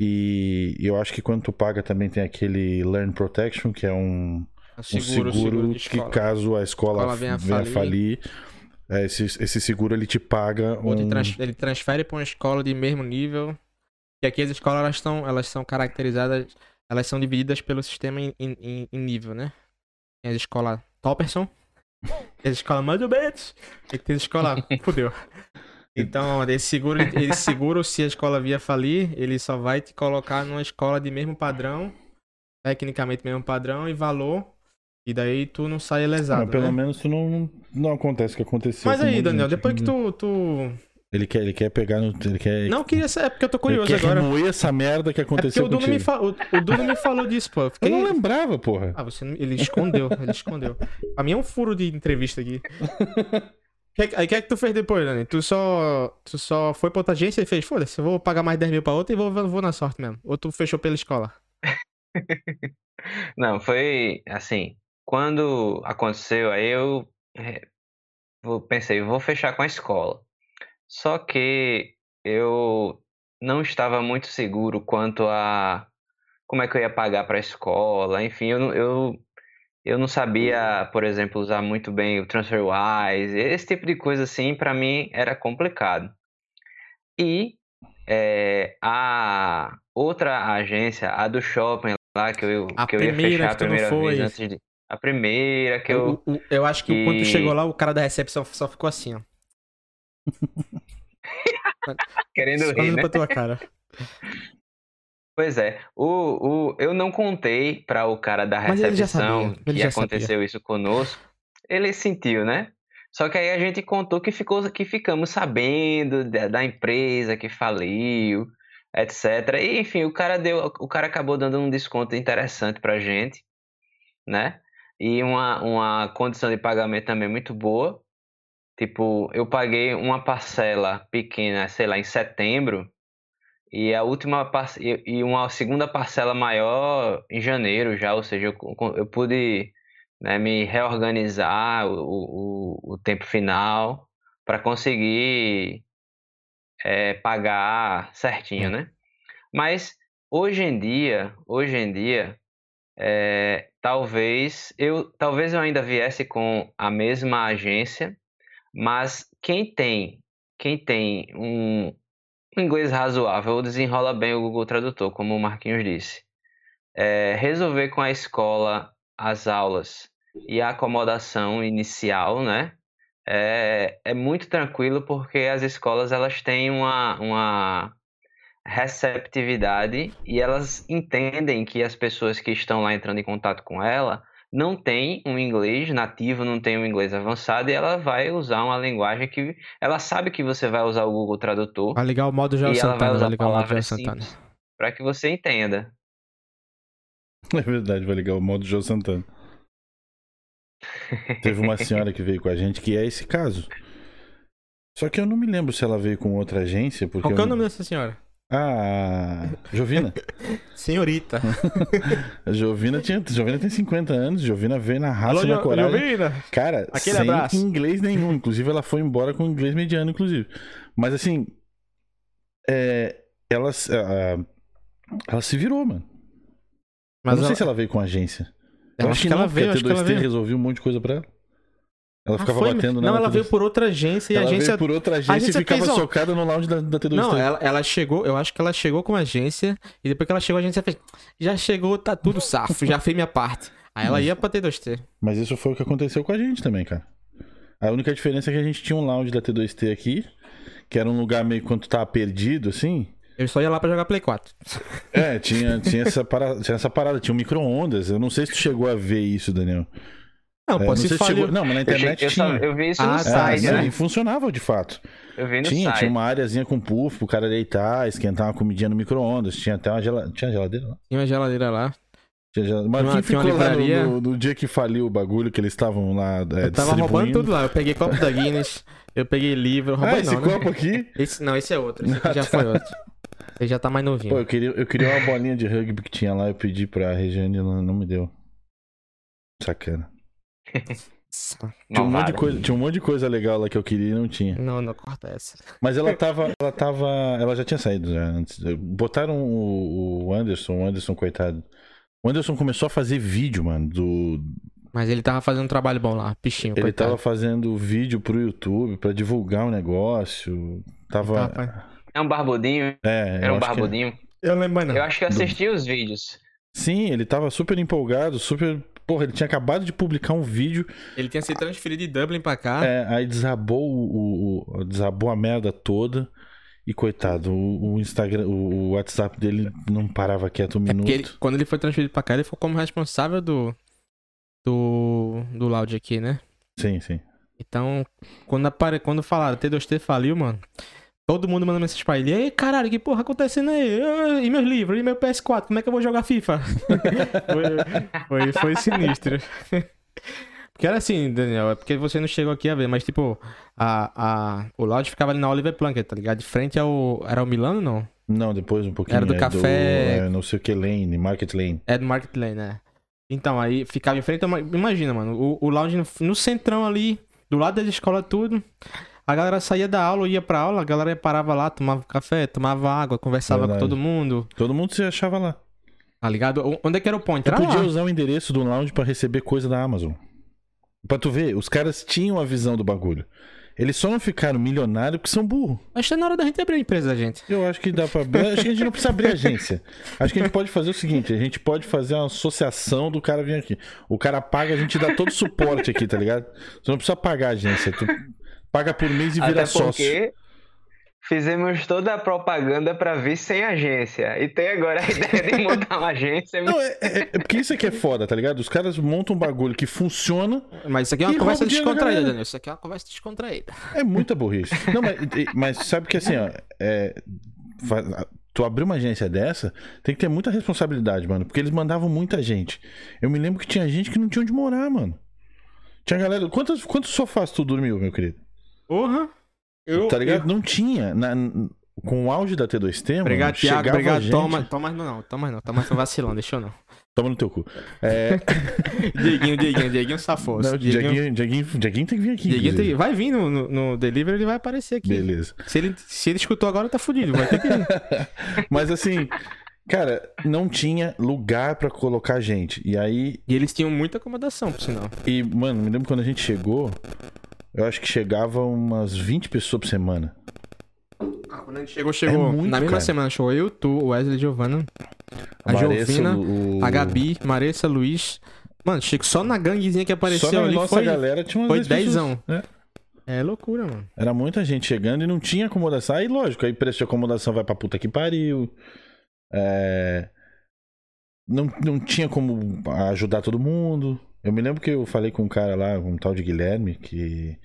E eu acho que quando tu paga também tem aquele Learn Protection, que é um, O um seguro, seguro, que caso a escola, Escola venha venha, a falir, falir. é, esse, esse seguro ele te paga Ou um... trans- ele transfere para uma escola de mesmo nível. E aqui as escolas elas estão elas são caracterizadas elas são divididas pelo sistema em, em- em nível, né? Tem as escolas Topperson, tem as escolas mais ou menos, e tem as escolas... Fudeu. Então, esse seguro, esse seguro, se a escola via falir, ele só vai te colocar numa escola de mesmo padrão, tecnicamente mesmo padrão e valor, e daí tu não sai lesado, Mas pelo né? menos tu não, não acontece o que aconteceu. Mas aí, Daniel, gente. depois que tu, tu... Ele quer, ele quer pegar no. Ele quer, Não, eu queria é porque eu tô ele curioso quer agora. remoer essa merda que É aconteceu o Duno, contigo. me fa... o, o Duno me falou disso, pô. Eu Eu fiquei... não lembrava, porra. Ah, você não... ele escondeu, ele escondeu. Pra mim é um furo de entrevista aqui. Que- Aí o que é que tu fez depois, Dani? Tu só, tu só foi pra outra agência e fez, foda-se, eu vou pagar mais 10 mil pra outra e vou, vou na sorte mesmo. Ou tu fechou pela escola? Não, foi assim. Quando aconteceu, aí eu vou- pensei, vou fechar com a escola. Só que eu não estava muito seguro quanto a como é que eu ia pagar para a escola. Enfim, eu, eu, eu não sabia, por exemplo, usar muito bem o TransferWise. Esse tipo de coisa assim, para mim era complicado. E eh, a outra agência, a do shopping lá, que eu, A que eu ia primeira fechar que a tu não primeira vez foi. antes de. A primeira que eu. O- eu acho que quando tu que- chegou lá, o cara da recepção só ficou assim, ó. Querendo rir, né? pra tua cara. Pois é, o, o, eu não contei para o cara da recepção sabia, que aconteceu isso conosco. Ele sentiu, né? Só que aí a gente contou que, ficou, que ficamos sabendo da, da empresa que faliu, etc. E, enfim, o cara deu, o cara acabou dando um desconto interessante pra gente, né? E uma, uma condição de pagamento também muito boa. Tipo, eu paguei uma parcela pequena, sei lá, em setembro, e a última parce- e uma segunda parcela maior em janeiro já, ou seja, eu, eu pude né, me reorganizar o, o, o tempo final para conseguir é, pagar certinho, né? Mas hoje em dia, hoje em dia, é, talvez eu talvez eu ainda viesse com a mesma agência, mas quem tem quem tem um um inglês razoável desenrola bem o Google Tradutor, como o Marquinhos disse. É, resolver com a escola as aulas e a acomodação inicial, né? É, é muito tranquilo porque as escolas elas têm uma, uma receptividade e elas entendem que as pessoas que estão lá entrando em contato com ela não têm um inglês nativo, não tem um inglês avançado e ela vai usar uma linguagem que ela sabe que você vai usar o Google Tradutor Vai ligar o modo Joel vai Santana, usar vai ligar o modo Joel Santana. para que você entenda. É verdade, vai ligar o modo Joe Santana. Teve uma senhora que veio com a gente que é esse caso. Só que eu não me lembro se ela veio com outra agência, porque. Qual que é o nome dessa senhora? Ah, Jovina. Senhorita. A Jovina, tinha, Jovina tem 50 anos, Jovina veio na raça Alô, e na Jo- coragem. Jovina? Cara, Aquele sem abraço. inglês nenhum. Inclusive, ela foi embora com inglês mediano, inclusive. Mas assim, é, ela, se- a- ela se virou, mano. Mas eu não ela- sei se ela veio com agência. eu Eu acho que ela não, porque veio, a acho que ela T2T veio. resolveu um monte de coisa pra ela. Ela Ah, ficava foi? batendo na Não, ela T2T. veio por outra agência e a Ela agência. veio por outra agência, agência e ficava fez, ó. socada no lounge da, da T2T. Não, ela, ela chegou, eu acho que ela chegou com a agência e depois que ela chegou, a agência fez. Já chegou, tá tudo safo, já fez minha parte. Aí ela ia pra T2T. Mas isso foi o que aconteceu com a gente também, cara. A única diferença é que a gente tinha um lounge da T2T aqui, que era um lugar meio quando tava perdido, assim. Eu só ia lá pra jogar Play 4. É, tinha, tinha, essa, parada, tinha essa parada, tinha um micro-ondas. Eu não sei se tu chegou a ver isso, Daniel. Não, É, pô, não se falhou. chegou. Não, mas na Eu, cheguei- internet eu, só- tinha. eu vi isso Ah, no tá, É, site, não, né? e funcionava de fato. Eu vi no Tinha, site. tinha uma areazinha com puff pro cara deitar, esquentar uma comidinha no micro-ondas. Tinha até uma geladeira. Tinha geladeira lá? Tinha uma geladeira lá. Tinha geladeira. Mas Tinha uma- quem tinha ficou lá no, no- no dia que faliu o bagulho, que eles estavam lá. É, eu tava roubando tudo lá. Eu peguei copo da Guinness, eu peguei livro. Ah, esse não, né? copo aqui? Esse, não, esse é outro. Esse aqui já foi outro. Ele já tá mais novinho. Pô, eu queria, eu queria uma bolinha de rugby que tinha lá, eu pedi pra Regiane e ela não me deu. Sacana. Tinha um, monte de coisa, tinha um monte de coisa legal lá que eu queria e não tinha. Não, não, corta essa. Mas ela tava. Ela tava. Ela já tinha saído já antes. Botaram o, o Anderson, o Anderson, coitado. O Anderson começou a fazer vídeo, mano. Do, Mas ele tava fazendo um trabalho bom lá, pichinho, ele coitado. tava fazendo vídeo pro YouTube pra divulgar o negócio. Tava. Tava- É um barbudinho, É, era um que- barbudinho. Eu lembro, mas não. Eu acho que eu assisti os vídeos. Sim, ele tava super empolgado, super. Porra, ele tinha acabado de publicar um vídeo, Ele tinha se transferido de Dublin pra cá. é, aí desabou o, o- desabou a merda toda. E coitado, o, o Instagram, o, o WhatsApp dele não parava quieto um É minuto. ele- quando ele foi transferido pra cá, ele ficou como responsável do. Do. Do Loud aqui, né? Sim, sim. Então, quando, apare... quando falaram T2T faliu, mano, todo mundo mandando mensagem pra ele. Ei, caralho, que porra acontecendo aí? Ah, E meus livros? E meu PS4? Como é que eu vou jogar FIFA? foi, foi, foi sinistro. Porque era assim, Daniel, é porque você não chegou aqui a ver, mas tipo, a, a, o Loud ficava ali na Oliver Plunkett, tá ligado? De frente ao. Era o Milano, não? Não, depois um pouquinho. Era do é café- é, não sei o que lane, market lane. É do Market Lane, né? Então, aí ficava em frente. Imagina, mano, o, o lounge no, no centrão ali, do lado da escola, tudo. A galera saía da aula, ia pra aula, a galera parava lá, tomava café, tomava água, conversava Verdade. com todo mundo. Todo mundo se achava lá. Tá ligado? Onde é que era o point? Eu Era podia lá. usar o endereço do lounge pra receber coisa da Amazon. Pra tu ver, os caras tinham a visão do bagulho. Eles só não ficaram milionários porque são burros. Acho que tá na hora da gente abrir a empresa, gente. Eu acho que dá pra abrir. Acho que a gente não precisa abrir agência. Acho que a gente pode fazer o seguinte: a gente pode fazer uma associação do cara vir aqui. O cara paga, a gente dá todo o suporte aqui, tá ligado? Você não precisa pagar a agência. Tu paga por mês e vira Até sócio. porque fizemos toda a propaganda pra vir sem agência. E tem agora a ideia de montar uma agência. Não, é, é- é porque isso aqui é foda, tá ligado? Os caras montam um bagulho que funciona, Mas isso aqui é uma conversa descontraída. Daniel. Isso aqui é uma conversa descontraída. é muita burrice. Não, mas, mas sabe que assim, ó, é, tu abrir uma agência dessa, tem que ter muita responsabilidade, mano, porque eles mandavam muita gente. Eu me lembro que tinha gente que não tinha onde morar, mano. Tinha galera. Quantos, quantos sofás tu dormiu, meu querido? Porra! Eu, Tá ligado? Não tinha. Na- com o auge da T2T, mano. Obrigado, Thiago. chegava Obrigado, gente... Thomas. Thomas não, Thomas não. Foi vacilão, deixa eu não. Toma no teu cu. É, Dieguinho, Dieguinho, Dieguinho safou. não, Dieguinho, Dieguinho, Dieguinho, Dieguinho tem que vir aqui. Dieguinho tem- vai vir no, no, no delivery, ele vai aparecer aqui. Beleza. Se ele, se ele escutou agora, tá fudido. Vai ter que vir. Mas assim, cara, não tinha lugar pra colocar gente. E aí, E eles tinham muita acomodação, por sinal. e mano, me lembro quando a gente chegou, eu acho que chegava umas 20 pessoas por semana. Ah, quando a gente chegou, chegou. É muito, Na mesma cara. semana, show eu, tu, o Wesley, Giovanna, a Maressa, Giovina, o... a Gabi, Maressa, Luiz. Mano, chego só na ganguezinha que apareceu Só na ali nossa foi, galera tinha umas foi 10 pessoas. dezão. né? É loucura, mano. Era muita gente chegando e não tinha acomodação. Aí, lógico, aí preço de acomodação vai pra puta que pariu. É... Não, não tinha como ajudar todo mundo. Eu me lembro que eu falei com um cara lá, um tal de Guilherme, que,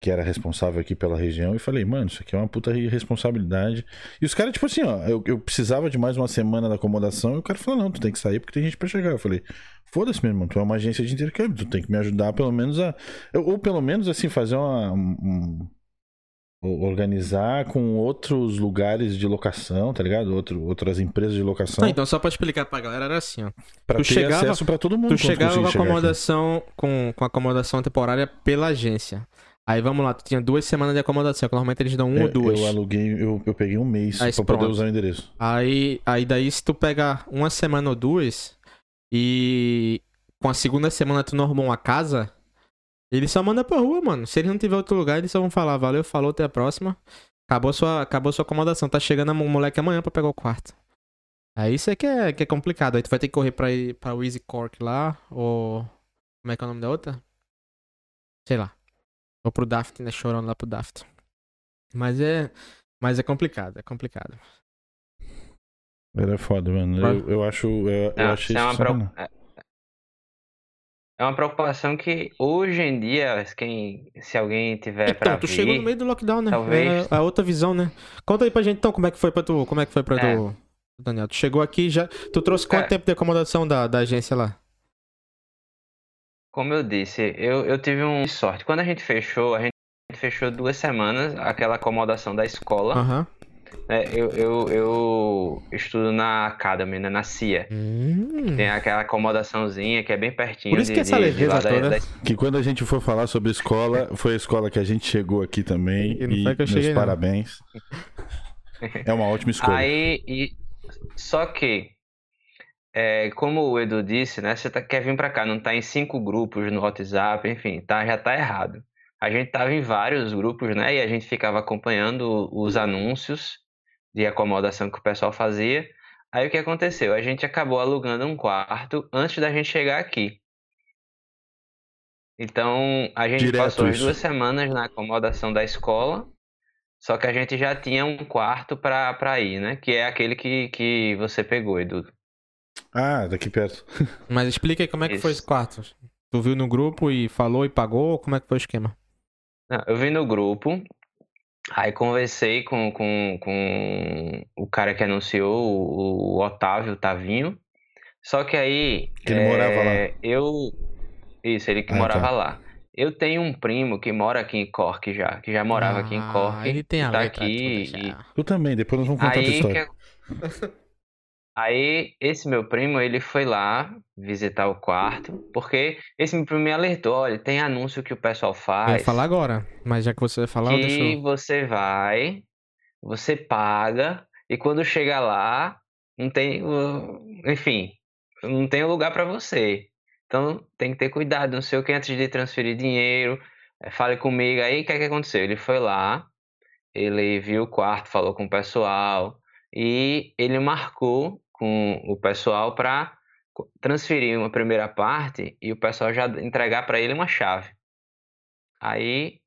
que era responsável aqui pela região, e falei, mano, isso aqui é uma puta responsabilidade. E os caras, tipo assim, ó, eu, eu precisava de mais uma semana da acomodação, e o cara falou, não, tu tem que sair porque tem gente pra chegar. Eu falei, foda-se, meu irmão, tu é uma agência de intercâmbio, tu tem que me ajudar pelo menos a. Ou, pelo menos, assim, fazer uma. um- organizar com outros lugares de locação, tá ligado? Outro, outras empresas de locação Não, então, só pra explicar pra galera, era assim, ó. pra tu ter chegava- acesso pra todo mundo. Tu chegava com acomodação, com, com acomodação temporária pela agência. Aí vamos lá, tu tinha duas semanas de acomodação, que normalmente eles dão uma ou Eu- duas. Eu aluguei, eu, eu peguei um mês Aí, pra poder pronto. usar o endereço. Aí, aí daí se tu pegar uma semana ou duas e com a segunda semana tu não arrumou uma casa, ele só manda pra rua, mano. Se ele não tiver outro lugar, eles só vão falar, valeu, falou, até a próxima. Acabou sua, acabou sua acomodação. Tá chegando o moleque amanhã pra pegar o quarto. Aí isso é que é, que é complicado. Aí tu vai ter que correr pra, ir, pra Easy Cork lá, ou... Como é que é o nome da outra? Sei lá. Ou pro Daft, né? Chorando lá pro Daft. Mas é... Mas é complicado, é complicado. Era foda, mano. Eu, eu acho. Eu, eu Não, achei isso é uma. É- é uma preocupação que hoje em dia, quem, se alguém tiver pra Então, tu vir, chegou no meio do lockdown, né? talvez. É a outra visão, né? Conta aí pra gente então como é que foi pra tu, como é que foi pra É. tu, Daniel. Tu chegou aqui já, tu trouxe quanto É. tempo de acomodação da, da agência lá? Como eu disse, eu, eu tive um sorte. Quando a gente fechou, a gente fechou duas semanas, aquela acomodação da escola. Aham. Né? Eu, eu, eu estudo na Academy, né? na CIA. Hum. Tem aquela acomodaçãozinha que é bem pertinho Por isso de, que essa de, de lá leveza da, toda. da Que quando a gente for falar sobre escola, foi a escola que a gente chegou aqui também. E não E foi que eu meus cheguei, não. parabéns. É uma ótima escolha. Aí, e, só que, é, como o Edu disse, né? Você tá, quer vir pra cá, não tá em cinco grupos no WhatsApp, enfim, tá, já tá errado. A gente tava em vários grupos, né? E a gente ficava acompanhando os anúncios de acomodação que o pessoal fazia. Aí o que aconteceu? A gente acabou alugando um quarto antes da gente chegar aqui. Então, a gente Direto passou as duas semanas na acomodação da escola, só que a gente já tinha um quarto pra, pra ir, né? Que é aquele que, que você pegou, Edu. Ah, daqui perto. Mas explica aí como é que foi Isso. esse quarto. Tu viu no grupo e falou e pagou? Como é que foi o esquema? Não, eu vi no grupo, aí conversei com, com, com o cara que anunciou, o, o Otávio Tavinho. Só que aí. Que ele morava lá. é, Eu. Isso, ele que Ah, morava tá. lá. Eu tenho um primo que mora aqui em Cork já, que já morava aqui em Ah, Cork. Ele tem a tá letra aqui e-. Eu também, depois nós vamos contar Aí, história. que- Aí, esse meu primo, ele foi lá visitar o quarto, porque esse meu primo me alertou, olha, tem anúncio que o pessoal Eu ia faz, falar agora, mas já que você vai falar, eu que deixo. você vai, você paga, e quando chega lá, não tem, enfim, não tem lugar pra você. Então, tem que ter cuidado, não sei o que, antes de transferir dinheiro, eh, fale comigo. Aí, o que é que aconteceu? Ele foi lá, ele viu o quarto, falou com o pessoal, e ele marcou com o pessoal para transferir uma primeira parte e o pessoal já entregar para ele uma chave. Aí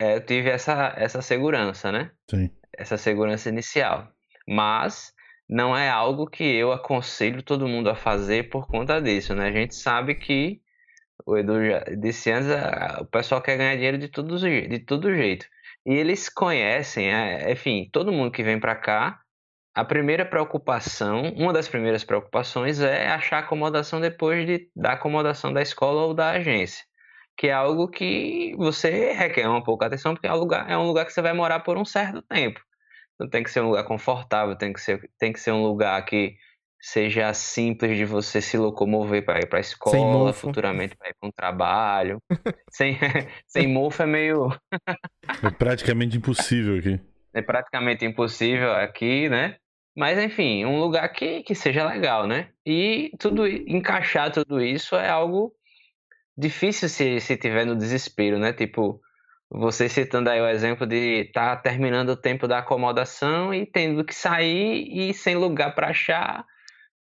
eh, eu tive essa, essa segurança, né? Sim. Essa segurança inicial. Mas não é algo que eu aconselho todo mundo a fazer por conta disso, né? A gente sabe que o Edu já disse antes, o pessoal quer ganhar dinheiro de todo, de todo jeito. E eles conhecem, é, enfim, todo mundo que vem para cá, a primeira preocupação, uma das primeiras preocupações é achar acomodação depois de, da acomodação da escola ou da agência. Que é algo que você requer uma pouca atenção, porque é um lugar, é um lugar que você vai morar por um certo tempo. Então tem que ser um lugar confortável, tem que ser, tem que ser um lugar que seja simples de você se locomover para ir para a escola, futuramente para ir para um trabalho. sem, sem mofo é meio É praticamente impossível aqui. é praticamente impossível aqui, né? Mas enfim, um lugar que, que seja legal, né? E tudo encaixar tudo isso é algo difícil se, se tiver no desespero, né? Tipo, você citando aí o exemplo de estar terminando o tempo da acomodação e tendo que sair e sem lugar para achar,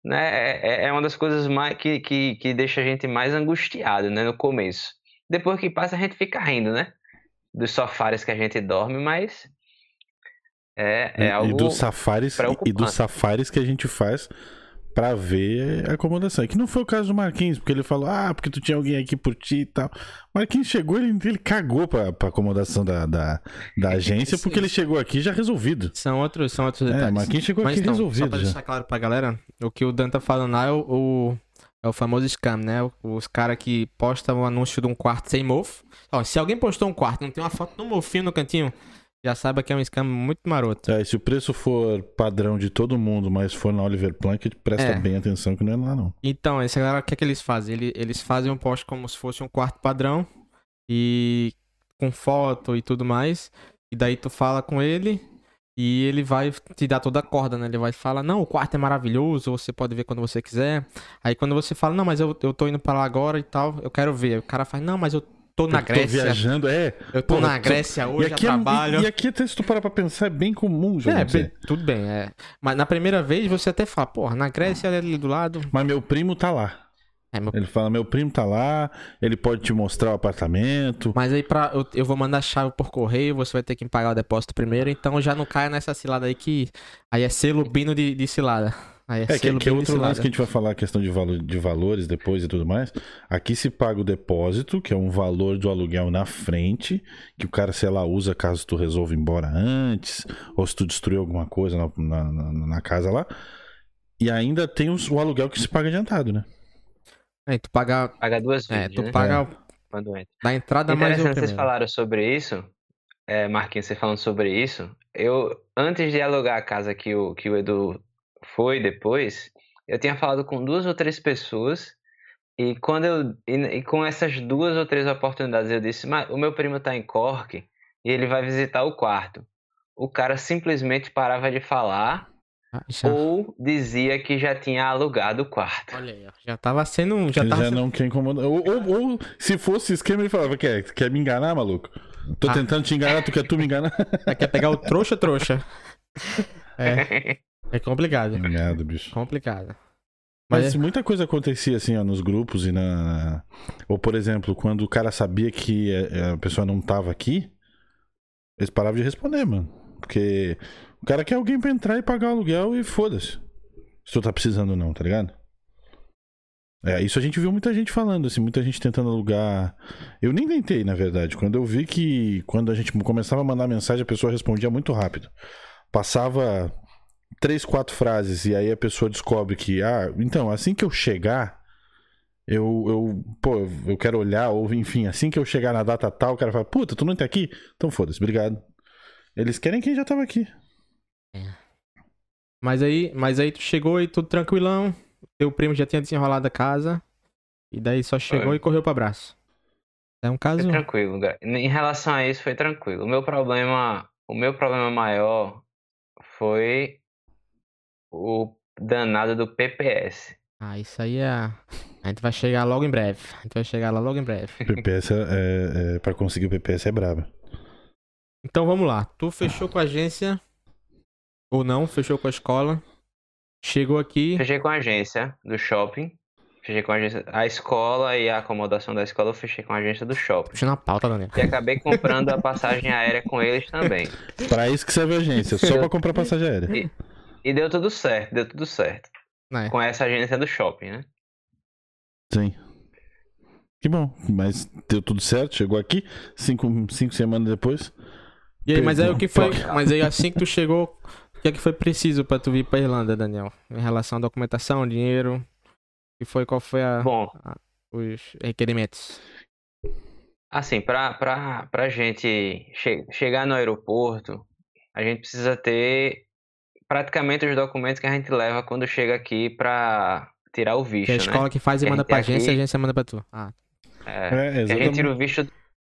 né? É, é uma das coisas mais que, que, que deixa a gente mais angustiado, né? No começo. Depois que passa, a gente fica rindo, né? Dos sofares que a gente dorme, mas é, é e, algo e dos safaris e dos safaris que a gente faz pra ver a acomodação. Que não foi o caso do Marquinhos, porque ele falou, ah, porque tu tinha alguém aqui por ti e tal. Marquinhos chegou, ele, ele cagou pra, pra acomodação da, da, da agência, porque ele chegou aqui já resolvido. São outros, são outros É, detalhes. Marquinhos chegou Mas aqui então, só resolvido pra já. deixar claro pra galera, o que o Dan tá falando lá é o, o- é o famoso scam, né? Os caras que postam um anúncio de um quarto sem mofo. Ó, se alguém postou um quarto e não tem uma foto do mofinho no cantinho, já saiba que é um scam muito maroto. É, se o preço for padrão de todo mundo, mas for na Oliver Plunkett, presta É. bem atenção que não é lá não. Então, essa galera, o que é que eles fazem? Ele- Eles fazem um post como se fosse um quarto padrão e com foto e tudo mais. E daí tu fala com ele e ele vai te dar toda a corda, né? Ele vai falar, não, o quarto é maravilhoso, você pode ver quando você quiser. Aí quando você fala, não, mas eu, eu tô indo pra lá agora e tal, eu quero ver. Aí o cara faz, não, mas eu tô na Eu tô Grécia. viajando, é. Eu tô Porra, na tô- Grécia E hoje, eu aqui, é, trabalho. e, e aqui até se tu parar pra pensar, é bem comum, já. É, bem, tudo bem, é. Mas na primeira vez você até fala, porra, na Grécia é ali do lado. Mas meu primo tá lá. É, meu Ele fala, meu primo tá lá, ele pode te mostrar o apartamento. Mas aí pra, eu, eu vou mandar a chave por correio, você vai ter que pagar o depósito primeiro, então já não caia nessa cilada aí que. Aí é selo bino de, de cilada. Aí é, É, que, que é outro lance que a gente vai falar, a questão de, valo, de valores depois e tudo mais. Aqui se paga o depósito, que é um valor do aluguel na frente, que o cara, sei lá, usa caso tu resolva ir embora antes, ou se tu destruiu alguma coisa na, na, na- na casa lá. E ainda tem os- o aluguel que se paga adiantado, né? É, tu paga. paga duas É, vezes, tu né? paga Quando entra. da entrada mais o Interessante vocês falaram sobre isso. É, Marquinhos, você falando sobre isso. Eu, antes de alugar a casa que o, que o Edu foi depois, eu tinha falado com duas ou três pessoas. E quando eu. E, e com essas duas ou três oportunidades, eu disse, mas o meu primo tá em Cork e ele vai visitar o quarto. O cara simplesmente parava de falar Ah, ou dizia que já tinha alugado o quarto. Olha aí, ó. Já tava sendo. Já ele tava já sendo... não quer incomodar. Ou, ou, ou, se fosse esquema, ele falava: quer, quer me enganar, maluco? Tô Ah. tentando te enganar, tu quer tu me enganar? Quer pegar o trouxa, trouxa. É. É complicado. Obrigado, bicho. Complicado. Mas Mas é- muita coisa acontecia assim, ó, nos grupos e na. Ou, por exemplo, quando o cara sabia que eh, a pessoa não tava aqui, eles paravam de responder, mano. Porque o cara quer alguém pra entrar e pagar o aluguel e foda-se. Se tu tá precisando ou não, tá ligado? É, isso a gente viu muita gente falando, assim, muita gente tentando alugar. Eu nem tentei, na verdade. Quando eu vi que quando a gente começava a mandar mensagem, a pessoa respondia muito rápido. Passava três, quatro frases e aí a pessoa descobre que, ah, então, assim que eu chegar, eu, eu, pô, eu quero olhar, ou enfim, assim que eu chegar na data tal, o cara fala, puta, tu não tá aqui? Então foda-se, obrigado. Eles querem quem já tava aqui. Mas aí, mas aí tu chegou e tudo tranquilão. Teu primo já tinha desenrolado a casa. E daí só chegou Foi. e correu pro abraço. É um caso. Foi tranquilo, em relação a isso foi tranquilo. O meu problema, o meu problema maior foi o danado do PPS. Ah, isso aí é. A gente vai chegar logo em breve. A gente vai chegar lá logo em breve. PPS é, é, é pra conseguir o PPS é braba. Então vamos lá. Tu fechou com a agência. Ou não, fechou com a escola. Chegou aqui. Fechei com a agência do shopping. Fechei com a agência, a escola e a acomodação da escola eu fechei com a agência do shopping. Puxando a pauta, Daniel. E acabei comprando a passagem aérea com eles também. Pra isso que serve a agência, só pra comprar passagem aérea. E deu tudo certo, deu tudo certo. É. Com essa agência do shopping, né? Sim. Que bom, mas deu tudo certo, chegou aqui, cinco, cinco semanas depois. E aí, mas aí o que foi. Mas aí assim que tu chegou, o que é que foi preciso pra tu vir pra Irlanda, Daniel? Em relação à documentação, dinheiro. E foi qual foi a, Bom, os requerimentos? assim, pra, pra, pra gente che- chegar no aeroporto, a gente precisa ter praticamente os documentos que a gente leva quando chega aqui pra tirar o visto, Que é a né? escola que faz e Que manda pra aqui- agência e a agência manda pra tu. Ah, É, É, que a gente tira o visto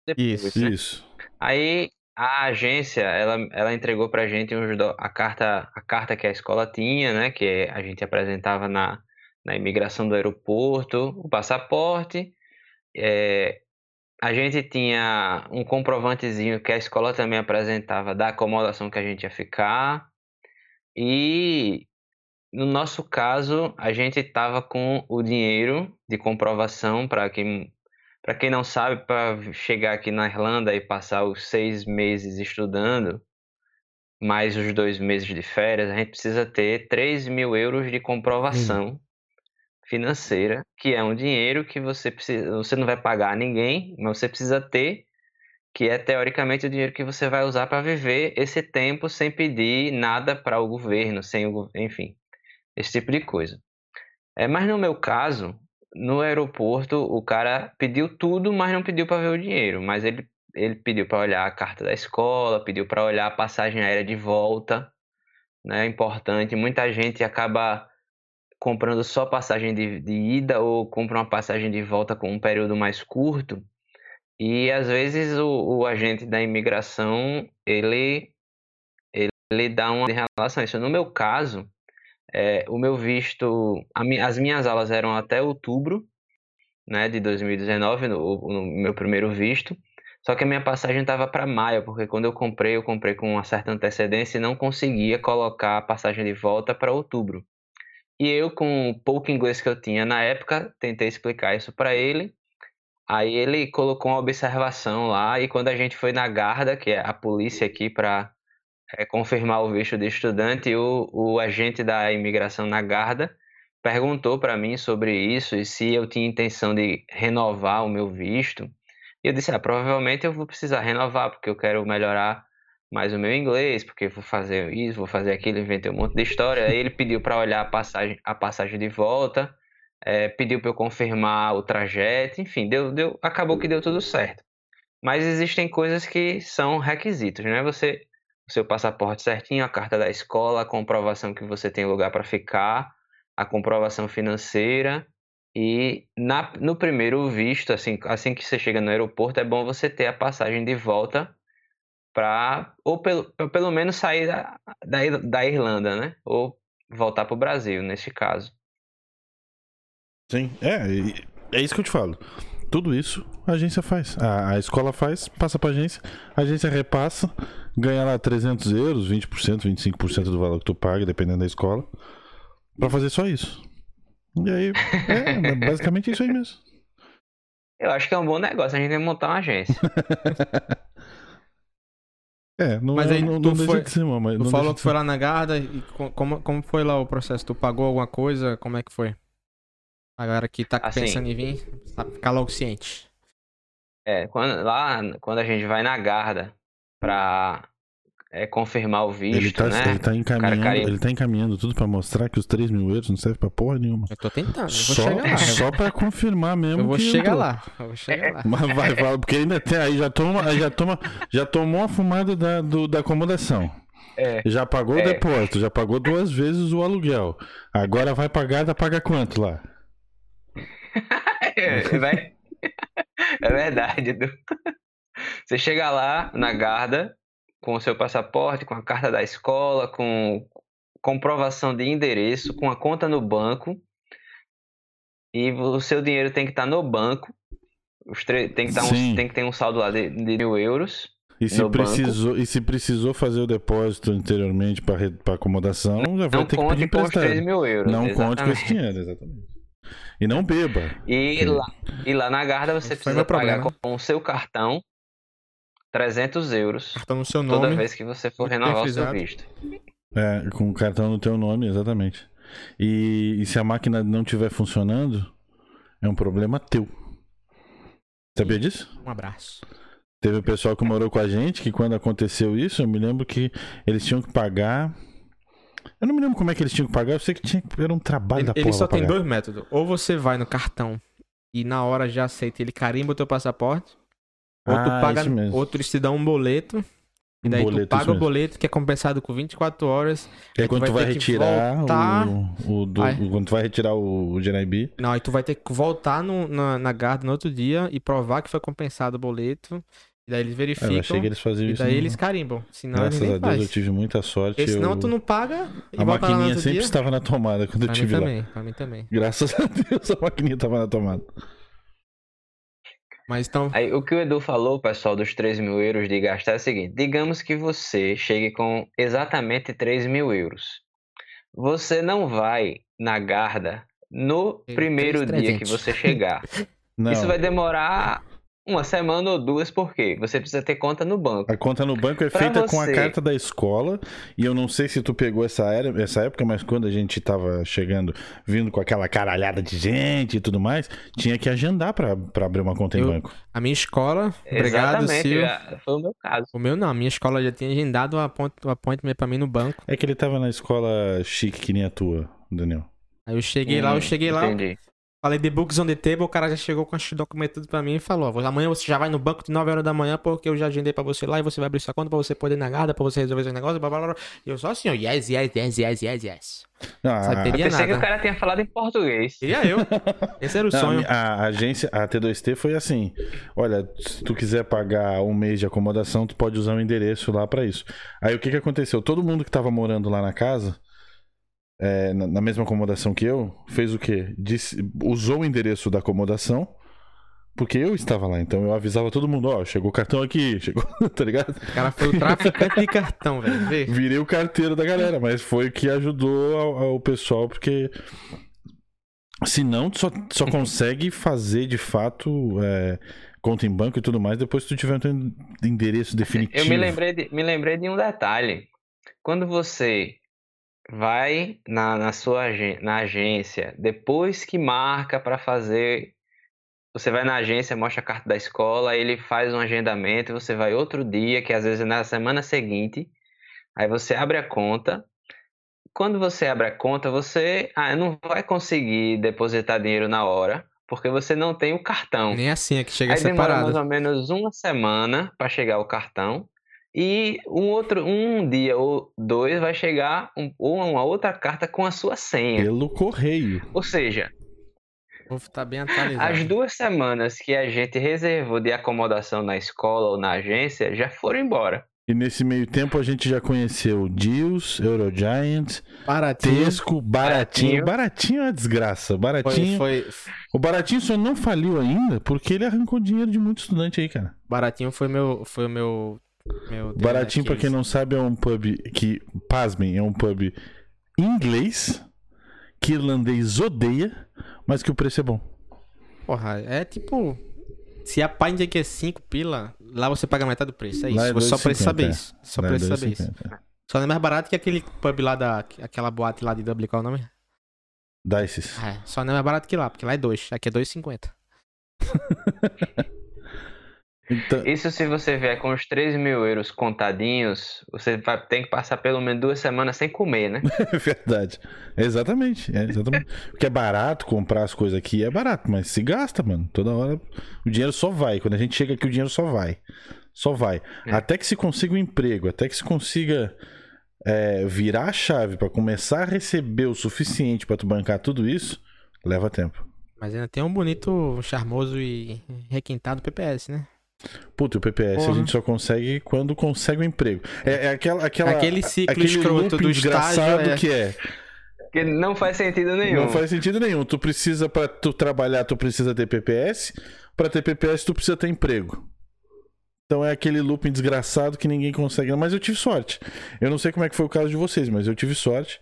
depois, Isso, né? Isso. Aí a agência, ela, ela entregou pra gente uns do- a carta, a carta que a escola tinha, né, que a gente apresentava na, na imigração do aeroporto, o passaporte, é, a gente tinha um comprovantezinho que a escola também apresentava da acomodação que a gente ia ficar, e no nosso caso, a gente estava com o dinheiro de comprovação para quem para quem não sabe, para chegar aqui na Irlanda e passar os seis meses estudando, mais os dois meses de férias, a gente precisa ter 3 mil euros de comprovação financeira, que é um dinheiro que você precisa, você não vai pagar a ninguém, mas você precisa ter, que é teoricamente o dinheiro que você vai usar para viver esse tempo sem pedir nada para o governo, sem o, enfim, esse tipo de coisa. É, mas no meu caso, no aeroporto, o cara pediu tudo, mas não pediu para ver o dinheiro. Mas ele, ele pediu para olhar a carta da escola, pediu para olhar a passagem aérea de volta, né? Importante. Muita gente acaba comprando só passagem de, de ida ou compra uma passagem de volta com um período mais curto. E às vezes o, o agente da imigração ele ele dá uma relação a isso. No meu caso, é, o meu visto, as minhas aulas eram até outubro, né, de 2019, no, no meu primeiro visto. Só que a minha passagem estava para maio, porque quando eu comprei, eu comprei com uma certa antecedência e não conseguia colocar a passagem de volta para outubro. E eu, com o pouco inglês que eu tinha na época, tentei explicar isso para ele. Aí ele colocou uma observação lá e quando a gente foi na Garda, que é a polícia aqui para é, confirmar o visto de estudante, o, o agente da imigração na Garda perguntou para mim sobre isso e se eu tinha intenção de renovar o meu visto. E eu disse, ah, provavelmente eu vou precisar renovar porque eu quero melhorar mais o meu inglês, porque vou fazer isso, vou fazer aquilo, inventei um monte de história. Aí ele pediu para olhar a passagem, a passagem de volta, é, pediu para eu confirmar o trajeto, enfim, deu, deu, acabou que deu tudo certo. Mas existem coisas que são requisitos, né? Você o seu passaporte certinho, a carta da escola, a comprovação que você tem lugar para ficar, a comprovação financeira e na, no primeiro visto, assim, assim que você chega no aeroporto, é bom você ter a passagem de volta para ou pelo, pelo menos sair da, da, da Irlanda, né? Ou voltar para o Brasil, nesse caso. Sim, é, é isso que eu te falo. Tudo isso a agência faz. A, a escola faz, passa pra agência, a agência repassa, ganha lá 300 euros, 20%, 25% do valor que tu paga, dependendo da escola, pra fazer só isso. E aí, é, basicamente isso aí mesmo. Eu acho que é um bom negócio a gente montar uma agência. É, não, Mas é, aí não, não foi- de mano, mas Tu não falou que de foi lá na Garda e co- como, como foi lá o processo? Tu pagou alguma coisa? Como é que foi? A galera que tá Assim. pensando em vir, sabe, ficar logo ciente. É, quando, lá, quando a gente vai na Garda pra é, confirmar o visto, Ele tá, né? ele, tá encaminhando, carimba. ele tá encaminhando tudo pra mostrar que os 3 mil euros não servem pra porra nenhuma. Eu tô tentando, eu vou Só, chegar lá. só pra confirmar mesmo. eu vou que chegar entrou. lá. Eu vou chegar lá. Mas vai, vai, porque ainda tem aí, já toma, já toma, já tomou a fumada da, do- da acomodação. É. Já pagou É. o depósito, já pagou duas vezes o aluguel. Agora vai pagar, dá paga quanto lá? É, vai- é verdade, Edu. Você chega lá na Garda com o seu passaporte, com a carta da escola, com comprovação de endereço, com a conta no banco. E o seu dinheiro tem que estar no banco. Os tre- tem, que tá um- tem que ter um saldo lá de, de mil euros. E se, banco. precisou, e se precisou fazer o depósito anteriormente para acomodação, já vai Não ter que pedir conte com os 3 emprestado. Não conte com esse dinheiro, exatamente. E não beba. E lá, e lá na Garda você foi precisa meu pagar problema. com o seu cartão 300 euros Cartão no seu toda nome. vez que você for renovar o seu visto. É, com o cartão no teu nome, exatamente. E, e se a máquina não estiver funcionando, é um problema teu. Sabia disso? Um abraço. Teve o pessoal que morou com a gente que quando aconteceu isso, eu me lembro que eles tinham que pagar. Eu não me lembro como é que eles tinham que pagar, eu sei que tinha era um trabalho Ele, da ele porra. só pra tem pagar. dois métodos. Ou você vai no cartão e na hora já aceita, ele carimba o teu passaporte. Ou tu Ah, paga, isso mesmo. ou eles te dão um boleto. E daí boleto, tu paga o boleto que é compensado com 24 horas. Que é aí tu quando vai tu vai que retirar voltar. o, o do- Vai. quando tu vai retirar o, o GNIB. Não, aí tu vai ter que voltar no- na, na Garda no outro dia e provar que foi compensado o boleto. E daí eles Ah, eu verificam. achei que eles faziam e isso. daí no- eles carimbam. Senão Graças eles a nem Deus eu faz. tive muita sorte. Porque senão eu- tu não paga e A lá maquininha sempre dia. estava na tomada quando eu Pra mim tive lá. também, pra mim também. Graças a Deus a maquininha estava na tomada. Mas então, Aí o que o Edu falou, pessoal, dos 3 mil euros de gastar é o seguinte: digamos que você chegue com exatamente 3 mil euros. Você não vai na Garda no primeiro dia que 300. você chegar. Não, Isso vai demorar uma semana ou duas, por quê? Você precisa ter conta no banco. a conta no banco é Pra feita com a você. carta da escola. E eu não sei se tu pegou essa, era- essa época, mas quando a gente tava chegando, vindo com aquela caralhada de gente e tudo mais, tinha que agendar pra, pra abrir uma conta em Eu- banco. a minha escola, obrigado, Exatamente, Sil. foi o meu caso. O meu não, a minha escola já tinha agendado o appoint- o appointment pra mim no banco. É que ele tava na escola chique que nem a tua, Daniel. Aí eu cheguei lá, Hum, eu cheguei lá, Entendi. Falei the books on the table, o cara já chegou com os documentos tudo pra mim e falou, ó, amanhã você já vai no banco de 9 horas da manhã porque eu já agendei pra você lá e você vai abrir sua conta pra você poder ir na Garda, pra você resolver seus negócios, blá blá blá. E eu só assim, ó, yes, yes, yes, yes, yes, yes. Não, Sabe, a- Eu pensei que nada. o cara tinha falado em português. Queria eu. Esse era o Não, sonho. a, a agência, a T2T foi assim: olha, se tu quiser pagar um mês de acomodação, tu pode usar o endereço lá pra isso. Aí o que que aconteceu? Todo mundo que tava morando lá na casa, é, na, na mesma acomodação que eu, fez o quê? Disse, usou o endereço da acomodação, porque eu estava lá. Então eu avisava todo mundo: ó, chegou o cartão aqui, chegou, tá ligado? O cara foi o traficante de cartão, velho. Virei o carteiro da galera, mas foi o que ajudou ao, ao pessoal, porque senão tu só, só consegue fazer de fato é, conta em banco e tudo mais depois que tu tiver o teu endereço definitivo. Eu me lembrei, de, me lembrei de um detalhe. Quando você vai na, na sua na agência, depois que marca para fazer, você vai na agência, mostra a carta da escola, aí ele faz um agendamento, você vai outro dia, que às vezes é na semana seguinte, aí você abre a conta. Quando você abre a conta, você ah, não vai conseguir depositar dinheiro na hora, porque você não tem o cartão. Nem assim, é que chega Aí demora mais separado. ou menos uma semana para chegar o cartão. E um outro, um dia ou dois vai chegar um, ou uma outra carta com a sua senha. Pelo correio. Ou seja, O povo tá bem atualizado. as duas semanas que a gente reservou de acomodação na escola ou na agência já foram embora. E nesse meio tempo a gente já conheceu Deals, Eurogiant, Baratinho. Tesco, Baratinho. Baratinho. Baratinho é uma desgraça. Foi, Baratinho. foi, O Baratinho só não faliu ainda porque ele arrancou dinheiro de muito estudante aí, cara. Baratinho foi meu. Foi o meu. Meu Baratinho, pra quem não sabe, é um pub que, pasmem, é um pub inglês que irlandês odeia, mas que o preço é bom. Porra, é tipo. Se a pint aqui é 5 pila, lá você paga metade do preço. É isso. É só 2,50, precisa saber é. isso. Só Lá é precisa saber isso. 2,50. Só não é mais barato que aquele pub lá da. Aquela boate lá de Dublin, qual é o nome? Dices. É, só não é mais barato que lá, porque lá é 2. Aqui é 2,50. Então, Isso se você vier com os 3 mil euros contadinhos, você vai ter que passar pelo menos duas semanas sem comer, né? é verdade. Exatamente. É exatamente. Porque é barato comprar as coisas aqui, é barato, mas se gasta, mano. Toda hora o dinheiro só vai. Quando a gente chega aqui, o dinheiro só vai. Só vai. É. Até que se consiga um emprego, até que se consiga é, virar a chave pra começar a receber o suficiente pra tu bancar tudo isso, leva tempo. Mas ainda tem um bonito, charmoso e requintado PPS, né? Puta, o PPS a Porra. gente só consegue quando consegue um emprego. É, é aquela, aquela, Aquele ciclo aquele escroto loop do desgraçado estágio, é. que é. Porque não faz sentido nenhum. Não faz sentido nenhum. Tu precisa, pra tu trabalhar, tu precisa ter PPS. Pra ter PPS, tu precisa ter emprego. Então é aquele looping desgraçado que ninguém consegue. Mas eu tive sorte. Eu não sei como é que foi o caso de vocês, mas eu tive sorte.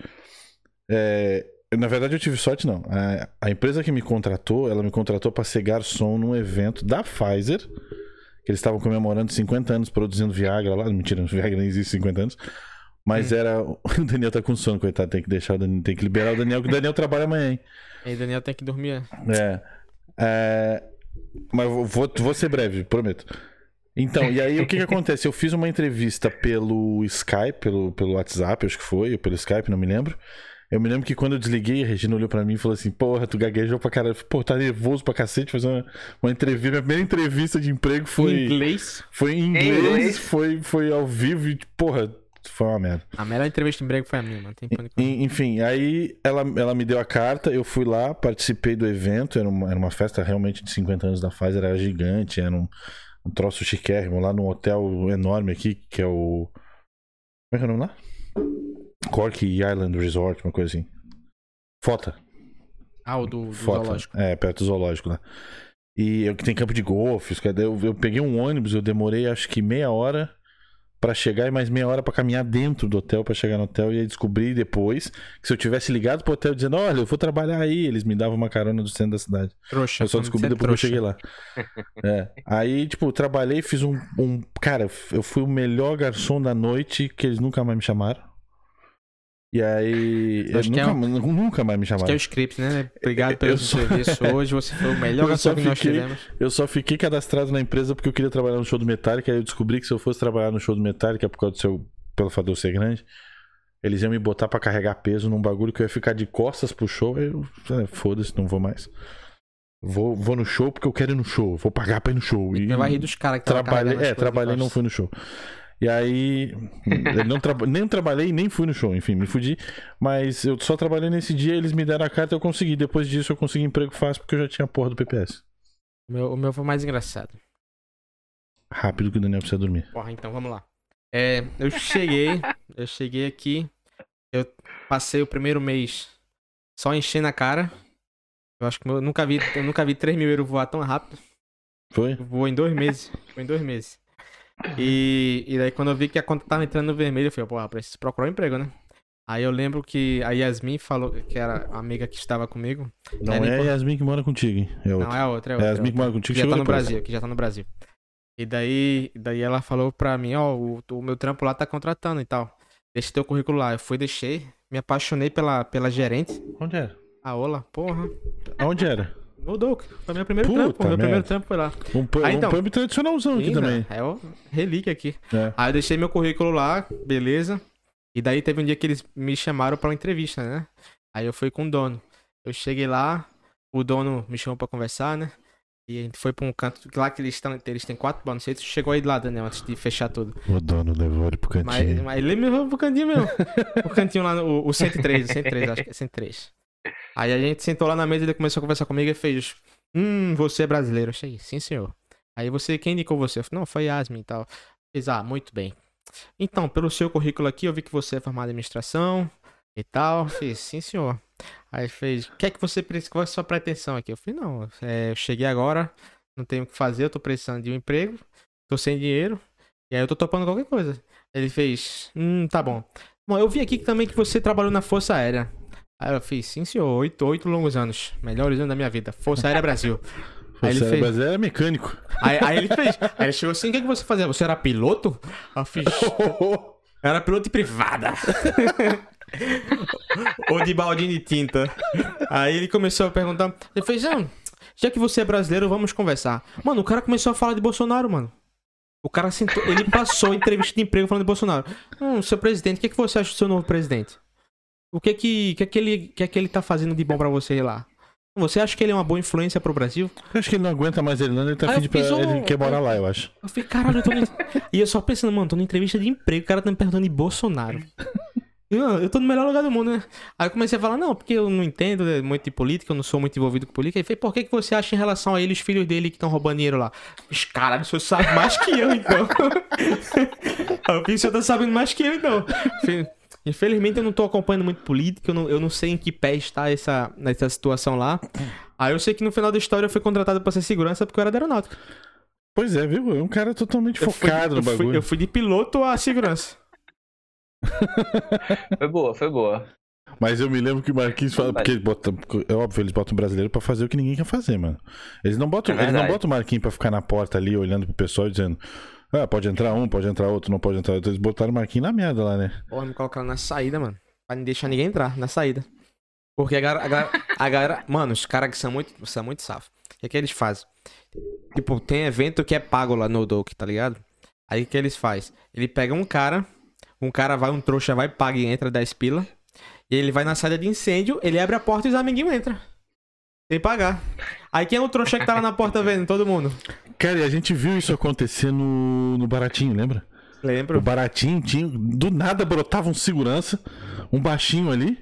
É, Na verdade, eu tive sorte, não. A, a empresa que me contratou, ela me contratou pra ser garçom num evento da Pfizer. Que eles estavam comemorando 50 anos produzindo Viagra lá. Mentira, Viagra nem existe 50 anos. Mas era. O Daniel tá com sono, coitado. Tem que deixar o Daniel. Tem que liberar o Daniel, que o Daniel trabalha amanhã, hein? E aí, Daniel tem que dormir. É. É, Mas eu vou, vou ser breve, prometo. Então, e aí o que que acontece? Eu fiz uma entrevista pelo Skype, pelo, pelo WhatsApp, acho que foi, ou pelo Skype, não me lembro. Eu me lembro que quando eu desliguei, a Regina olhou pra mim e falou assim: Porra, tu gaguejou pra caralho. Pô, tá nervoso pra cacete fazer uma, uma entrevista. Minha primeira entrevista de emprego foi, Inglês. foi em Em inglês, inglês? Foi, foi ao vivo e, porra, foi uma merda. A melhor entrevista de emprego foi a minha, mano. Tem pânico. En- Enfim, aí ela, ela me deu a carta, eu fui lá, participei do evento, era uma, era uma festa realmente de 50 anos da Pfizer, era gigante, era um, um troço chiquérrimo, lá num hotel enorme aqui, que é o... Como é que é o nome lá? Cork Island Resort, uma coisa assim. Fota. Ah, o do, do zoológico. É, perto do zoológico lá. E eu que tem campo de golfe, eu, eu peguei um ônibus, eu demorei acho que meia hora pra chegar e mais meia hora pra caminhar dentro do hotel pra chegar no hotel e aí descobri depois que se eu tivesse ligado pro hotel dizendo, olha, eu vou trabalhar aí, eles me davam uma carona do centro da cidade. Trouxa. Eu só descobri depois que eu cheguei lá. É. Aí, tipo, trabalhei, fiz um, um. Cara, eu fui o melhor garçom da noite que eles nunca mais me chamaram. E aí. Eu é nunca, nunca mais me Acho que é chamaram. o script, né? Obrigado pelo só- serviço hoje. Você foi o melhor só que nós fiquei- tivemos. Eu só fiquei cadastrado na empresa porque eu queria trabalhar no show do Metallica. Aí eu descobri que se eu fosse trabalhar no show do Metallica por causa do seu. pelo fato de eu ser grande, eles iam me botar pra carregar peso num bagulho que eu ia ficar de costas pro show. aí Eu, é, foda-se, não vou mais. Vou, vou no show porque eu quero ir no show. Vou pagar pra ir no show. E vai rir dos caras que trabalhei, é, trabalhei e não fui no show. E aí, não traba- nem trabalhei nem fui no show, enfim, me fudi. Mas eu só trabalhei nesse dia, eles me deram a carta e eu consegui. Depois disso eu consegui emprego fácil porque eu já tinha a porra do PPS. O meu, o meu foi mais engraçado. Rápido que o Daniel precisa dormir. Porra, então vamos lá. É, eu cheguei, eu cheguei aqui, eu passei o primeiro mês só enchendo a cara. Eu acho que eu nunca vi, eu nunca vi 3 mil euros voar tão rápido. Foi? Voou em dois meses. Foi em dois meses. E, e daí quando eu vi que a conta tava entrando no vermelho, eu falei, porra, preciso procurar um emprego, né? Aí eu lembro que a Yasmin falou, que era a amiga que estava comigo. Não É, é, a Yasmin que mora contigo, hein? É outra. Não, é a outra, é É, outra. a é Yasmin que outra. mora contigo que já tá no. Brasil, que já tá no Brasil. E daí, daí ela falou pra mim, ó, o, o meu trampo lá tá contratando e tal. Deixa teu currículo lá. Eu fui, deixei, me apaixonei pela, pela gerente. Onde era? A Ola, porra. Aonde era? Mudou. Foi meu primeiro Puta trampo. Meu merda. primeiro trampo foi lá. Um, pu- Ah, um então. pub tradicionalzão aqui também. É o relíquia aqui. É. Aí eu deixei meu currículo lá, beleza. E daí teve um dia que eles me chamaram pra uma entrevista, né? Aí eu fui com o dono. Eu cheguei lá, o dono me chamou pra conversar, né? E a gente foi pra um canto, lá que eles, estão, eles têm quatro bancos. Você chegou aí lá, Daniel, antes de fechar tudo. O dono levou ele pro Mas, cantinho. mas ele me levou pro cantinho mesmo. o cantinho lá, no, o, o 103, o 103, acho que é 103. Aí a gente sentou lá na mesa e ele começou a conversar comigo e fez: Hum, você é brasileiro. Eu achei, sim, senhor. Aí você, quem indicou você? Eu falei, não, foi Yasmin e tal. Fez, ah, muito bem. Então, pelo seu currículo aqui, eu vi que você é formado em administração e tal. Fiz, sim, senhor. Aí fez, o que é que você precisa, qual é a sua pretensão aqui? Eu falei, não, é, eu cheguei agora, não tenho o que fazer, eu tô precisando de um emprego, tô sem dinheiro, e aí eu tô topando qualquer coisa. Ele fez, hum, tá bom. Bom, eu vi aqui também que você trabalhou na Força Aérea. Aí eu fiz, sim senhor, oito, oito longos anos, melhores anos da minha vida, Força Aérea Brasil. Aí ele fez- mas é mecânico. Aí, aí ele fez, aí ele chegou assim, o que, que você fazia? Você era piloto? Aí eu fiz, era piloto de privada. Ou de baldinho de tinta. Aí ele começou a perguntar. Ele fez, ah, já que você é brasileiro, vamos conversar. Mano, o cara começou a falar de Bolsonaro, mano. O cara sentou, ele passou a entrevista de emprego falando de Bolsonaro. Hum, seu presidente, o que, que você acha do seu novo presidente? O que que, que, que, ele, que, que ele tá fazendo de bom pra você lá? Você acha que ele é uma boa influência pro Brasil? Eu acho que ele não aguenta mais a Irlanda, ele tá de pra... um- Ele quer morar lá, eu acho. Eu falei, caralho, eu tô. no- e eu só pensando, mano, tô na entrevista de emprego, o cara tá me perguntando de Bolsonaro. Eu, eu tô no melhor lugar do mundo, né? Aí eu comecei a falar, não, porque eu não entendo né, muito de política, eu não sou muito envolvido com política. Aí falei, por que, que você acha em relação a ele, os filhos dele que estão roubando dinheiro lá? Os caralho, o senhor sabe mais que eu, então. Aí eu falei, o senhor tá sabendo mais que eu, então. Falei, Infelizmente eu não tô acompanhando muito política, eu não, eu não sei em que pé está essa, essa situação lá. Aí eu sei que no final da história eu fui contratado pra ser segurança porque eu era da aeronáutica. Pois é, viu? É um cara totalmente Eu fui- focado eu no fui- bagulho. eu fui de piloto a segurança. Foi boa, foi boa. Mas eu me lembro que o Marquinhos fala, porque bota, é óbvio, eles botam o brasileiro pra fazer o que ninguém quer fazer, mano. Eles não botam, É eles não botam o Marquinhos pra ficar na porta ali olhando pro pessoal e dizendo: "Ah, pode entrar um, pode entrar outro, não pode entrar outro". Eles botaram o Marquinhos na merda lá, né? Porra, me colocaram na saída, mano. Pra não deixar ninguém entrar, na saída. Porque a galera. A galera, a galera- mano, os caras que são muito, são muito safos. O que, é que eles fazem? Tipo, tem evento que é pago lá no Doc, tá ligado? Aí o que eles fazem? Ele pega um cara, um cara vai, um trouxa vai, paga e entra 10 pila. E ele vai na saída de incêndio, ele abre a porta e os amiguinhos entram. Sem pagar. Aí quem é o trouxa que tá lá na porta vendo? Todo mundo. Cara, e a gente viu isso acontecer no, no Baratinho, lembra? O Lembro. Baratinho tinha. Do nada brotava um segurança, um baixinho ali,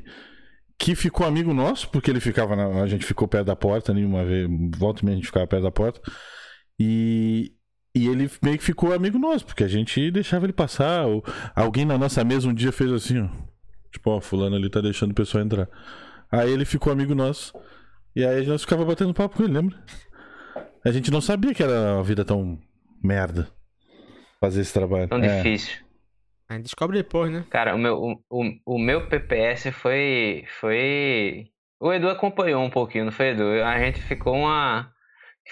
que ficou amigo nosso, porque ele ficava. Na, a gente ficou perto da porta ali uma vez. Volta e meia a gente ficava perto da porta. E. E ele meio que ficou amigo nosso, porque a gente deixava ele passar. Ou, alguém na nossa mesa um dia fez assim, ó. Tipo, ó, fulano ali tá deixando o pessoal entrar. Aí ele ficou amigo nosso. E aí nós ficava batendo papo com ele, lembra? A gente não sabia que era uma vida tão merda. Fazer esse trabalho. Tão É. difícil. A gente descobre depois, né? Cara, o meu, o, o, o meu PPS foi, foi. O Edu acompanhou um pouquinho, não foi, Edu? A gente ficou uma.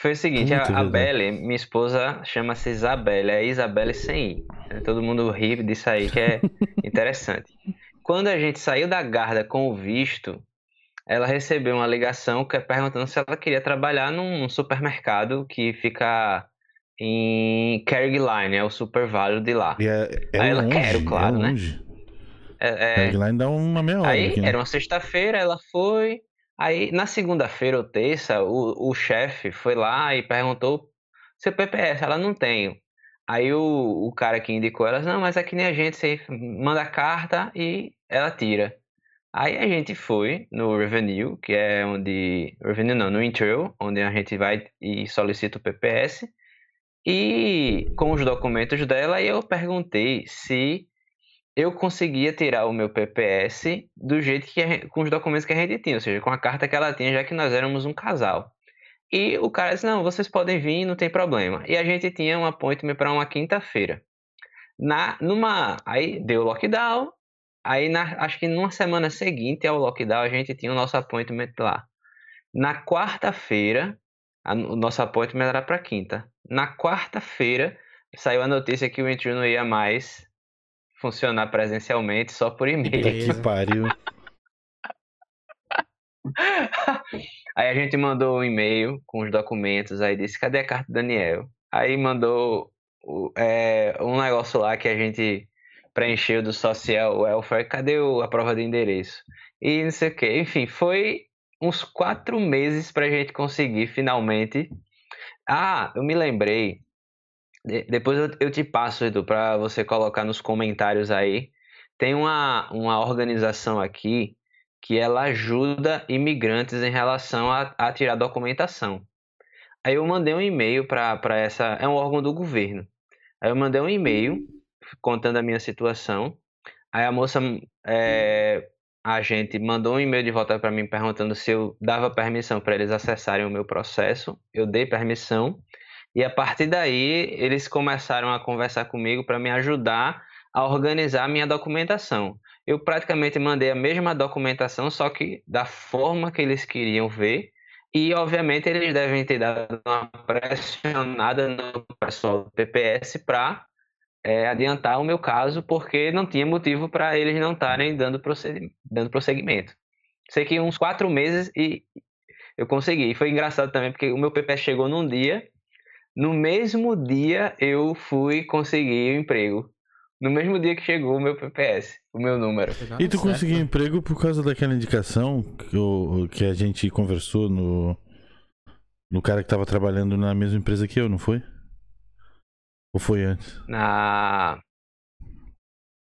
Foi o seguinte, Puta, a, a. Belle, minha esposa, chama-se Isabelle, é Isabelle sem I. né? Todo mundo ri disso aí, que é interessante. Quando a gente saiu da Garda com o visto, ela recebeu uma ligação que é perguntando se ela queria trabalhar num supermercado que fica em Carrickline, é o super válido de lá. E é, é Aí ela longe, quero, claro, é né? longe. É, é, Tagline dá uma meia hora Aí aqui, né? era uma sexta-feira, ela foi. Aí na segunda-feira ou terça, o, o chefe foi lá e perguntou: seu PPS? Ela não tem. Aí o, o cara que indicou ela, não, mas aqui nem a gente, você manda carta e ela tira. Aí a gente foi no Revenue, que é onde. Revenue não, no Intrail, onde a gente vai e solicita o PPS. E com os documentos dela, eu perguntei se eu conseguia tirar o meu PPS do jeito que com os documentos que a gente tinha, ou seja, com a carta que ela tinha, já que nós éramos um casal. E o cara disse: "Não, vocês podem vir, não tem problema". E a gente tinha um appointment para uma quinta-feira. Na numa aí deu lockdown. Aí na, acho que numa semana seguinte ao lockdown a gente tinha o nosso appointment lá. Na quarta-feira, o nosso appointment era para quinta. Na quarta-feira saiu a notícia que o Intune não ia mais funcionar presencialmente só por e-mail. Que pariu. Aí a gente mandou um e-mail com os documentos, aí disse, cadê a carta do Daniel? Aí mandou é, um negócio lá que a gente preencheu do social welfare, cadê a prova de endereço? E não sei o que, enfim, foi uns quatro meses pra gente conseguir finalmente. Ah, eu me lembrei. De- depois eu, eu te passo, Edu, pra você colocar nos comentários aí. Tem uma, uma organização aqui que ela ajuda imigrantes em relação a, a tirar documentação. Aí eu mandei um e-mail para essa. É um órgão do governo. Aí eu mandei um e-mail contando a minha situação. Aí a moça. é, a gente mandou um e-mail de volta para mim perguntando se eu dava permissão para eles acessarem o meu processo. Eu dei permissão e a partir daí eles começaram a conversar comigo para me ajudar a organizar a minha documentação. Eu praticamente mandei a mesma documentação, só que da forma que eles queriam ver. E, obviamente, eles devem ter dado uma pressionada no pessoal do PPS para é, adiantar o meu caso, porque não tinha motivo para eles não estarem dando, dando prosseguimento. Sei que uns quatro meses e eu consegui. Foi engraçado também, porque o meu PPS chegou num dia, no mesmo dia eu fui conseguir o emprego. No mesmo dia que chegou o meu PPS, o meu número. E tu conseguiu emprego por causa daquela indicação que, eu, que a gente conversou no, no cara que tava trabalhando na mesma empresa que eu, não foi? Ou foi antes? Na.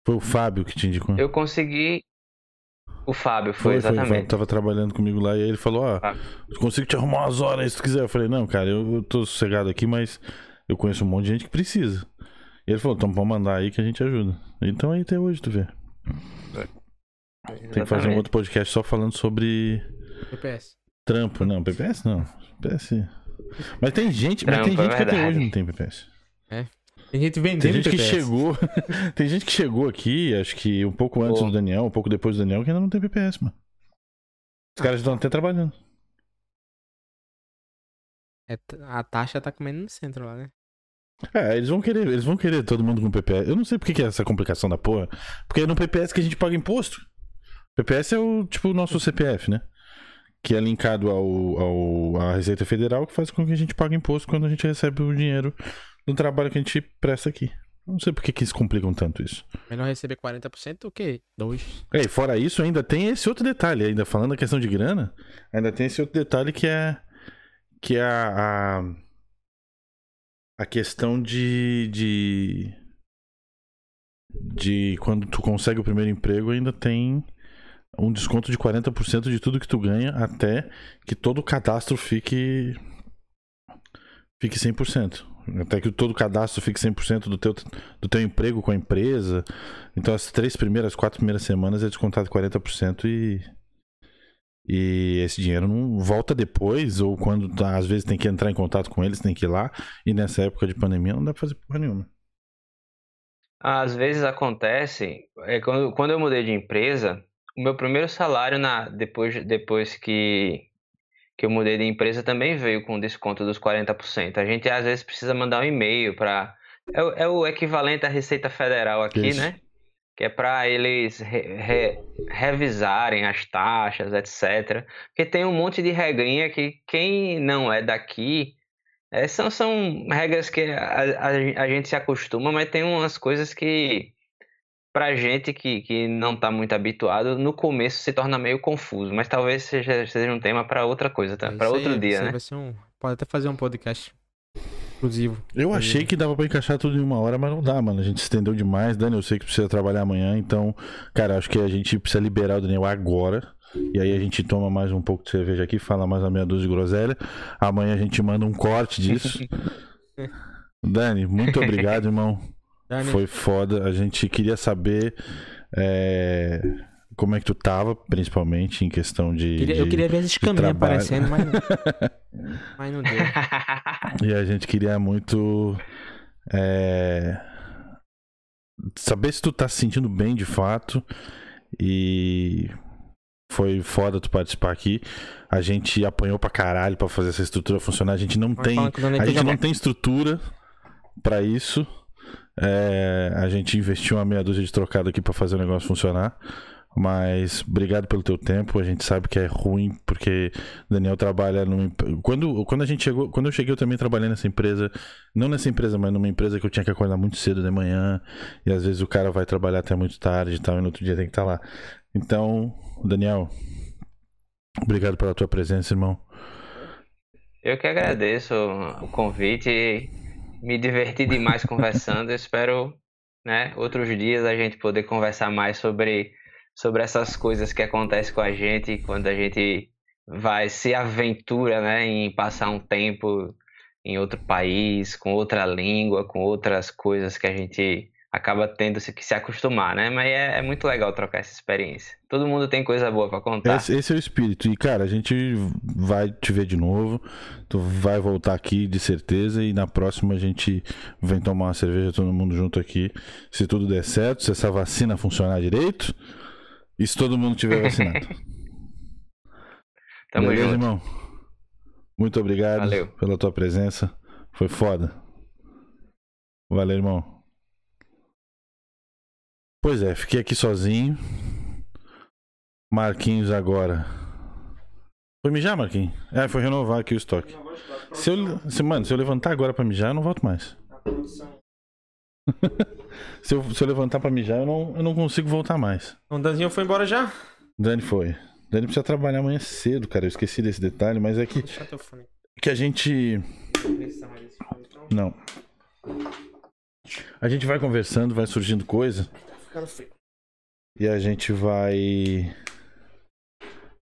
Foi o Fábio que te indicou? Eu consegui. O Fábio foi, Foi, exatamente. foi. O Fábio tava trabalhando comigo lá e aí ele falou: Ó, Fábio. eu consigo te arrumar umas horas aí se tu quiser. Eu falei: Não, cara, eu, eu tô sossegado aqui, mas eu conheço um monte de gente que precisa. E ele falou: Então pode mandar aí que a gente ajuda. Então aí até hoje tu vê. Tem que fazer um outro podcast só falando sobre PPS. trampo. Não, PPS não. PPS. Mas tem gente, mas tem Trampo, é gente que até hoje não tem PPS. Tem gente vendendo Tem gente que PPS. chegou. tem gente que chegou aqui, acho que um pouco antes Pô. do Daniel, um pouco depois do Daniel, que ainda não tem PPS, mano. Os caras estão até trabalhando. É, a taxa tá comendo no centro lá, né? É, eles vão querer, eles vão querer todo mundo com PPS. Eu não sei por que que é essa complicação da porra. Porque é no PPS que a gente paga imposto. PPS é o tipo o nosso CPF, né? Que é linkado ao, ao, à Receita Federal, que faz com que a gente pague imposto quando a gente recebe o dinheiro do trabalho que a gente presta aqui. Não sei por que, que eles complicam tanto isso. Melhor receber 40% do que 2%. É, e fora isso, ainda tem esse outro detalhe, ainda falando a questão de grana, ainda tem esse outro detalhe que é que é a, a, a questão de, de de quando tu consegue o primeiro emprego, ainda tem um desconto de 40% de tudo que tu ganha até que todo o cadastro fique fique 100%. Até que todo o cadastro fique 100% do teu, do teu emprego com a empresa. Então as três primeiras, quatro primeiras semanas é descontado 40% e e esse dinheiro não volta depois ou quando tá, às vezes tem que entrar em contato com eles, tem que ir lá e nessa época de pandemia não dá pra fazer porra nenhuma. Às vezes acontece, é quando, quando eu mudei de empresa, o meu primeiro salário na, depois, depois que, que eu mudei de empresa também veio com desconto dos 40%. A gente às vezes precisa mandar um e-mail para. É, o- é o equivalente à Receita Federal aqui, Isso. né? Que é para eles re- re- revisarem as taxas, etc. Porque tem um monte de regrinha que quem não é daqui é, são, são regras que a, a, a gente se acostuma, mas tem umas coisas que, pra gente que, que não tá muito habituado, no começo se torna meio confuso. Mas talvez seja, seja um tema para outra coisa, tá? Para outro aí, dia, né? Vai ser um, pode até fazer um podcast exclusivo. Eu Aí, achei que dava pra encaixar tudo em uma hora, mas não dá, mano. A gente se estendeu demais. Dani, eu sei que precisa trabalhar amanhã, então, cara, acho que a gente precisa liberar o Daniel agora. E aí a gente toma mais um pouco de cerveja aqui, fala mais uma meia dúzia de groselha. Amanhã a gente manda um corte disso. Dani, muito obrigado, irmão. Foi foda. A gente queria saber é, como é que tu tava, principalmente em questão de. queria- eu de- queria ver caminhos trabalho. aparecendo, mas não, mas não deu. E a gente queria muito é, saber se tu tá se sentindo bem de fato. E foi foda tu participar aqui. A gente apanhou pra caralho pra fazer essa estrutura funcionar. A gente não tem, a gente não tem estrutura pra isso. É, a gente investiu uma meia dúzia de trocado aqui pra fazer o negócio funcionar. Mas obrigado pelo teu tempo. A gente sabe que é ruim porque Daniel trabalha numa quando quando a gente chegou, quando eu cheguei eu também trabalhei nessa empresa, não nessa empresa, mas numa empresa que eu tinha que acordar muito cedo de manhã e às vezes o cara vai trabalhar até muito tarde e tal, e no outro dia tem que estar lá. Então, Daniel, obrigado pela tua presença, irmão. Eu que agradeço o convite. Me diverti demais conversando. Espero, né, outros dias a gente poder conversar mais sobre, sobre essas coisas que acontecem com a gente quando a gente vai se aventura, né, em passar um tempo em outro país, com outra língua, com outras coisas que a gente acaba tendo que se acostumar, né? Mas é, é, muito legal trocar essa experiência. Todo mundo tem coisa boa para contar. Esse, esse, é o espírito. E, cara, a gente vai te ver de novo. Tu vai voltar aqui de certeza. E na próxima a gente vem tomar uma cerveja todo mundo junto aqui. Se tudo der certo, se essa vacina funcionar direito. E se todo mundo tiver vacinado. Tamo Beleza, junto. irmão? Muito obrigado Valeu. pela tua presença. Foi foda. Valeu, irmão. Pois é, fiquei aqui sozinho. Marquinhos agora. Foi mijar, Marquinhos? É, foi renovar aqui o estoque. Se eu, se, mano, se eu levantar agora pra mijar, eu não volto mais. se, eu, se eu levantar pra mijar, eu não, eu não consigo voltar mais. O Danzinho foi embora já? Dani foi. Dani precisa trabalhar amanhã cedo, cara. Eu esqueci desse detalhe, mas é que. Que a gente. Não. A gente vai conversando, vai surgindo coisa ficando. E a gente vai.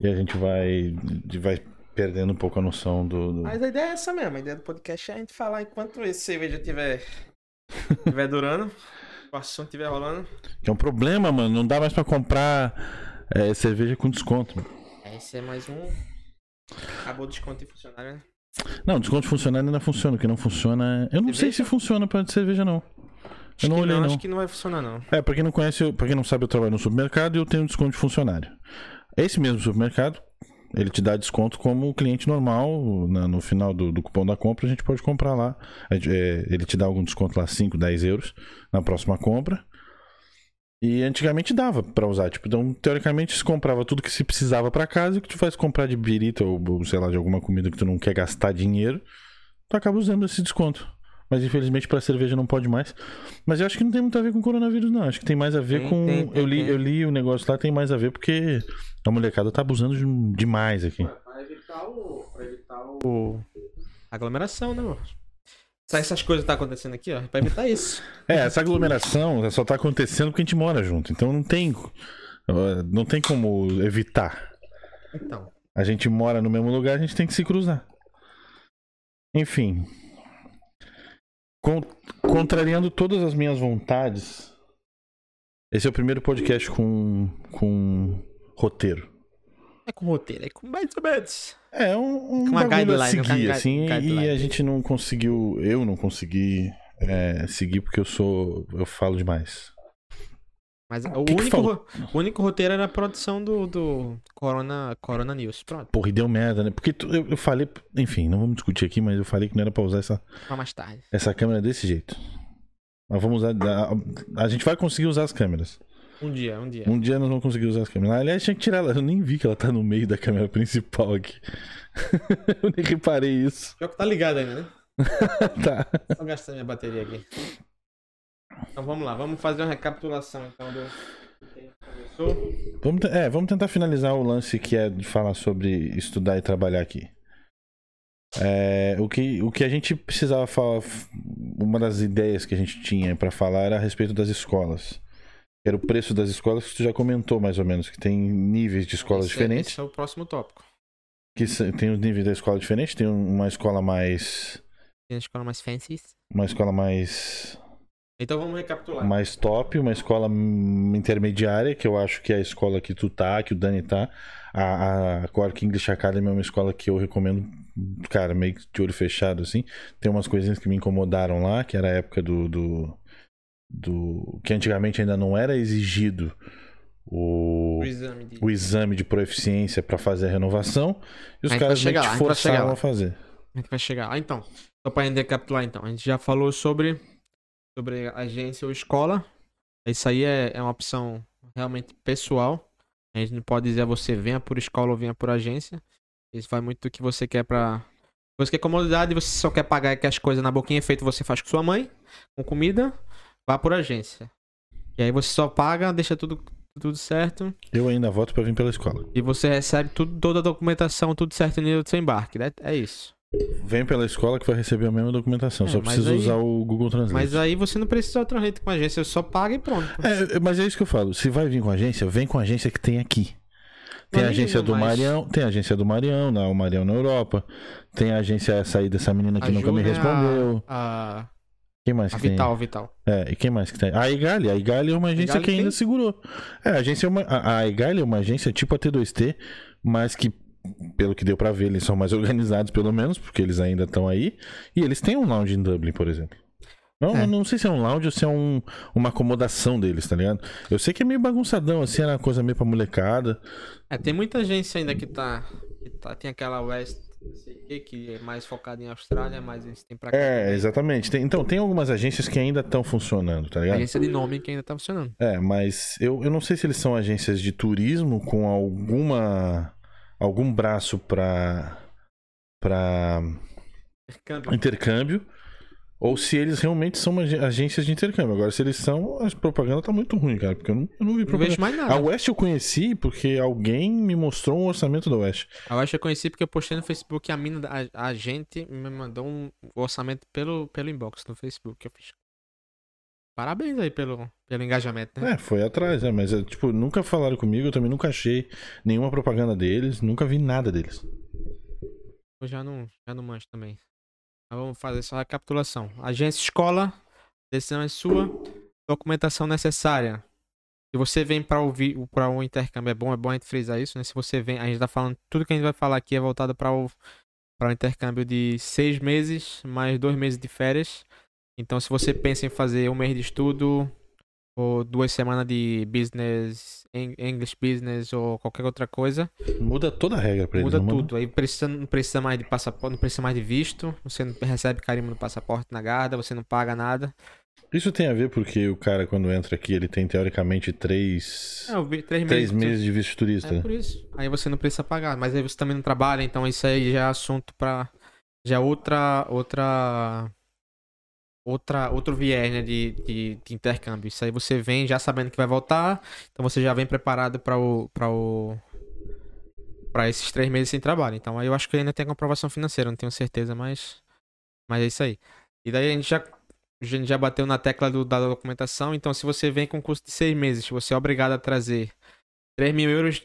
E a gente vai. Vai perdendo um pouco a noção do, do. Mas a ideia é essa mesmo. A ideia do podcast é a gente falar enquanto esse cerveja tiver. tiver durando. o assunto tiver rolando. Que é um problema, mano. Não dá mais pra comprar é, cerveja com desconto. É, esse é mais um. Acabou o desconto de funcionário, né? Não, desconto de funcionário ainda funciona. O que não funciona é. Eu não cerveja? sei se funciona pra cerveja, não. Eu não olhei, não, Acho que não vai funcionar, não. É, pra quem não conhece, pra quem não sabe, eu trabalho no supermercado e eu tenho desconto de funcionário. Esse mesmo supermercado, ele te dá desconto como cliente normal. Na, no final do, do, cupom da compra, a gente pode comprar lá. É, ele te dá algum desconto lá, 5, 10 euros na próxima compra. E antigamente dava para usar. Tipo, então, teoricamente, se comprava tudo que se precisava para casa e que tu faz comprar de birita ou, sei lá, de alguma comida que tu não quer gastar dinheiro, tu acaba usando esse desconto. Mas infelizmente para cerveja não pode mais. Mas eu acho que não tem muito a ver com coronavírus, não. Acho que tem mais a ver tem, com. Tem, tem, eu, li, eu li o negócio lá, tem mais a ver porque a molecada tá abusando de, demais aqui. Pra evitar o. Pra evitar o. Aglomeração, né, mano? Essas coisas que tá acontecendo aqui, ó, pra evitar isso. É, essa aglomeração só tá acontecendo porque a gente mora junto. Então não tem. Não tem como evitar. Então. A gente mora no mesmo lugar, a gente tem que se cruzar. Enfim, contrariando todas as minhas vontades, esse é o primeiro podcast com, com roteiro. É com roteiro, é com mais ou menos. É um, um uma bagulho a seguir, assim, e a gente não conseguiu, eu não consegui é, seguir porque eu sou, eu falo demais. Mas o, que único, que o único roteiro era a produção do, do Corona, Corona News. Pronto. Porra, e deu merda, né? Porque tu, eu, eu, falei. Enfim, não vamos discutir aqui, mas eu falei que não era pra usar essa. Pra mais tarde. Essa câmera desse jeito. Mas vamos usar. A, a, gente vai conseguir usar as câmeras. Um dia, um dia. Um dia nós vamos conseguir usar as câmeras. Aliás, tinha que tirar ela. Eu nem vi que ela tá no meio da câmera principal aqui. eu nem reparei isso. Pior que tá ligado ainda, né? tá. Só gastando minha bateria aqui. Então vamos lá, vamos fazer uma recapitulação então do. Vamos, é, vamos tentar finalizar o lance que é de falar sobre estudar e trabalhar aqui. É, o, que, o que a gente precisava falar, uma das ideias que a gente tinha para falar era a respeito das escolas. Era o preço das escolas que tu já comentou mais ou menos, que tem níveis de escolas esse diferentes. É, esse é o próximo tópico. Que tem os níveis da escola diferentes, tem uma escola mais. Tem uma escola mais fancy. Uma escola mais então vamos recapitular. Mais top, uma escola intermediária, que eu acho que é a escola que tu tá, que o Dani tá. A, a Cork English Academy é uma escola que eu recomendo, cara, meio que de olho fechado, assim. Tem umas coisinhas que me incomodaram lá, que era a época do. do, do que antigamente ainda não era exigido o, o, exame, de... o exame de proficiência para fazer a renovação. E os caras meio que forçaram a, a fazer. A gente vai chegar lá, então. Só pra recapitular, então. A gente já falou sobre sobre agência ou escola. Isso aí é, é uma opção realmente pessoal. A gente não pode dizer a você venha por escola ou venha por agência. Isso vai muito do que você quer pra. Você quer comodidade, você só quer pagar que as coisas na boquinha feito você faz com sua mãe, com comida, vá por agência. E aí você só paga, deixa tudo, tudo certo. Eu ainda voto para vir pela escola. E você recebe tudo, toda a documentação, tudo certo no seu embarque, né? É isso. Vem pela escola que vai receber a mesma documentação. É, só precisa aí, usar o Google Translate. Mas aí você não precisa Translate com a agência, só paga e pronto. É, mas é isso que eu falo. Se vai vir com a agência, vem com a agência que tem aqui. Tem a agência do mas... Marião, tem a agência do Marião, na, o Marião na Europa. Tem a agência essa aí dessa menina que Ajuda nunca me respondeu. A, Quem mais A que tem? Vital, a Vital. É, e quem mais que tem? A Egali. A Egali é uma agência que ainda tem? segurou. É, a agência é uma. A, a Egali é uma agência tipo a T2T, mas que, pelo que deu pra ver, eles são mais organizados, pelo menos, porque eles ainda estão aí. E eles têm um lounge em Dublin, por exemplo. Não, É. não sei se é um lounge ou se é um, uma acomodação deles, tá ligado? Eu sei que é meio bagunçadão, assim, era uma coisa meio pra molecada. É, tem muita agência ainda que tá. Que tá tem aquela West, que, é mais focada em Austrália, mas eles têm pra cá. É, exatamente. Tem- então, tem algumas agências que ainda estão funcionando, tá ligado? Agência de nome que ainda tá funcionando. É, mas eu, eu não sei se eles são agências de turismo com alguma algum braço pra para Intercâmbio. intercâmbio ou se eles realmente são agências de intercâmbio. Agora, se eles são, a propaganda tá muito ruim, cara, porque eu não, eu não vi Não propaganda. vejo mais nada. A West eu conheci porque alguém me mostrou um orçamento da West. Eu acho que eu conheci porque eu postei no Facebook e a mina, a, a gente me mandou um orçamento pelo, pelo inbox no Facebook. Eu fiz. Parabéns aí pelo, pelo engajamento, né? É, foi atrás, né? Mas, é, tipo, nunca falaram comigo, eu também nunca achei nenhuma propaganda deles, nunca vi nada deles. Eu já não, já não manjo também. Mas vamos fazer só a recapitulação. Agência escola, decisão é sua, documentação necessária. Se você vem para ouvir para um intercâmbio, é bom, é bom a gente frisar isso, né? Se você vem, a gente tá falando, tudo que a gente vai falar aqui é voltado para o para o intercâmbio de seis meses mais dois meses de férias. Então, se você pensa em fazer um mês de estudo ou duas semanas de business, Eng- English business ou qualquer outra coisa, Muda toda a regra pra eles. Muda tudo. Aí precisa, não precisa mais de passaporte, não precisa mais de visto. Você não recebe carimbo no passaporte na guarda, você não paga nada. Isso tem a ver porque o cara, quando entra aqui, ele tem teoricamente três, É, vi três três meses. meses de visto turista. É por isso. Aí você não precisa pagar. Mas aí você também não trabalha, então isso aí já é assunto pra. Já é outra. Outra. Outra, outro viés, né, de, de, de intercâmbio. Isso aí você vem já sabendo que vai voltar, então você já vem preparado para o, o, para esses três meses sem trabalho. Então aí eu acho que ainda tem comprovação financeira, não tenho certeza, mas, mas é isso aí. E daí a gente já, a gente já bateu na tecla do, da documentação, então se você vem com custo de seis meses, você é obrigado a trazer 3 mil euros,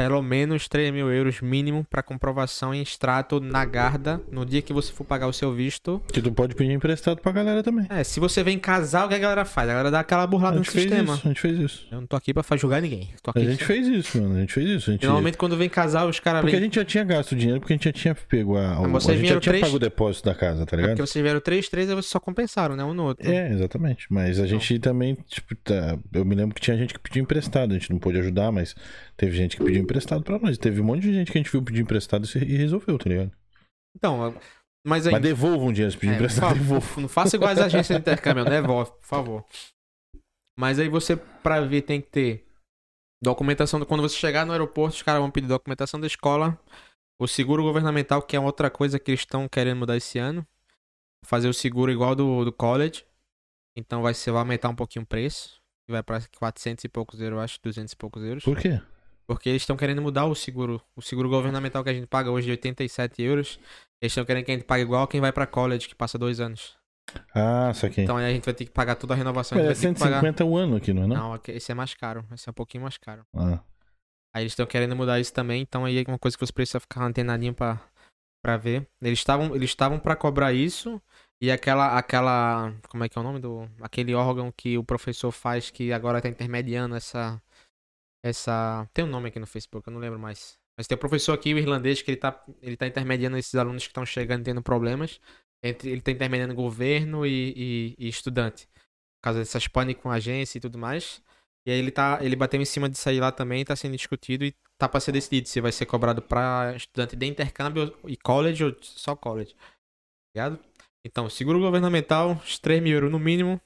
pelo menos 3 mil euros mínimo para comprovação em extrato na Garda no dia que você for pagar o seu visto. Que tu pode pedir emprestado pra galera também. É, se você vem casar, o que a galera faz? A galera dá aquela A burlada no sistema. isso, a gente fez isso. Eu não tô aqui pra julgar ninguém. A gente fez isso, mano. A gente fez isso. A gente... Normalmente quando vem casar, os caras Porque a vêm. gente já tinha gasto dinheiro, porque a gente já tinha pego a. A vocês gente já vieram tinha pago o depósito da casa, tá É ligado? porque vocês vieram 3, 3 aí vocês só compensaram, né? Um no outro. É, exatamente. Mas a gente também, tipo, tá... eu me lembro que tinha gente que pediu emprestado. A gente não pôde ajudar, mas teve gente que pediu emprestado pra nós. Teve um monte de gente que a gente viu pedir emprestado e resolveu, tá ligado? Então, mas aí. Mas devolvam dinheiro se pedir É, emprestado, devolvam. Não faça igual as agências de intercâmbio, devolve, por favor. Mas aí você, pra ver, tem que ter documentação. do- Quando você chegar no aeroporto, os caras vão pedir documentação da escola, o seguro governamental, que é outra coisa que eles estão querendo mudar esse ano. Fazer o seguro igual do, do college. Então vai, ser, vai aumentar um pouquinho o preço. Vai pra 400 e poucos euros, eu acho, 200 e poucos euros. Por quê? Porque eles estão querendo mudar o seguro. O seguro governamental que a gente paga hoje de 87 euros. Eles estão querendo que a gente pague igual quem vai pra college, que passa dois anos. Ah, saquei. Então aí a gente vai ter que pagar toda a renovação. Mas é vai ter que pagar... 150 o ano aqui, não é? Não? Não, aqui- esse é mais caro. Esse é um pouquinho mais caro. Ah. Aí eles estão querendo mudar isso também. Então aí é uma coisa que você precisa ficar antenadinho pra, pra ver. Eles estavam eles estavam pra cobrar isso. E aquela, aquela. Como é que é o nome do. Aquele órgão que o professor faz que agora tá intermediando essa. Essa. Tem um nome aqui no Facebook, eu não lembro mais. Mas tem um professor aqui, o irlandês, que ele tá, ele tá intermediando esses alunos que estão chegando tendo problemas. Entre, ele tá intermediando governo e, e, e estudante. Por causa dessas pânico com agência e tudo mais. E aí ele tá. Ele bateu em cima disso aí lá também, tá sendo discutido e tá pra ser decidido se vai ser cobrado pra estudante de intercâmbio e college ou só college. Ligado? Então, seguro governamental, os 3 mil euros no mínimo.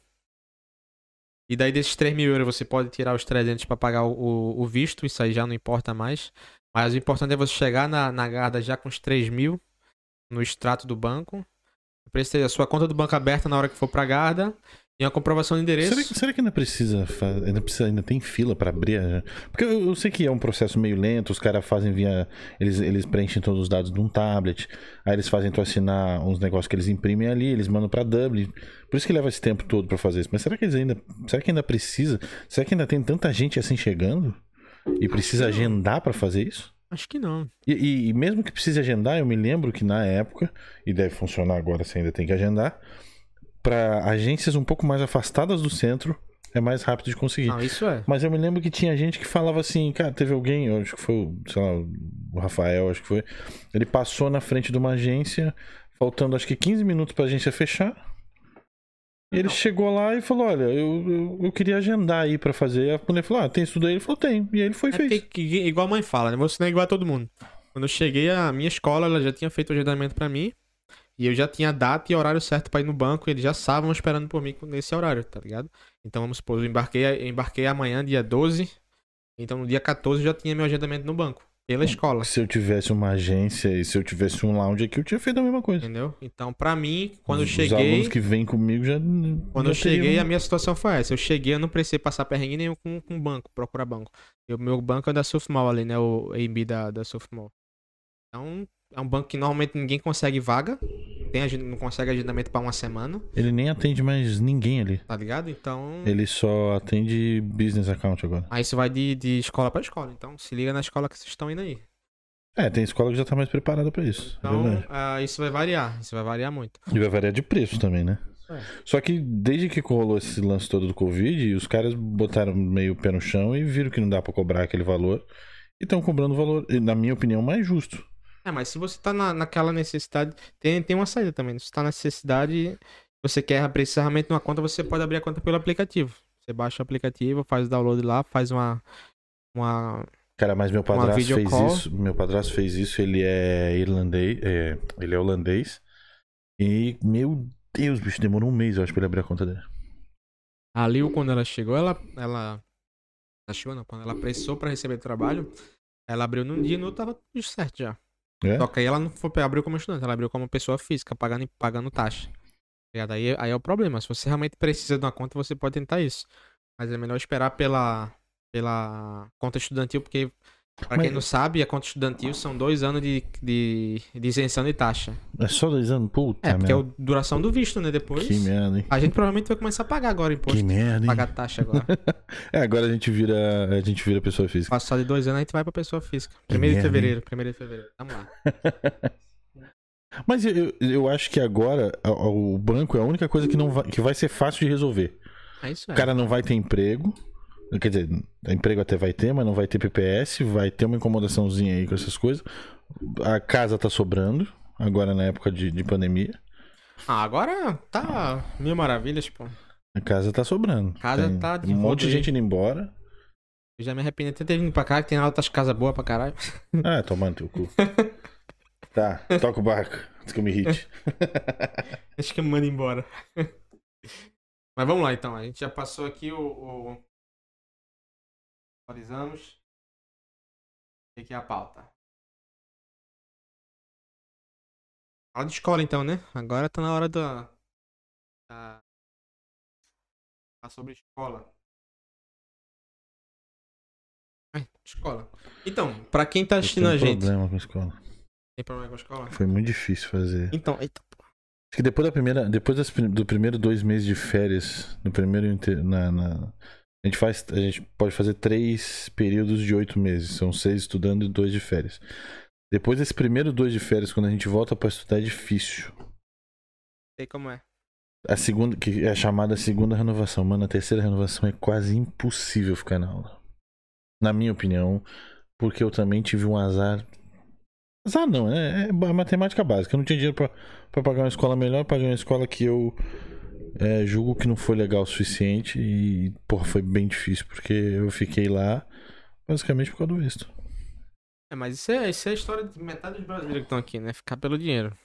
E daí desses 3 mil euros você pode tirar os 300 pra pagar o, o- visto, isso aí já não importa mais. Mas o importante é você chegar na, na Garda já com os 3 mil no extrato do banco. Precisa a sua conta do banco aberta na hora que for pra Garda. E uma comprovação de endereço. Será, que- será que ainda precisa, ainda precisa, ainda tem fila pra abrir? a- Porque eu, eu sei que é um processo meio lento, os caras fazem via, eles, eles preenchem todos os dados num tablet, aí eles fazem tu assinar uns negócios que eles imprimem ali, eles mandam pra Dublin. Por isso que leva esse tempo todo pra fazer isso. Mas será que eles ainda, será que ainda precisa? Será que ainda tem tanta gente assim chegando e precisa agendar pra fazer isso? Acho que não. E, e- e mesmo que precise agendar, eu me lembro que na época, e deve funcionar agora se ainda tem que agendar, pra agências um pouco mais afastadas do centro, é mais rápido de conseguir. Não, isso é. Mas eu me lembro que tinha gente que falava assim, cara, teve alguém, acho que foi, o, sei lá, o Rafael, acho que foi. Ele passou na frente de uma agência, faltando acho que 15 minutos pra agência fechar. E ele Não. chegou lá e falou: Olha, eu, eu, eu queria agendar aí pra fazer. A mulher falou: Ah, tem isso daí? Ele falou: Tem. E aí ele foi e É fez. que- igual a mãe fala, né? Você não é igual a todo mundo. Quando eu cheguei, a minha escola ela já tinha feito o agendamento pra mim. E eu já tinha data e horário certo pra ir no banco. E eles já estavam esperando por mim nesse horário, tá ligado? Então vamos supor, eu embarquei, eu embarquei amanhã, dia 12. Então no dia 14 eu já tinha meu agendamento no banco. Pela escola. Se eu tivesse uma agência e se eu tivesse um lounge aqui, eu tinha feito a mesma coisa. Entendeu? Então, pra mim, quando eu Os cheguei. alunos que vêm comigo já. Quando já eu cheguei, teriam- a minha situação foi essa. Eu cheguei, eu não precisei passar perrengue nenhum com, com banco, procurar banco. O meu banco é da Surfmall ali, né? O AMB da, da Surfmall. Então, é um banco que normalmente ninguém consegue vaga. Tem, não consegue agendamento pra uma semana, Ele nem atende mais ninguém ali. tá ligado? Então. Ele só atende business account agora. Aí isso vai de, de escola pra escola. Então, se liga na escola que vocês estão indo aí. É, tem escola que já tá mais preparada pra isso. é Então, verdade. ah, isso vai variar. Isso vai variar muito. E vai variar de preço também, né? É. Só que desde que rolou esse lance todo do Covid, os caras botaram meio o pé no chão e viram que não dá pra cobrar aquele valor. E estão cobrando o valor, na minha opinião, mais justo. É, mas se você tá na, naquela necessidade, tem, tem uma saída também. Se você tá na necessidade, você quer precisamente uma conta, você pode abrir a conta pelo aplicativo. Você baixa o aplicativo, faz o download lá, faz uma. Uma. Cara, mas meu padrasto fez call. isso. Meu padrasto fez isso, ele é irlandês. é, ele é holandês. E, meu Deus, bicho, demorou um mês, eu acho, pra ele abrir a conta dele. A Lil, quando ela chegou, ela. Ela. Chegou, não. Quando ela precisou pra receber trabalho, ela abriu num dia e no outro tava tudo certo já. É? Só que aí ela não foi, abriu como estudante, ela abriu como pessoa física, pagando, pagando taxa. Aí, aí é o problema. Se você realmente precisa de uma conta, você pode tentar isso. Mas é melhor esperar pela, pela conta estudantil, porque, pra quem Mas- não sabe, a conta estudantil são dois anos de, de, de isenção de taxa. É só dois anos? Puta, É, porque é a duração do visto, né? Depois. Que merda, hein? A gente provavelmente vai começar a pagar agora imposto. Que merda, hein? Pagar taxa agora. É, agora a gente vira. A gente vira pessoa física. Passar de dois anos, a gente vai pra pessoa física. Primeiro de fevereiro, primeiro de fevereiro. Vamos lá. Mas eu, eu acho que agora o banco é a única coisa que, não vai, que vai ser fácil de resolver. É isso O aí. cara não vai ter emprego. Quer dizer, emprego até vai ter, mas não vai ter PPS, vai ter uma incomodaçãozinha aí com essas coisas. A casa tá sobrando, agora na época de, de pandemia. Ah, agora tá mil maravilhas, pô. A casa tá sobrando. Casa Tem tá de Um monte de gente indo embora. Eu já me arrependi de ter vindo pra cá, que tem outras casas boas pra caralho. Ah, tomando teu cu. Tá, toca o barco. Antes que eu me irrite. Acho que eu mando embora. Mas vamos lá então. A gente já passou aqui o. o... Atualizamos. O que é a pauta? Fala de escola então, né? Agora tá na hora da. da... Falar sobre escola. Ai, escola. Então, pra quem tá assistindo a gente. problema com a escola. Tem problema com a escola? Foi muito difícil fazer. Então, eita. Acho que depois da primeira, depois das do primeiro dois meses de férias, no primeiro na, na- a gente faz, a gente pode fazer três períodos de oito meses, são seis estudando e dois de férias. Depois desse primeiro dois de férias, quando a gente volta pra estudar, é difícil. Sei como é. A segunda, que é a chamada segunda renovação, mano, a terceira renovação é quase impossível ficar na aula. Na minha opinião, porque eu também tive um azar. Azar não, é, é matemática básica. Eu não tinha dinheiro pra, pra pagar uma escola melhor, paguei uma escola que eu é, julgo que não foi legal o suficiente e, porra, foi bem difícil, porque eu fiquei lá basicamente por causa do visto. É, mas isso é, isso é a história de metade dos brasileiros que estão aqui, né? Ficar pelo dinheiro.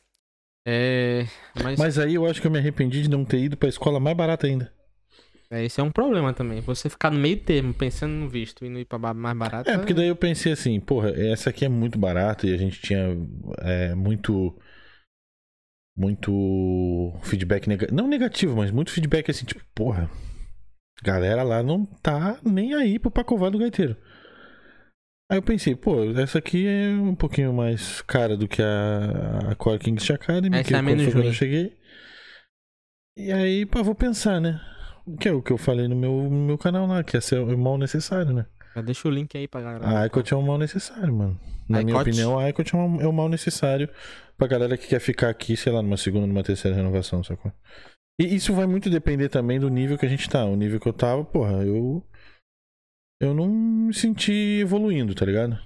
É. Mas, Mas aí eu acho que eu me arrependi de não ter ido pra escola mais barata ainda. é, esse é um problema também. Você ficar no meio termo, pensando no visto e não ir pra mais barato. É, porque daí eu pensei assim, porra, essa aqui é muito barata e a gente tinha é, muito. Muito feedback negativo. Não negativo, mas muito feedback assim, tipo, porra. Galera lá não tá nem aí pro Pacová do Gaiteiro. Aí eu pensei, pô, essa aqui é um pouquinho mais cara do que a, a Core Kings Academy, Essa que é a quando menos foi quando eu cheguei. E aí, pá, vou pensar, né? Que é o que eu falei no meu, no meu canal lá, que é ser o mal necessário, né? Deixa o link aí pra galera. A ICOT é um mal necessário, mano. Na minha ICOT? opinião, a ICOT é um, é um mal necessário pra galera que quer ficar aqui, sei lá, numa segunda, numa terceira renovação, sacou? E isso vai muito depender também do nível que a gente tá. O nível que eu tava, porra, eu. Eu não me senti evoluindo, tá ligado?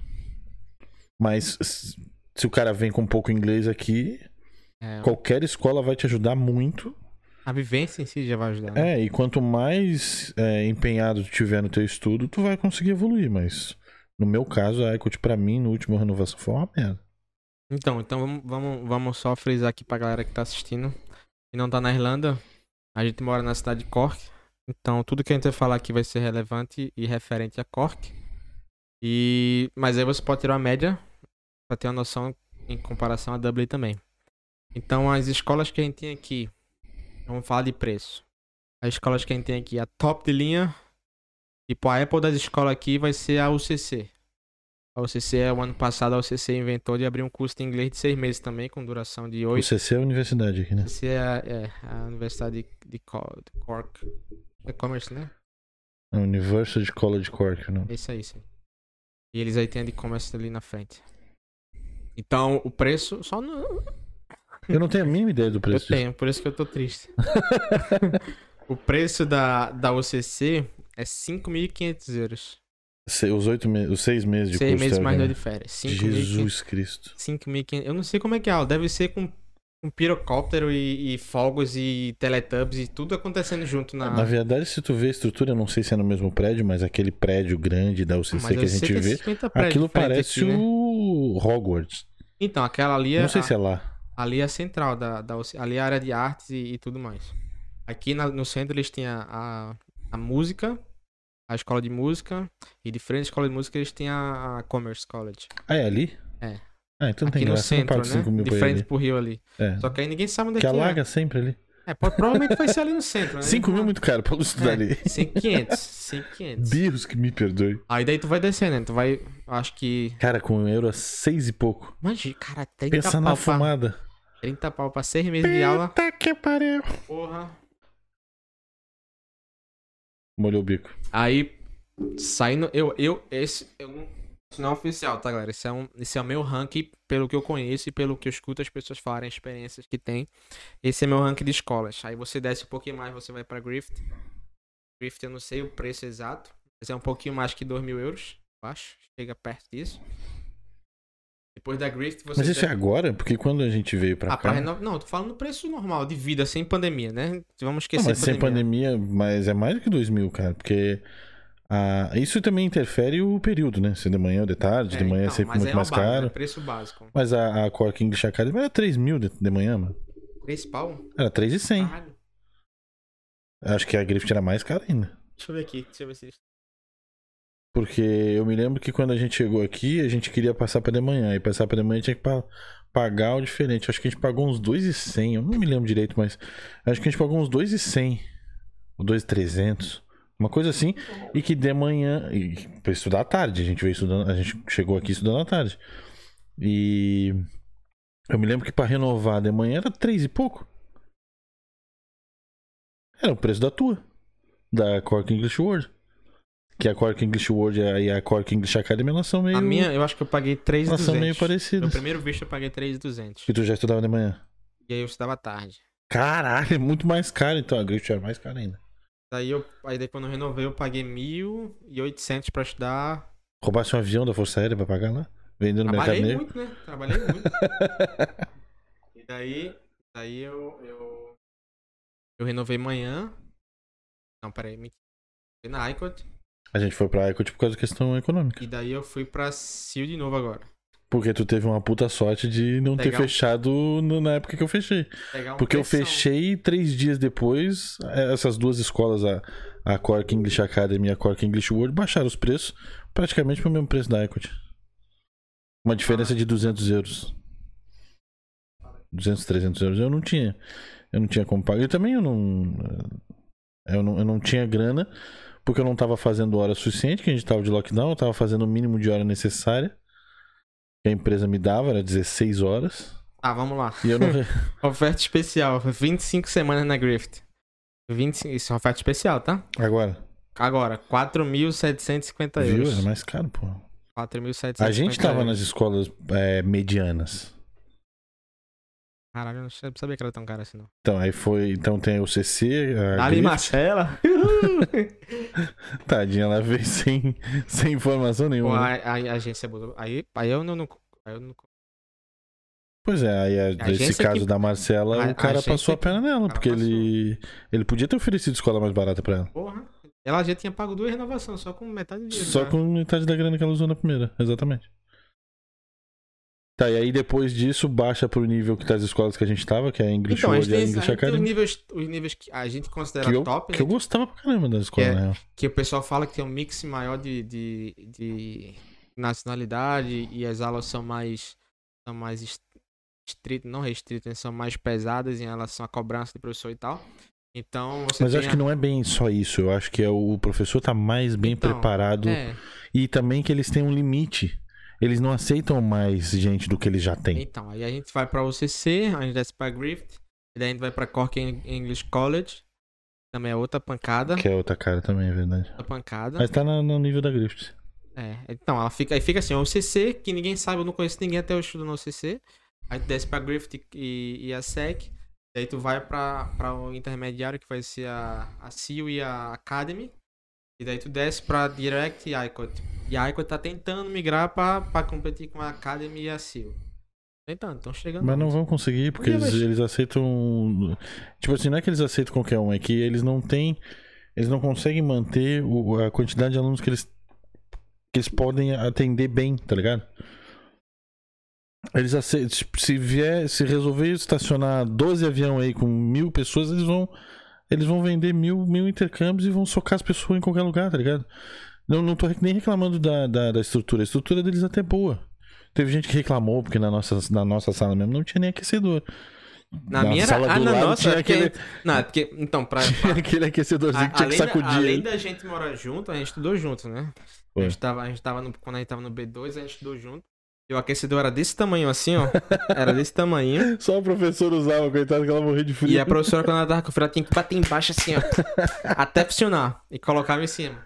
Mas se o cara vem com pouco inglês aqui, É, qualquer escola vai te ajudar muito. a vivência em si já vai ajudar. né? É, e quanto mais é, empenhado tu tiver no teu estudo, tu vai conseguir evoluir. Mas no meu caso, a Ecot pra mim, no último renovação, foi uma merda. Então, então vamos, vamos, vamos só frisar aqui pra galera que tá assistindo e não tá na Irlanda. A gente mora na cidade de Cork. Então, tudo que a gente vai falar aqui vai ser relevante e referente a Cork. E mas aí você pode tirar uma média pra ter uma noção em comparação a Dublin também. Então, as escolas que a gente tem aqui, vamos falar de preço. As escolas que a gente tem aqui, a top de linha, tipo a Apple das escolas aqui vai ser a UCC. A UCC é o ano passado a UCC inventou de abrir um curso de inglês de seis meses também, com duração de O oito. CC é a universidade aqui, né? UCC é, a- é a Universidade de, de de Cork. É Commerce, né? A University College Cork, não. É isso aí, sim. E eles aí têm a de Commerce ali na frente. Então, o preço só no... Eu não tenho a mínima ideia do Eu preço. disso. tenho, por isso que eu tô triste. o preço da, da UCC é 5.500 euros. Se- Os oito meses, os seis meses de Seis curso. meses mais dois de férias. 5.500 Jesus Cristo. 5.500. Eu não sei como é que é aula. Deve ser com, com pirocóptero e, e fogos e teletubbies e tudo acontecendo junto na. Na verdade, se tu vê a estrutura, eu não sei se é no mesmo prédio, mas aquele prédio grande da UCC Mas que a gente é vê, 50 prédios aquilo parece aqui, né? o Hogwarts. Então, aquela ali é, Não sei a, se é lá. ali é a central da, da UC ali é a área de artes e, e tudo mais. Aqui na- no centro eles têm a, a, a música, a escola de música, e de frente à escola de música eles têm a, a Commerce College. Ah, é ali? É. Ah, então não tem Aqui no centro, pago 5 né? De frente ali. pro rio ali. É. Só que aí ninguém sabe onde é Que que é. alaga sempre ali. É, pode- provavelmente vai ser ali no centro, né? 5 mil é muito caro pra eu estudar ali. 500, 500. Deus que me perdoe. Aí daí tu vai descendo, né? Tu vai, acho que... Cara, com um euro a seis e pouco. Imagina, cara, 30 Pensa pau na pra... fumada. 30 pau pra 6 meses de aula. Puta que pariu. Porra. Molhou o bico. Aí, saindo... Eu, eu, esse... Eu não... Isso não é oficial, tá, galera? Esse é, um, esse é o meu ranking, pelo que eu conheço e pelo que eu escuto as pessoas falarem, experiências que tem. Esse é meu ranking de escolas. Aí você desce um pouquinho mais, você vai pra Griffith. Griffith eu não sei o preço exato, mas é um pouquinho mais que 2 mil euros, eu acho. Chega perto disso. Depois da Griffith você... Mas isso é agora? Porque quando a gente veio pra Ah, cá... pra reno... Não, tô falando preço normal de vida, sem pandemia, né? Vamos Não, esquecer mas sem pandemia, mas é mais do que 2 mil, cara. Porque ah, isso também interfere o período, né? Se é de manhã ou de tarde. É, de manhã é então, sempre mas muito é mais básico, caro. É preço básico. Mas a, a Cork English Academy era 3 mil de, de manhã, mano. 3 pau? Era 3,100. Caralho. Acho que a Griffith era mais cara ainda. Deixa eu ver aqui, deixa eu ver se. Porque eu me lembro que quando a gente chegou aqui, a gente queria passar pra de manhã. E passar pra de manhã tinha que pa- pagar o diferente. Acho que a gente pagou uns 2,100. Eu não me lembro direito, mas acho que a gente pagou uns 2,100. Ou 2,300. Uma coisa assim. E que de manhã. E pra estudar à tarde. A gente veio estudando. A gente chegou aqui estudando à tarde. E. Eu me lembro que pra renovar de manhã era 3 e pouco. Era o preço da tua. Da Cork English World. Que a Cork English World e a- e a Cork English Academy elas são meio. A minha, eu acho que eu paguei elas são 3,200. meio No parecidas. primeiro visto eu paguei 3,200. Que tu já estudava de manhã. E aí eu estudava tarde. Caralho, é muito mais caro então. A Griffith era mais cara ainda. Daí, eu, aí daí quando eu renovei eu paguei 1.800 pra estudar. Roubasse um avião da Força Aérea pra pagar lá? Vendendo no Mercado Trabalhei Negro. muito, né? Trabalhei muito. e daí, daí eu, eu, eu renovei manhã. Não, peraí. Fui na ICOT. A gente foi pra Ecot por causa da questão econômica. E daí eu fui pra CIL de novo agora. Porque tu teve uma puta sorte de não ter fechado no- na época que eu fechei. Um Porque eu pressão. fechei três dias depois, eh, essas duas escolas, a, a Cork English Academy e a Cork English World, baixaram os preços praticamente pro mesmo preço da Ecot. Uma diferença de 200 euros. 200, 300 euros. Eu não tinha. Eu não tinha como pagar. Eu também eu não, eu não. Eu não tinha grana, porque eu não tava fazendo hora suficiente, que a gente tava de lockdown, eu tava fazendo o mínimo de hora necessária. Que a empresa me dava, era 16 horas. Ah, vamos lá. E eu não. Oferta especial. 25 semanas na Grift. 25, isso é uma oferta especial, tá? Agora. Agora, 4.750 Viu? euros. Era mais caro, pô. 4.750 A gente tava euros. nas escolas é, medianas. Caralho, eu não sabia que era tão caro assim, não. Então, aí foi. Então tem o CC. A Grift. Marcela. Tadinha, ela veio sem, sem informação Pô, nenhuma. a, a, a agência botou. Aí, aí eu não. não- aí eu não Pois é, aí a- nesse agência caso que- da Marcela, a- o cara agência passou a que- perna nela, cara porque ele. Ele podia ter oferecido escola mais barata pra ela. porra. Ela já tinha pago duas renovações, só com metade do dinheiro. Só já. com metade da grana que ela usou na primeira, exatamente. Tá, e aí depois disso baixa pro nível que tá as escolas que a gente tava, que é a English Então, a World e a a English tem os, Academy. níveis, os níveis que a gente considera Que eu, top, que né? eu gostava pra caramba da escola, É. na real. que o pessoal fala que tem um mix maior de, de, de nacionalidade e as aulas são mais são mais est- estritas, não restritas, né? são mais pesadas em relação à cobrança do professor e tal. Então você Mas eu acho que não é bem só isso. Eu acho que é o professor tá mais bem Então, preparado é, e também que eles têm um limite. Eles não aceitam mais gente do que eles já têm. então, aí a gente vai pra UCC, a gente desce pra Griffith, e daí a gente vai pra Cork Eng- English College, também é outra pancada, Que é outra cara também, é verdade. outra pancada. Mas tá na- no nível da Griffith. É, então, ela fica, aí fica assim, o UCC, que ninguém sabe, eu não conheço ninguém até eu estudo no UCC. Aí tu desce pra Griffith e, e a SEC. Daí tu vai pra, pra o intermediário, que vai ser a, a CIO e a Academy. E daí tu desce pra Direct e ICOT. E a ICOT tá tentando migrar pra, pra competir com a Academy e a CIO. Tentando, estão chegando. Mas não vão conseguir, porque Por que, eles, eles aceitam. Tipo assim, não é que eles aceitam qualquer um, é que eles não têm. Eles não conseguem manter o- a quantidade de alunos que eles. que eles podem atender bem, tá ligado? Eles aceitam. Se vier, se resolver estacionar 12 aviões aí com mil pessoas, eles vão. Eles vão vender mil, mil intercâmbios e vão socar as pessoas em qualquer lugar, tá ligado? Não, não tô nem reclamando da, da, da estrutura. A estrutura deles é até boa. Teve gente que reclamou, porque na nossa, na nossa sala mesmo não tinha nem aquecedor. Na minha era. sala Ah, do na lado nossa, tinha é porque- aquele, Não, é porque. Então, pra. tinha aquele aquecedorzinho a- que tinha que além, da, sacudir. além da gente morar junto, a gente estudou junto, né? A gente tava, a gente tava no, quando a gente tava no B2, a gente estudou junto. E o aquecedor era desse tamanho assim, ó. Era desse tamanho. Só o professor usava, coitado, que ela morria de frio. E a professora, quando ela tava com frio, ela tinha que bater embaixo assim, ó. até funcionar. E colocava em cima.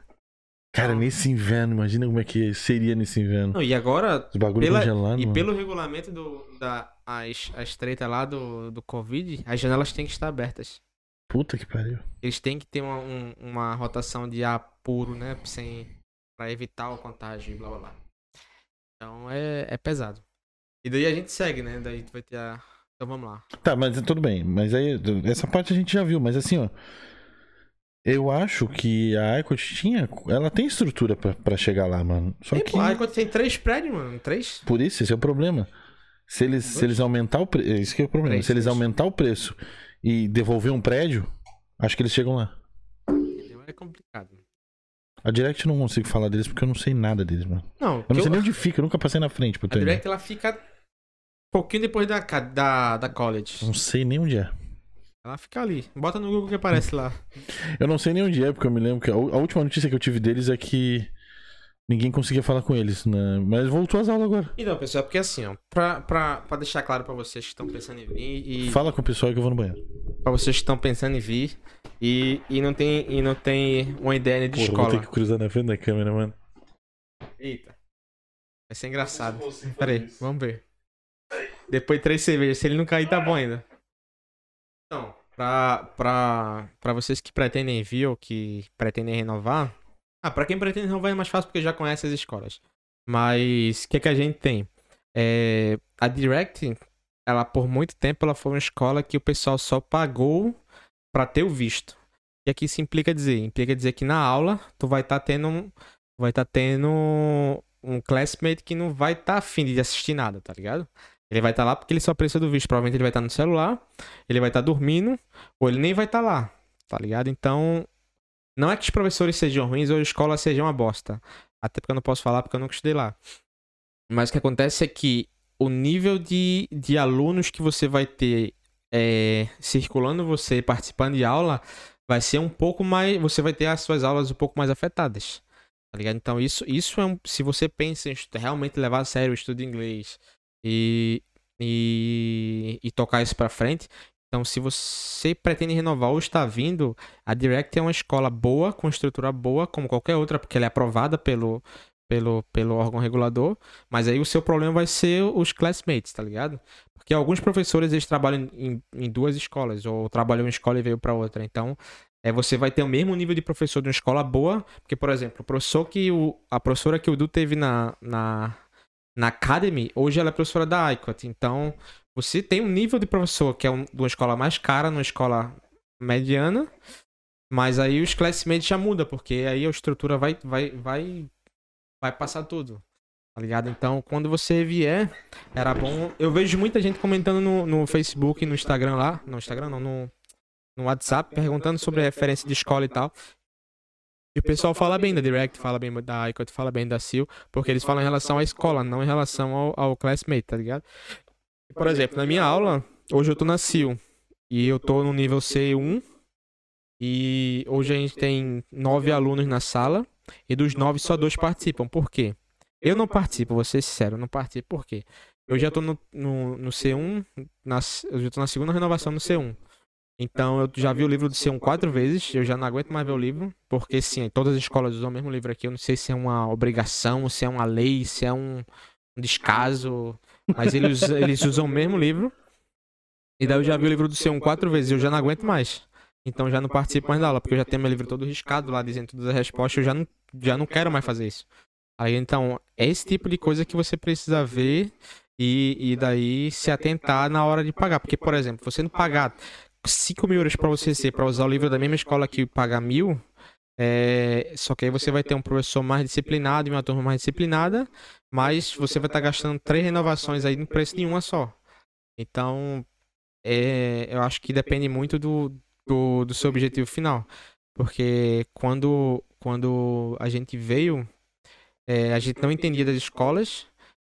Cara, nesse inverno, imagina como é que seria nesse inverno. Não, e agora, Os bagulho pela- congelado. e mano. pelo regulamento do, da as, as treta lá do, do Covid, as janelas têm que estar abertas. Puta que pariu. Eles têm que ter uma, um- uma rotação de ar puro, né? Sem, pra evitar o contágio e blá blá blá. Então é, é pesado. E daí a gente segue, né? Daí vai ter a. Então vamos lá. Tá, mas tudo bem. Mas aí, essa parte a gente já viu. Mas assim, ó. Eu acho que a Icot tinha. Ela tem estrutura pra, pra chegar lá, mano. Só Tem, que. aí quando tem três prédios, mano. Três? Por isso, esse é o problema. Se eles, se eles aumentar o preço. Isso que é o problema. Três, se eles três. aumentar o preço e devolver um prédio, acho que eles chegam lá. É complicado. A Direct eu não consigo falar deles porque eu não sei nada deles, mano. Não, Eu não sei eu- nem onde fica, eu nunca passei na frente, pra a. Direct ela fica um pouquinho depois da, da, da college. Não sei nem onde é. Ela fica ali. Bota no Google que aparece lá. Eu não sei nem onde é, porque eu me lembro que a última notícia que eu tive deles é que ninguém conseguia falar com eles, né? Mas voltou às aulas agora. Então, pessoal, é porque assim, ó, pra, pra, pra deixar claro pra vocês que estão pensando em vir e Fala com o pessoal que eu vou no banheiro. pra vocês que estão pensando em vir e, e não tem e não tem uma ideia de Porra, escola. vou ter que cruzar na frente da câmera, mano. Eita. Vai ser engraçado. Pera aí, vamos ver. Depois de três cervejas, se ele não cair, tá bom ainda. Então, pra, pra, pra vocês que pretendem vir ou que pretendem renovar. Ah, pra quem pretende renovar é mais fácil porque já conhece as escolas. Mas o que, que a gente tem? É, a Direct, ela por muito tempo ela foi uma escola que o pessoal só pagou pra ter o visto. E aqui isso implica dizer, implica dizer que na aula tu vai estar tendo um, vai estar tendo um classmate que não vai estar afim de assistir nada, tá ligado? Ele vai estar lá porque ele só precisa do visto. Provavelmente ele vai estar no celular, ele vai estar dormindo, ou ele nem vai estar lá, tá ligado? Então, não é que os professores sejam ruins ou a escola seja uma bosta. Até porque eu não posso falar porque eu nunca estudei lá. Mas o que acontece é que o nível de, de alunos que você vai ter é, circulando você, participando de aula, vai ser um pouco mais. Você vai ter as suas aulas um pouco mais afetadas. Tá ligado? Então, isso, isso é um. Se você pensa em realmente levar a sério o estudo de inglês e, e, e tocar isso pra frente. Então, se você pretende renovar ou está vindo, a Direct é uma escola boa, com estrutura boa, como qualquer outra, porque ela é aprovada pelo, pelo, pelo órgão regulador, mas aí o seu problema vai ser os classmates, tá ligado? Porque alguns professores eles trabalham em, em duas escolas, ou trabalham em uma escola e veio para outra. Então, é, você vai ter o mesmo nível de professor de uma escola boa, porque, por exemplo, o professor que o, a professora que o Du teve na, na, na Academy, hoje ela é professora da ICOT. Então, você tem um nível de professor que é um, de uma escola mais cara, numa escola mediana, mas aí os classmates já muda, porque aí a estrutura vai, vai, vai, vai passar tudo. Tá ligado? Então, quando você vier, era bom. Eu vejo muita gente comentando no, no Facebook, no Instagram lá. No Instagram não, no, no WhatsApp, perguntando sobre referência de escola e tal. E o pessoal fala bem da Direct, fala bem da ICOT, fala bem da SIL, porque eles falam em relação à escola, não em relação ao, ao classmate, tá ligado? Por exemplo, na minha aula, hoje eu tô na SIL e eu tô no nível C1 e hoje a gente tem nove alunos na sala e dos nove só dois participam. Por quê? Eu não participo, vou ser sincero, eu não participo por quê? Eu já tô no, no, no C1, na, eu já tô na segunda renovação no C1. Então eu já vi o livro do C1 quatro vezes, eu já não aguento mais ver o livro, porque sim, todas as escolas usam o mesmo livro aqui, eu não sei se é uma obrigação, se é uma lei, se é um, um descaso, mas eles, eles usam o mesmo livro. E daí eu já vi o livro do C1 quatro vezes, eu já não aguento mais. Então já não participo mais da aula, porque eu já tenho meu livro todo riscado lá, dizendo todas as respostas, eu já não, já não quero mais fazer isso. Aí então, é esse tipo de coisa que você precisa ver e, e daí se atentar na hora de pagar. Porque, por exemplo, você não pagar 5 mil euros para você ser, para usar o livro da mesma escola que paga mil, é, só que aí você vai ter um professor mais disciplinado e uma turma mais disciplinada, mas você vai estar tá gastando três renovações aí no preço de uma só. Então, é, eu acho que depende muito do, do, do seu objetivo final. Porque quando, quando a gente veio, é, a gente não entendia das escolas.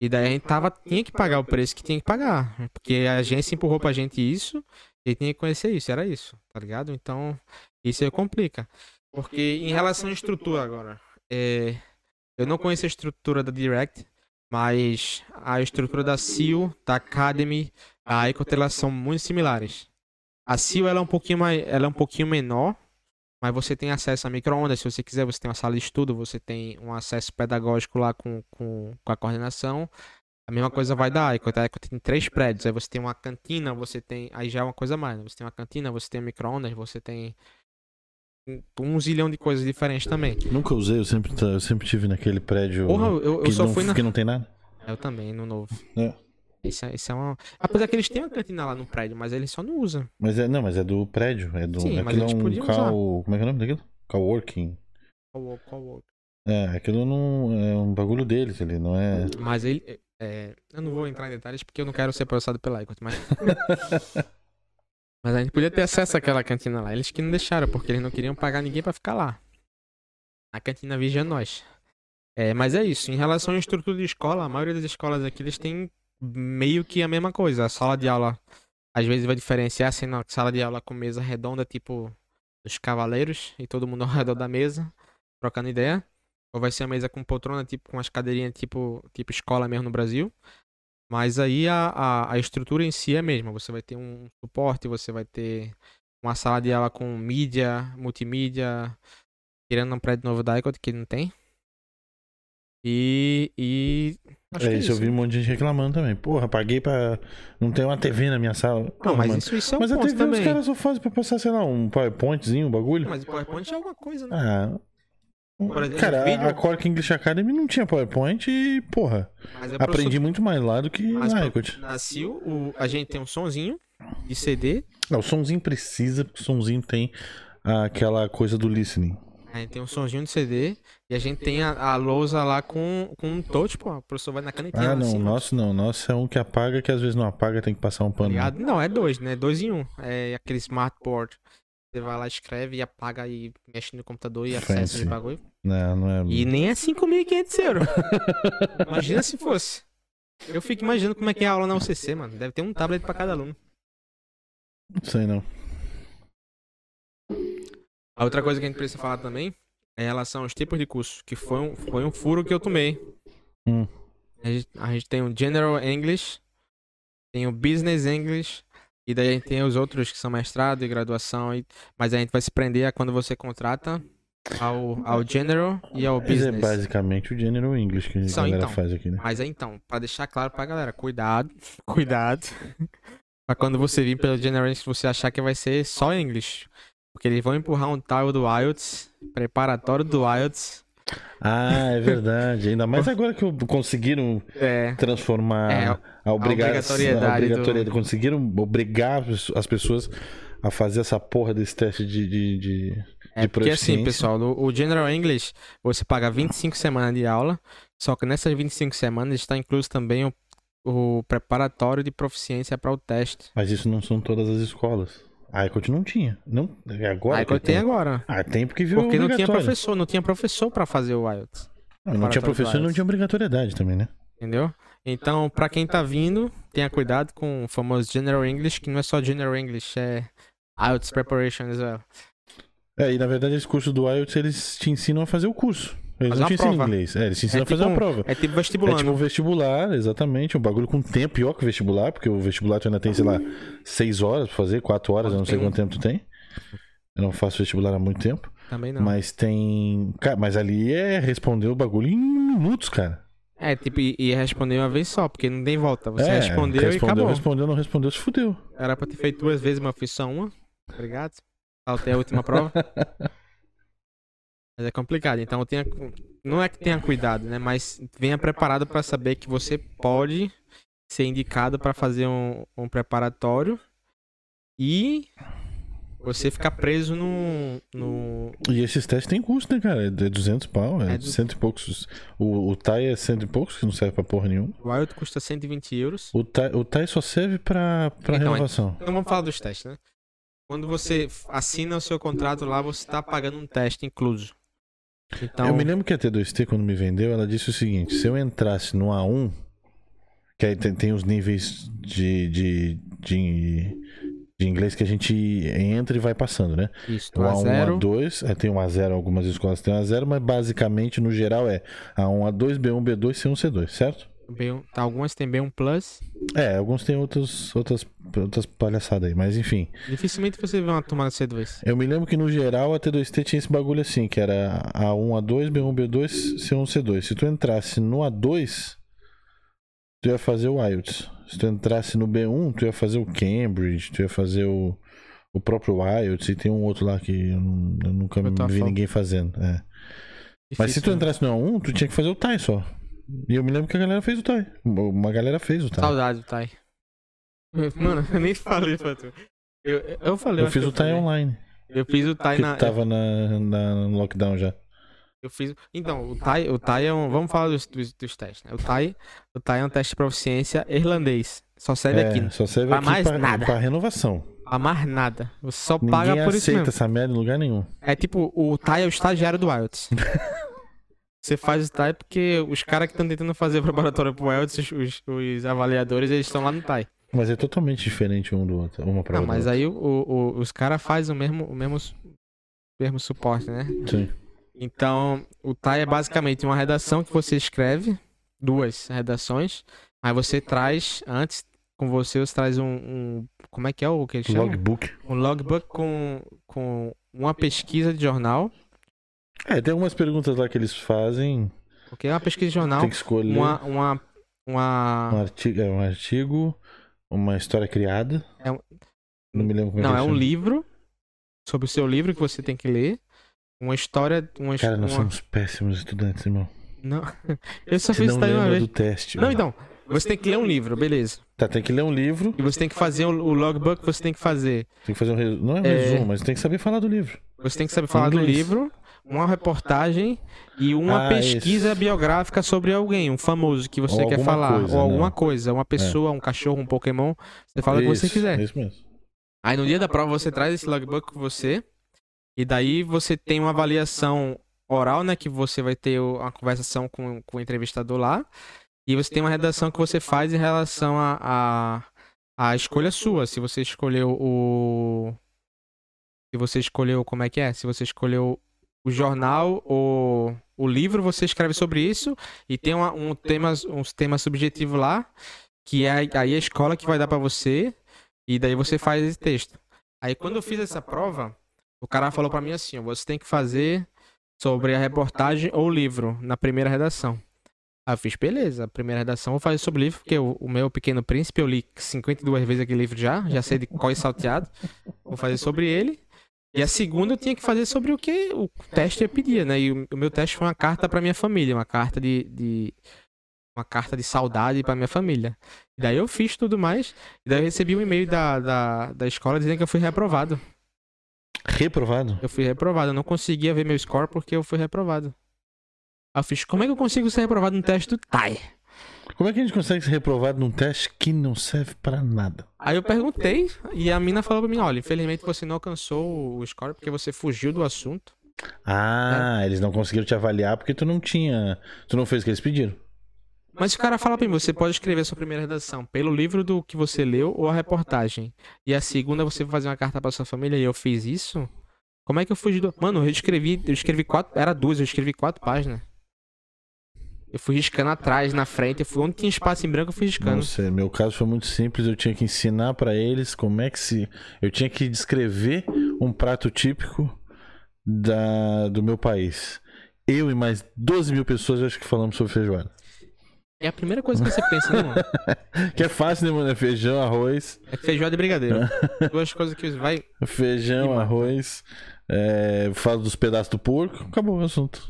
E daí a gente tava, tinha que pagar o preço que tinha que pagar. Porque a agência empurrou pra gente isso. E tinha que conhecer isso, era isso, tá ligado? Então, isso aí complica. Porque em relação à estrutura agora, é, eu não conheço a estrutura da Direct, mas a estrutura da SEAL, da Academy, a Ecotel são muito similares. A SEAL ela é um pouquinho mais, ela é um pouquinho menor, mas você tem acesso a microondas, se você quiser, você tem uma sala de estudo, você tem um acesso pedagógico lá com, com, com a coordenação. A mesma coisa vai da Icot. A Icot tem três prédios. Aí você tem uma cantina, você tem. Aí já é uma coisa mais. Né? Você tem uma cantina, você tem microondas, você tem. Um zilhão de coisas diferentes também. Nunca usei, eu sempre, eu sempre tive naquele prédio. Porra, eu, eu que só não, fui na. Que não tem nada. Eu também, no novo. É. Esse, é- esse é uma. Apesar que eles têm uma cantina lá no prédio, mas eles só não usam. Mas é, não, mas é do prédio. É do. Sim, mas aquilo é um cal. Como é que é o nome daquilo? Coworking. Outro? É, aquilo não é um bagulho deles ali, não é. Mas ele. é, eu não vou entrar em detalhes porque eu não quero ser processado pela Icot, mas. mas a gente podia ter acesso àquela cantina lá. Eles que não deixaram, porque eles não queriam pagar ninguém pra ficar lá. A cantina vigia nós. É, mas é isso. Em relação à estrutura de escola, a maioria das escolas aqui eles têm meio que a mesma coisa. A sala de aula às vezes vai diferenciar assim, na sala de aula com mesa redonda, tipo dos cavaleiros, e todo mundo ao redor da mesa, trocando ideia. Ou vai ser a mesa com poltrona, tipo com as cadeirinhas tipo, tipo escola mesmo no Brasil. Mas aí a, a, a estrutura em si é a mesma. Você vai ter um suporte, você vai ter uma sala de aula com mídia, multimídia, tirando um prédio novo da Icot que não tem. E. e acho que é isso, eu vi um monte de gente reclamando também. Porra, paguei pra. Não ter uma TV na minha sala. Não, mas mano. isso, isso é um Mas a TV também. os caras só fazem pra passar, sei lá, um PowerPointzinho, um bagulho. Mas o PowerPoint é alguma coisa, né? Ah. Exemplo, cara, vídeo- a, Cork English Academy não tinha PowerPoint e, porra, Mas é aprendi muito mais lá do que Mas na pra- Icot. Na Sil, o- a gente tem um sonzinho de CD, Não, o somzinho precisa, porque o somzinho tem aquela coisa do listening. A gente tem um sonzinho de CD, e a gente tem a, a lousa lá com, com um touch, pô. O professor vai na canetinha Ah, não, assim, nosso não. Nosso é um que apaga, que às vezes não apaga, tem que passar um pano. ligado? Não, é dois, né? Dois em um. É aquele smartboard. Você vai lá, escreve e apaga e mexe no computador e acessa o bagulho. Não, não é. E nem é 5.500 euros. Imagina se fosse. Eu fico imaginando como é que é a aula na UCC, mano. Deve ter um tablet pra cada aluno. Não sei não. A outra coisa que a gente precisa falar também é em relação aos tipos de curso, que foi um, foi um furo que eu tomei. Hum. A, gente, a gente tem o General English, tem o Business English, e daí a gente tem os outros que são mestrado e graduação, e, mas a gente vai se prender a quando você contrata ao, ao general e ao Mas é business. basicamente o General English que a galera então. faz aqui, né? Mas é então, pra deixar claro pra galera, cuidado, cuidado. pra quando você vir pelo General English, você achar que vai ser só English. Porque eles vão empurrar um tal do IELTS, preparatório do IELTS. Ah, é verdade. Ainda mais agora que conseguiram É, transformar É, a, obriga- obrigatoriedade a obrigatoriedade. do- Conseguiram obrigar as pessoas- as pessoas a fazer essa porra desse teste de. de, de- é de porque assim, pessoal, o General English, você paga 25 semanas de aula, só que nessas 25 semanas está incluso também o, o preparatório de proficiência para o teste. Mas isso não são todas as escolas. A ICOT não tinha. Não, é agora que eu tenho tem. agora. Ah, tem porque virou Porque não tinha professor, não tinha professor para fazer o IELTS. Não, não tinha professor e não tinha obrigatoriedade também, né? Entendeu? Então, pra quem tá vindo, tenha cuidado com o famoso General English, que não é só General English, é IELTS Preparation as well. É, e na verdade esse curso do IELTS eles te ensinam a fazer o curso. Eles não te ensinam inglês. É, eles te ensinam É a fazer tipo uma um- prova. É tipo É vestibulando. tipo um vestibular, exatamente. Um bagulho com tempo pior que o vestibular, porque o vestibular tu ainda tem, sei lá, seis horas pra fazer, quatro horas, eu não sei quanto tempo tu tem. Eu não faço vestibular há muito tempo. Também não. Mas tem. Cara, mas ali é responder o bagulho em minutos, cara. É, tipo, e, e responder uma vez só, porque não tem volta. Você é, respondeu, e respondeu, acabou. respondeu, não respondeu, se fudeu. Era pra ter feito duas vezes, mas eu fiz só uma. Obrigado. Faltei a última prova. Mas é complicado, então tenha. Não é que tenha cuidado, né? Mas venha preparado pra saber que você pode ser indicado pra fazer um, um preparatório e você ficar preso no. no E esses testes tem custo, né, cara? É de 200 pau, é, É du- cento e poucos. O, o TAI é cento e poucos, que não serve pra porra nenhuma. o IELTS custa 120 euros. O TAI, o TAI só serve pra, pra Então, renovação. Então vamos falar dos testes, né? Quando você assina o seu contrato lá, você tá pagando um teste incluso. Então, Eu me lembro que a T2T, quando me vendeu, ela disse o seguinte: se eu entrasse no A1, que aí tem, tem os níveis de, de, de, de inglês que a gente entra e vai passando, né? isso, O do A1, A0, A2, é, tem um A0, algumas escolas têm um A0, mas basicamente, no geral, é A1, A2, B1, B2, C1, C2, certo? B1, tá, algumas tem B1 Plus. É, alguns têm outros, outras, outras palhaçadas aí, mas enfim. Dificilmente você vê uma turma C2. Eu me lembro que no geral a T2T tinha esse bagulho assim, que era A1, A2, B1, B2, C1, C2. Se tu entrasse no A2, tu ia fazer o IELTS. Se tu entrasse no B1, tu ia fazer o Cambridge, tu ia fazer o, o próprio IELTS, e tem um outro lá que eu, eu nunca O vi TOEFL. ninguém fazendo. é. Mas se tu Difícil, né? entrasse no A1, tu tinha que fazer o TAI só. E eu me lembro que a galera fez o TAI. Uma galera fez o TAI. Saudade do Tai. Mano, eu nem falei pra tu. Eu, eu falei. Eu fiz o TAI falei. online. Eu fiz o Tai Que na. tava na, na, no lockdown já. Eu fiz. Então, o TAI, o TAI é um. Vamos falar dos, dos, dos testes, né? O TAI, o TAI é um teste de proficiência irlandês. Só serve É, aqui. só serve Pra aqui mais pra, nada. pra renovação. A mais nada. Você só paga Ninguém por isso aceita mesmo. essa merda em lugar nenhum. É tipo, o TAI é o estagiário do IELTS. Você faz o TAI porque os caras que estão tentando fazer o preparatório pro IELTS, os, os, os avaliadores, eles estão lá no TAI. Mas é totalmente diferente um do outro. Uma pra Não, mas aí o, o- os caras fazem o mesmo, o mesmo, mesmo suporte, né? Sim. Então, o TAI é basicamente uma redação que você escreve, duas redações, aí você traz, antes com você, você traz um, um- como é que é o que eles chamam? Logbook. Um logbook com, com uma pesquisa de jornal, É, tem algumas perguntas lá que eles fazem. porque é uma pesquisa de jornal, Tem que escolher uma, uma, uma, um, artigo, é, um artigo, uma história criada. É um- Não me lembro como não, é é um livro, sobre o seu livro que você tem que ler, uma história, uma, Cara, nós uma- somos péssimos estudantes, irmão. não, eu só fiz isso daí uma vez. do teste. Não, então, você tem que ler um livro, beleza. Tá, tem que ler um livro. E você tem que fazer o, o logbook que você tem que fazer. Tem que fazer um resumo. Não é um É. resumo, mas tem que saber falar do livro. Você tem que saber falar do livro, uma reportagem e uma Ah, pesquisa isso. biográfica sobre alguém, um famoso que você Ou quer falar. coisa, ou alguma não. coisa, uma pessoa, um cachorro, um Pokémon. Você fala o que você Isso, quiser. Isso mesmo. Aí no dia da prova você traz esse logbook com você. E daí você tem uma avaliação oral, né? Que você vai ter uma conversação com, com o entrevistador lá. E você tem uma redação que você faz em relação a, a, a escolha sua. Se você escolheu o. Se você escolheu. Como é que é? Se você escolheu o jornal ou o livro, você escreve sobre isso. E tem uma, um tema, uns temas subjetivos lá. Que é aí a escola que vai dar pra você. E daí você faz esse texto. Aí quando eu fiz essa prova, o cara falou pra mim assim, você tem que fazer sobre a reportagem ou livro na primeira redação. Aí eu fiz, beleza, a primeira redação eu vou fazer sobre o livro, porque o, o meu Pequeno Príncipe eu li 52 vezes aquele livro já, já sei de qual é salteado. Vou fazer sobre ele. E a segunda eu tinha que fazer sobre o que o teste pedia, né? E o, meu teste foi uma carta para minha família, uma carta de, de uma carta de saudade para minha família. E daí eu fiz tudo mais, e daí eu recebi um e-mail da, da, da escola dizendo que eu fui reprovado. Reprovado? Eu fui reprovado, eu não conseguia ver meu score porque eu fui reprovado. Aí eu fiz, como é que eu consigo ser reprovado no teste do TAI? Como é que a gente consegue ser reprovado num teste que não serve pra nada? Aí eu perguntei, e a mina falou pra mim, olha, infelizmente você não alcançou o score porque você fugiu do assunto. Ah, eles não conseguiram te avaliar porque tu não tinha. Tu não fez o que eles pediram. Mas o cara fala pra mim, você pode escrever a sua primeira redação pelo livro do que você leu ou a reportagem. E a segunda você vai fazer uma carta pra sua família e eu fiz isso? Como é que eu fugi do. Mano, eu escrevi. Eu escrevi quatro. Era duas, eu escrevi quatro páginas. Eu fui riscando atrás, na frente. Eu fui onde tinha espaço em branco, eu fui riscando. Não sei, meu caso foi muito simples. Eu tinha que ensinar pra eles como é que se. Eu tinha que descrever um prato típico da... do meu país. Eu e mais 12 mil pessoas acho que falamos sobre feijoada. É a primeira coisa que você pensa, né, mano? Que é fácil, né, mano? É feijão, arroz. É feijoada e brigadeiro. Duas coisas que vai. Feijão, arroz. É, falo dos pedaços do porco. Acabou o assunto.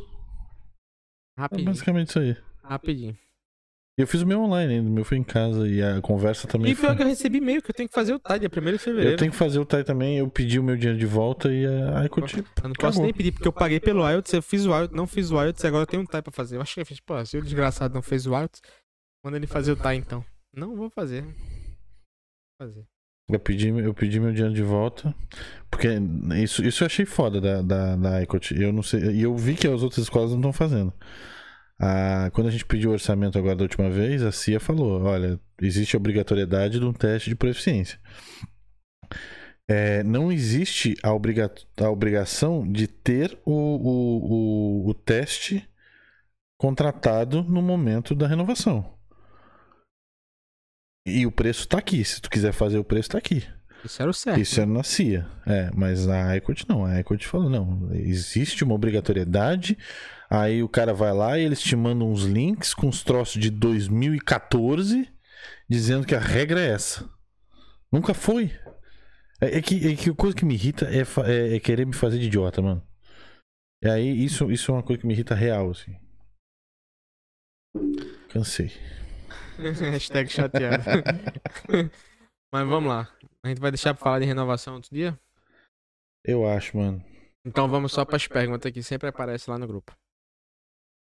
É Rapidinho. basicamente isso aí. Rapidinho. E eu fiz o meu online ainda. O meu foi em casa e a conversa também E pior foi. que eu recebi e-mail que eu tenho que fazer o TAI dia 1 de fevereiro. Eu tenho que fazer o TAI também. Eu pedi o meu dinheiro de volta e a ICOT. Eu não posso Acabou. nem pedir, porque eu paguei pelo IELTS, eu fiz o IELTS, não fiz o IELTS, agora eu tenho um TAI pra fazer. Eu acho que eu fiz, pô, se o desgraçado não fez o IELTS, manda ele fazer o TAI então. Não vou fazer. Vou fazer. Eu pedi, eu pedi meu dinheiro de volta. Porque isso, isso eu achei foda da, da, da ICOT. Eu não sei. E eu vi que as outras escolas não estão fazendo. Quando a gente pediu o orçamento agora da última vez, a CIA falou: olha, existe a obrigatoriedade de um teste de proficiência. É, não existe a, obriga a obrigação de ter o, o, o, o teste contratado no momento da renovação. E o preço tá aqui. Se tu quiser fazer o preço, tá aqui. Isso era o certo. Isso era na CIA. É, mas a ICOT não. A ICOT falou: não, existe uma obrigatoriedade. Aí o cara vai lá e eles te mandam uns links com os troços de 2014 dizendo que a regra é essa. Nunca foi. É, é que, é que a coisa que me irrita é, é- é querer me fazer de idiota, mano. E aí, isso, isso é uma coisa que me irrita real, assim. Cansei. Hashtag chateado. Mas vamos lá. A gente vai deixar pra falar de renovação outro dia? Eu acho, mano. Então vamos só pras perguntas que sempre aparecem lá no grupo.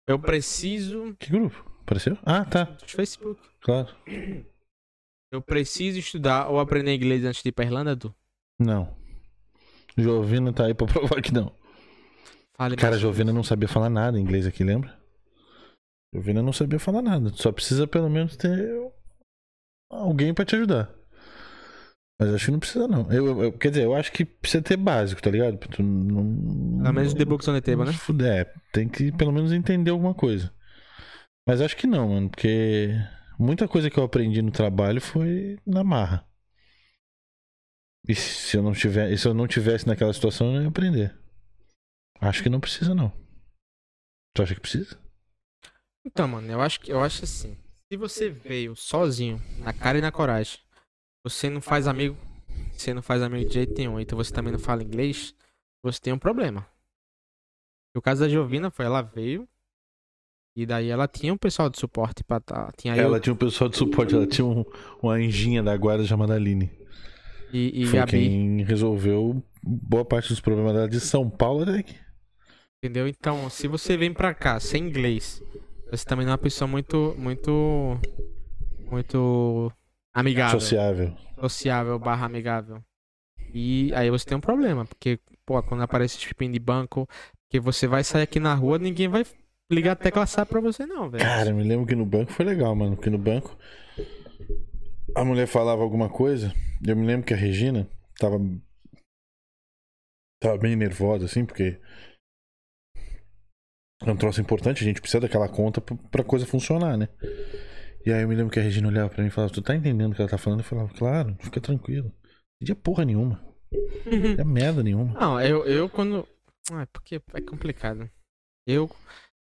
Eu preciso. Que grupo? Apareceu? Ah, tá. Do Facebook. Claro. Eu preciso estudar ou aprender inglês antes de ir pra Irlanda, Du? Não. Jovina tá aí pra provar que não. Fale Cara, Jovina não sabia falar nada em inglês aqui, lembra? Jovina não sabia falar nada. Só precisa pelo menos ter alguém pra te ajudar. Mas acho que não precisa, não. Eu, eu- quer dizer, eu acho que precisa ter básico, tá ligado? Tu não. Pelo menos on the Table, não né? fuder. É, tem que pelo menos entender alguma coisa. Mas acho que não, mano, porque muita coisa que eu aprendi no trabalho foi na marra. E se eu não tiver, se eu não tivesse naquela situação, eu não ia aprender. Acho que não precisa, não. Tu acha que precisa? Então, mano, eu acho que eu acho assim. Se você veio sozinho, na cara e na coragem, você não faz amigo, você não faz amigo de jeito nenhum, então você também não fala inglês, você tem um problema. O caso da Jovina foi, ela veio e daí ela tinha um pessoal de suporte pra tá, tinha eu Ela tinha um pessoal de suporte, ela tinha um, uma anjinha da guarda chamada Aline. e, e Foi Bi, quem resolveu boa parte dos problemas dela de São Paulo até aqui. entendeu? Então, se você vem pra cá sem inglês, você também não é uma pessoa muito muito muito amigável. Sociável. sociável barra amigável. E aí você tem um problema, porque, pô, quando aparece esse pepino de banco, que você vai sair aqui na rua, ninguém vai ligar a tecla SAP pra você não, velho. Cara, eu me lembro que no banco foi legal, mano. Porque no banco a mulher falava alguma coisa. Eu me lembro que a Regina tava. Tava bem nervosa, assim, porque. É um troço importante, a gente precisa daquela conta pra, coisa funcionar, né? E aí eu me lembro que a Regina olhava pra mim e falava: Tu tá entendendo o que ela tá falando? Eu falava: Claro, fica tranquilo. Não tinha porra nenhuma. Não tinha merda nenhuma. Não, eu, eu quando. Ah, porque é complicado. Eu,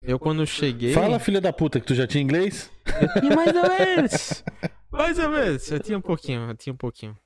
eu quando cheguei. Fala, filha da puta, que tu já tinha inglês? Eu tinha mais ou menos. Mais ou menos. Eu tinha um pouquinho, eu tinha um pouquinho.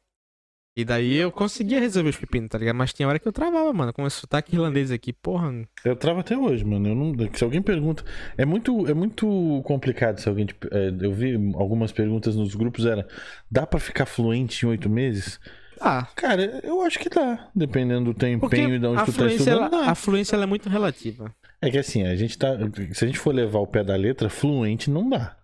E daí eu conseguia resolver os pepinos, tá ligado? Mas tinha hora que eu travava, mano. Com esse sotaque irlandês aqui, porra. Eu travo até hoje, mano. Eu não, se alguém pergunta. É muito, é muito complicado se alguém. é, eu vi algumas perguntas nos grupos, era. Dá pra ficar fluente em oito meses? Ah, Cara, eu acho que dá. Dependendo do teu empenho e de onde tu tá estudando. ela, dá. a fluência ela é muito relativa. É que assim, a gente tá. Se a gente for levar o pé da letra, fluente não dá.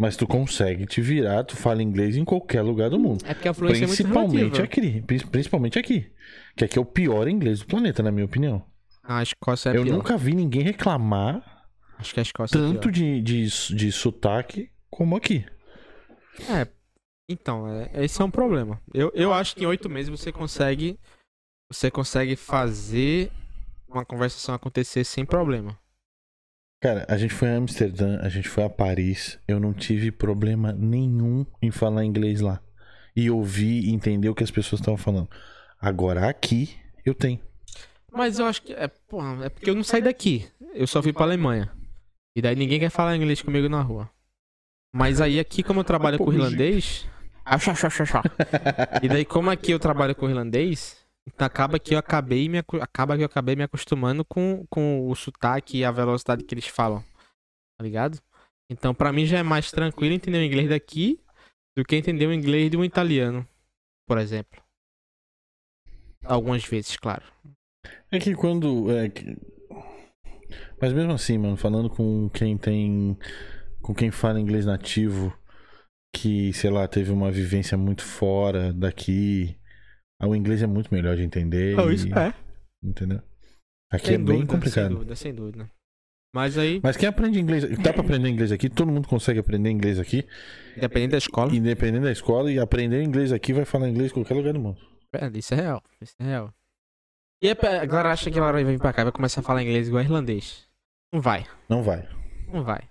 Mas tu consegue te virar, tu fala inglês em qualquer lugar do mundo. É porque a fluência é muito Principalmente relativa. aqui. prin- Principalmente aqui. Que aqui é o pior inglês do planeta, na minha opinião. A Escócia é eu pior. nunca vi ninguém reclamar Acho que a Escócia é tanto pior. de, de, de sotaque como aqui. É, então, é- esse é um problema. Eu, eu acho que em oito meses você consegue. Você consegue fazer uma conversação acontecer sem problema. Cara, a gente foi a Amsterdã, a gente foi a Paris. Eu não tive problema nenhum em falar inglês lá. E ouvir e entender o que as pessoas estavam falando. Agora aqui, eu tenho. Mas eu acho que. É, porra, é porque eu não saí daqui. Eu só fui pra Alemanha. E daí ninguém quer falar inglês comigo na rua. Mas aí aqui, como eu trabalho com irlandês. Achá, achá, achá. E daí, como aqui eu trabalho com irlandês, acaba que eu acabei me, acaba que eu acabei me acostumando com, com o sotaque e a velocidade que eles falam. Tá ligado? Então, pra mim já é mais tranquilo entender o inglês daqui do que entender o inglês de um italiano, por exemplo. Algumas vezes, claro. É que quando. é que- Mas mesmo assim, mano, falando com quem tem. Com quem fala inglês nativo, que, sei lá, teve uma vivência muito fora daqui. Ah, O inglês é muito melhor de entender. E- isso é. Entendeu? Aqui Sem é bem dúvida, Sem complicado. dúvida, sem dúvida. Mas aí, Mas quem aprende inglês. Dá pra aprender inglês aqui, todo mundo consegue aprender inglês aqui, dependendo da escola, independente da escola, e aprender inglês aqui vai falar inglês em qualquer lugar do mundo. é, isso é real. Isso é real. E é a galera acha que ela vai vir pra cá e vai começar a falar inglês igual irlandês. Não vai. Não vai. Não vai.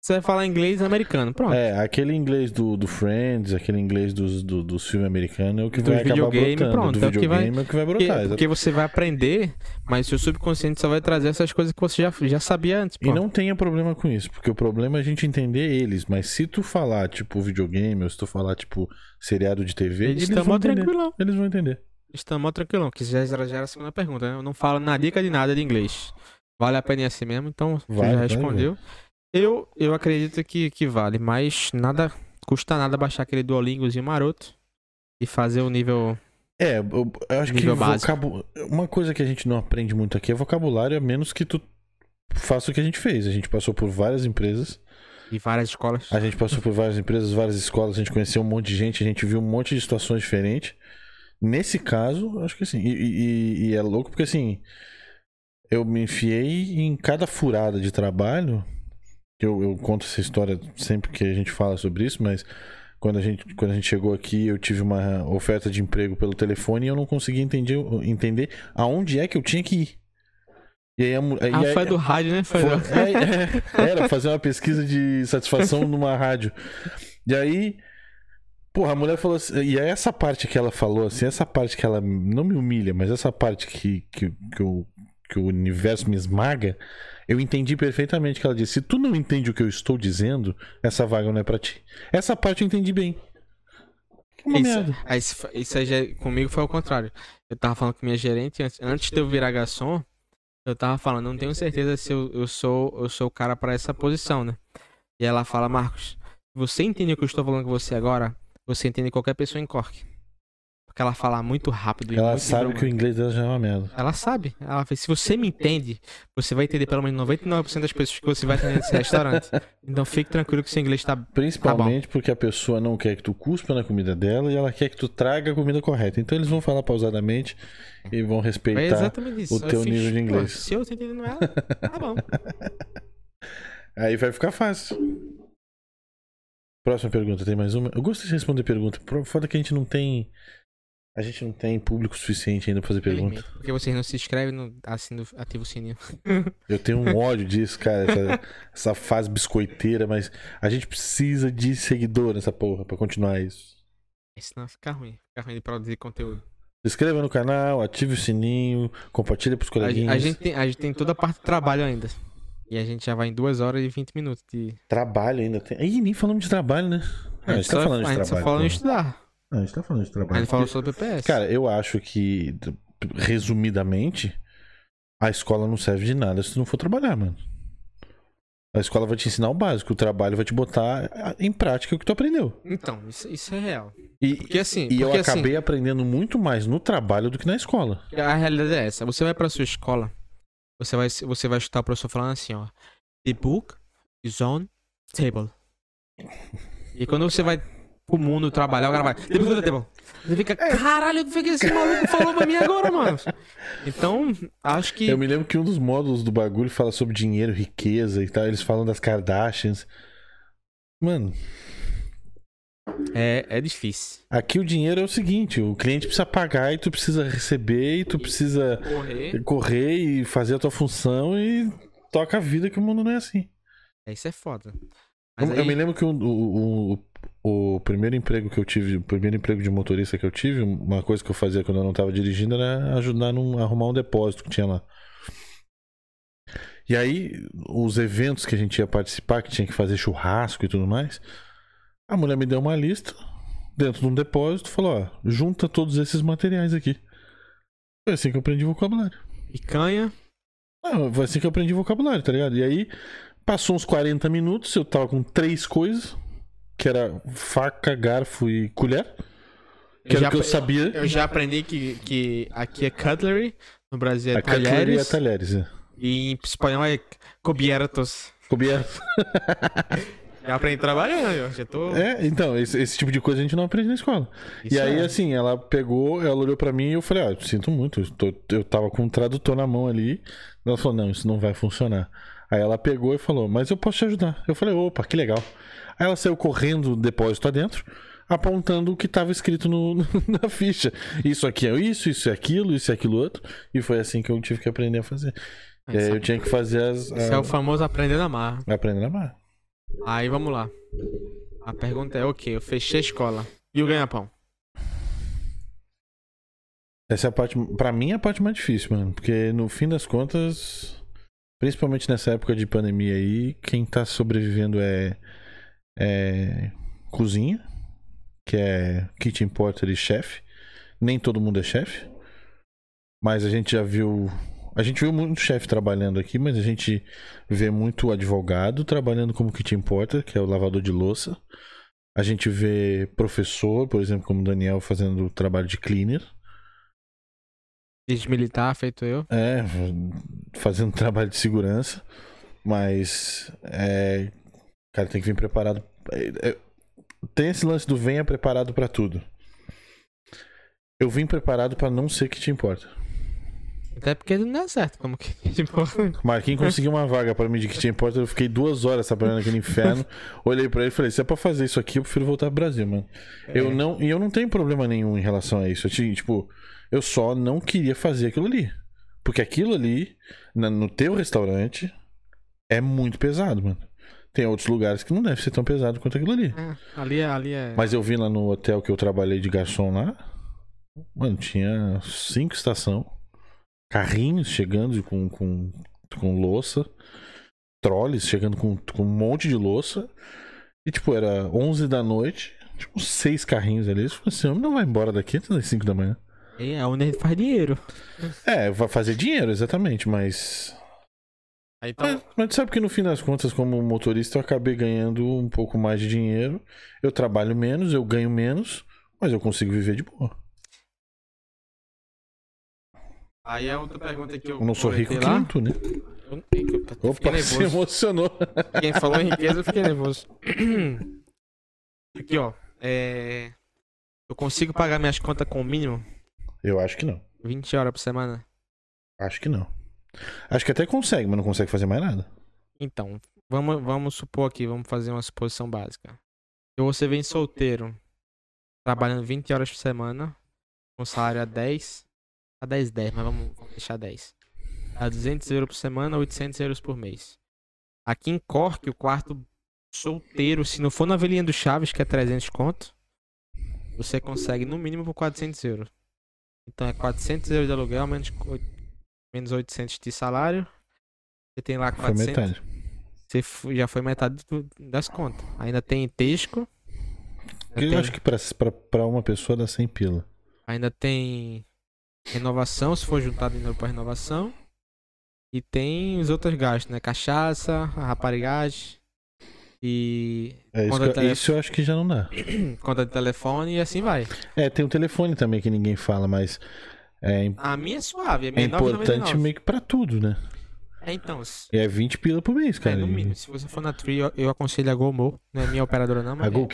Você vai falar inglês americano, pronto. É, aquele inglês do, do Friends, aquele inglês dos, do- dos filmes americanos é o que Do vai acabar videogame, brotando. pronto, do é o que vai- videogame é o que vai Porque, brotar. porque você vai aprender, mas seu subconsciente só vai trazer essas coisas que você já, já sabia antes. Pô. E não tenha problema com isso, porque o problema é a gente entender eles. Mas se tu falar, tipo, videogame, ou se tu falar, tipo, seriado de TV, Eles eles, estão vão entender. tranquilão. Eles vão entender. Mó tranquilão, que já, já era a segunda pergunta, né? Eu não falo na dica de nada de inglês. Vale a pena ir assim mesmo, então você já respondeu. Eu, eu acredito que, que vale, mas nada custa nada baixar aquele Duolingozinho maroto e fazer o nível. É, eu, eu acho que vocabu... uma coisa que a gente não aprende muito aqui é vocabulário, a menos que tu faça o que a gente fez. A gente passou por várias empresas, E várias escolas. a gente passou por várias empresas, várias escolas, a gente conheceu um monte de gente, a gente viu um monte de situações diferentes. Nesse caso, acho que sim. E, e- e é louco porque assim, eu me enfiei em cada furada de trabalho. Que Eu, eu conto essa história sempre que a gente fala sobre isso, mas quando a gente, quando a gente chegou aqui, eu tive uma oferta de emprego pelo telefone e eu não conseguia entender, entender aonde é que eu tinha que ir. E aí a, mu- e Ah, aí- foi do rádio, né? Foi, foi- é, é, era fazer uma pesquisa de satisfação numa rádio. E aí, porra, a mulher falou assim, e aí essa parte que ela falou, assim, essa parte que ela não me humilha, mas essa parte que, que, que, o, que o universo me esmaga, eu entendi perfeitamente que ela disse: se tu não entende o que eu estou dizendo, essa vaga não é pra ti. Essa parte eu entendi bem. Uma Isso, merda. aí, isso foi- isso aí já- comigo foi ao contrário. Eu tava falando com minha gerente antes, antes de eu virar garçom. Eu tava falando, não tenho certeza se eu, eu sou eu sou o cara pra essa posição, né? E ela fala, Marcos, você entende o que eu estou falando com você agora? Você entende qualquer pessoa em Cork. Porque ela fala muito rápido. Ela muito sabe que o inglês dela já é uma merda. Ela sabe. Ela fala, se você me entende, você vai entender pelo menos 99% das pessoas que você vai atender nesse restaurante. Então fique tranquilo que seu inglês tá. Principalmente porque a pessoa não quer que tu cuspa na comida dela e ela quer que tu traga a comida correta. Então eles vão falar pausadamente e vão É respeitar. isso. o Eu teu fiz, nível de pô, inglês. se eu tô entendendo ela, tá bom. Aí vai ficar fácil. Próxima pergunta, tem mais uma? Eu gosto de responder pergunta. Foda que a gente não tem. A gente não tem público suficiente ainda pra fazer pergunta. Porque vocês não se inscrevem, no, assina, ativa o sininho. Eu tenho um ódio disso, cara. Essa, essa fase biscoiteira, mas a gente precisa de seguidor nessa porra pra continuar isso. Senão fica ruim. Fica ruim de produzir conteúdo. Se inscreva no canal, ative o sininho, compartilhe pros A, coleguinhas. a gente tem, a gente tem toda a parte do trabalho ainda. E a gente já vai em 2 horas e 20 minutos de. Trabalho ainda tem. Ih, nem falamos de trabalho, né? Ah, a gente tá só, falando de a gente só trabalho. falando em pô. estudar. Ah, a gente tá falando de A trabalho. gente falou sobre o PPS. Cara, eu acho que, resumidamente, a escola não serve de nada se tu não for trabalhar, mano. A escola vai te ensinar o básico, o trabalho vai te botar em prática o que tu aprendeu. Então, isso, isso é real. E, Porque assim, e eu porque, assim, acabei aprendendo muito mais no trabalho do que na escola. A realidade é essa. Você vai pra sua escola, você vai, você vai escutar o professor falando assim, ó. The book is on table. E quando você vai pro mundo trabalhar, o cara vai. The book is on table. Você fica, caralho, o que foi que esse maluco falou pra mim agora, mano? Então, acho que. Eu me lembro que um dos módulos do bagulho fala sobre dinheiro, riqueza e tal. Eles falam das Kardashians. Mano, É, é difícil. aqui o dinheiro é o seguinte: o cliente precisa pagar e tu precisa receber e tu precisa Correr. correr e fazer a tua função e toca a vida que o mundo não é assim. É, isso é foda. Eu, Mas eu aí- me lembro que o, o, o, o primeiro emprego que eu tive, o primeiro emprego de motorista que eu tive, uma coisa que eu fazia quando eu não tava dirigindo era ajudar num, a arrumar um depósito que tinha lá. E aí, os eventos que a gente ia participar, que tinha que fazer churrasco e tudo mais, a mulher me deu uma lista dentro de um depósito, falou, ó, junta todos esses materiais aqui. Foi assim que eu aprendi vocabulário. Picanha. Ah, foi assim que eu aprendi vocabulário, tá ligado? E aí, passou uns 40 minutos, eu tava com três coisas, que era faca, garfo e colher, que era o que eu sabia. Eu já aprendi que, que aqui é cutlery, no Brasil é a cutlery e a talheres, talheres, é. e em espanhol é cubiertos. Coberto. Já aprendi trabalhando, eu já tô... É, então, esse, esse tipo de coisa a gente não aprende na escola. Isso e aí, é. assim, ela pegou, ela olhou pra mim e eu falei, ah, eu sinto muito, eu, tô- eu tava com um tradutor na mão ali. Ela falou, não, isso não vai funcionar. Aí ela pegou e falou, mas eu posso te ajudar. Eu falei, opa, que legal. Aí ela saiu correndo do depósito adentro, apontando o que tava escrito no, na ficha. Isso aqui é isso, isso é aquilo, isso é aquilo outro. E foi assim que eu tive que aprender a fazer. E aí eu tinha que fazer as. Esse é o famoso aprender na marra. Aprender na marra. Aí vamos lá. A pergunta é, ok, eu fechei a escola. E o ganha-pão? Essa é a parte, pra mim, é a parte mais difícil, mano. Porque no fim das contas, principalmente nessa época de pandemia aí, quem tá sobrevivendo é, é cozinha, que é kitchen porter e chefe. Nem todo mundo é chefe. Mas a gente já viu. A gente viu muito chefe trabalhando aqui, mas a gente vê muito advogado trabalhando como kitchen porter, que é o lavador de louça. A gente vê professor, por exemplo, como Daniel, fazendo o trabalho de cleaner. Militar, feito eu. É, fazendo trabalho de segurança, mas é, cara tem que vir preparado. é, é, tem esse lance do venha preparado pra tudo. Eu vim preparado pra não ser que te importa. Até porque não dá certo, como que... Tipo, Marquinhos conseguiu uma vaga pra mim de que te importa. Eu fiquei duas horas trabalhando naquele inferno. Olhei pra ele e falei: se é pra fazer isso aqui, eu prefiro voltar pro Brasil, mano. Eu não, e eu não tenho problema nenhum em relação a isso. Eu, tipo, eu só não queria fazer aquilo ali. Porque aquilo ali, na- no teu restaurante, é muito pesado, mano. Tem outros lugares que não deve ser tão pesado quanto aquilo ali. é, ali é... Ali é... Mas eu vi lá no hotel que eu trabalhei de garçom lá. Mano, tinha cinco estação. Carrinhos chegando com, com, com louça. Trolles chegando com, com um monte de louça. E tipo, era 11 da noite. Tipo, seis carrinhos ali. Eu falei assim, homem não vai embora daqui até as 5 da manhã. É onde a gente faz dinheiro. É, vai fazer dinheiro, exatamente, mas. Aí então... Mas, mas sabe que no fim das contas, como motorista, eu acabei ganhando um pouco mais de dinheiro. Eu trabalho menos, eu ganho menos, mas eu consigo viver de boa. Aí a outra pergunta que eu Eu não sou rico lá... tu, né? Eu- eu Fiquei Opa, se nervoso. emocionou. Quem falou em riqueza, eu fiquei nervoso. Aqui, ó. É... Eu consigo pagar minhas contas com o mínimo? Eu acho que não. 20 horas por semana? Acho que não. Acho que até consegue, mas não consegue fazer mais nada. Então, vamos, vamos supor aqui, vamos fazer uma suposição básica. Se você vem solteiro, trabalhando 20 horas por semana, com salário a 10, a 10, 10, mas vamos, vamos deixar 10. A 200 euros por semana, 800 euros por mês. Aqui em Cork, o quarto solteiro, se não for na Avelinha do Chaves, que é 300 conto, você consegue no mínimo por 400 euros. Então é 400 euros de aluguel, menos, menos 800 de salário. Você tem lá Foi 400. metade. Você já foi metade das contas. Ainda tem Tesco. Eu tem, acho que pra uma pessoa dá 100 pila. ainda tem renovação, se for juntar dinheiro pra renovação. E tem os outros gastos, né? Cachaça, raparigagem. E É, isso, de telefone. isso eu acho que já não dá. conta de telefone e assim vai. É, tem o telefone também que ninguém fala, mas é, A minha é suave, a é minha é importante 9,99. meio que pra tudo, né? É, então, E é 20 pila por mês, é, cara. no E- mínimo. Se você for na Tree, eu, eu aconselho a Gomo. Não é minha operadora não, mas A Gol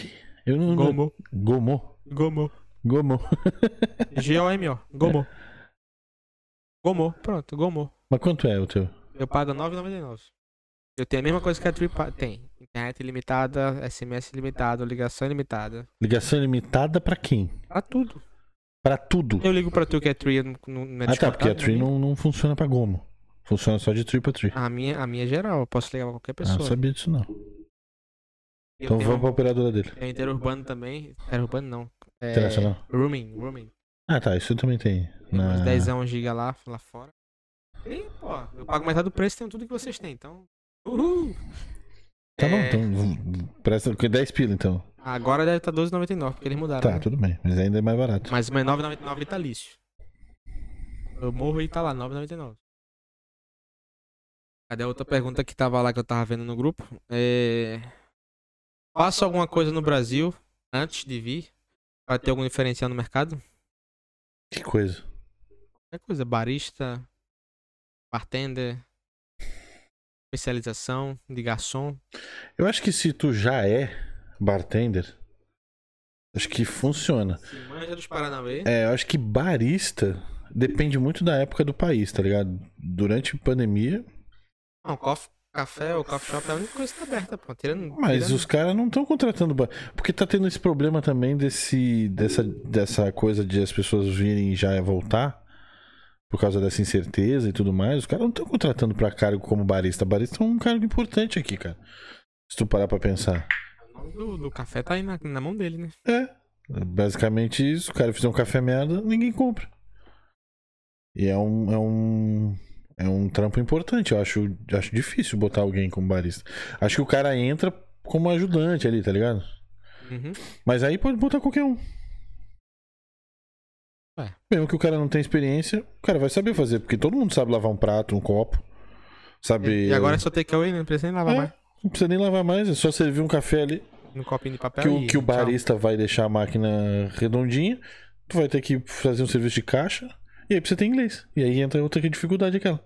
Eu não. é. Gomo. Gomo. Gomo. Gomo. G-O-M-O. Gomo. Gomo. Pronto, Gomo. Mas quanto é o teu? Eu pago R$ 9,99. Eu tenho a mesma coisa que a Tree tem. Internet ilimitada, SMS ilimitado, ligação ilimitada. Ligação limitada pra quem? Pra tudo. Pra tudo. Eu ligo pra tu que é Tree não, não, não é Ah, tá, porque a Tree não, não funciona pra Gomo. Funciona só de Tree pra Tree. A minha, a minha é geral, eu posso ligar pra qualquer Ah, pessoa. não sabia disso não. Eu Então tenho vamos pra operadora dele. Tem interurbano também. Interurbano não. É, Internacional. Rooming, rooming. Ah, tá, isso também tem. Tem uns Na... 10 GB lá, lá fora. E, pô, eu pago metade do preço e tenho tudo que vocês têm, então. Uhul! Tá bom, É, então v- presta o quê? 10 pila então. Agora deve estar 12,99, porque eles mudaram. Tá, né? tudo bem, mas ainda é mais barato. Mas é 9,99 vitalício. Eu morro e tá lá, 9,99. Cadê a outra pergunta que tava lá que eu tava vendo no grupo? É... Faço alguma coisa no Brasil antes de vir? Pra ter algum diferencial no mercado? Que coisa. Qualquer coisa, barista, bartender, especialização de garçom. Eu acho que se tu já é bartender, acho que funciona. Se manja dos Paranauê. É, eu acho que barista depende muito da época do país, tá ligado? Durante a pandemia, Não, cof- café ou coffee shop é a única coisa que tá aberta, pô. Tirando, mas tirando- os caras não estão contratando. ba- Porque tá tendo esse problema também desse, dessa, dessa coisa de as pessoas virem já voltar. Por causa dessa incerteza e tudo mais, os caras não estão contratando pra cargo como barista. Barista é um cargo importante aqui, cara. Se tu parar pra pensar. Nome do, do café tá aí na, na mão dele, né? É. Basicamente isso. O cara fizer um café merda, ninguém compra. E é um. É um, é um trampo importante. Eu acho, acho difícil botar alguém como barista. Acho que o cara entra como ajudante ali, tá ligado? Uhum. Mas aí pode botar qualquer um. É. Mesmo que o cara não tenha experiência, o cara vai saber fazer, porque todo mundo sabe lavar um prato, um copo. Sabe. E agora é só takeaway, né? Não precisa nem lavar É, mais. Não precisa nem lavar mais, é só servir um café ali. No copinho de papel que, o, que o tchau. barista vai deixar a máquina redondinha, tu vai ter que fazer um serviço de caixa, e aí precisa ter inglês. E aí entra outra dificuldade aquela.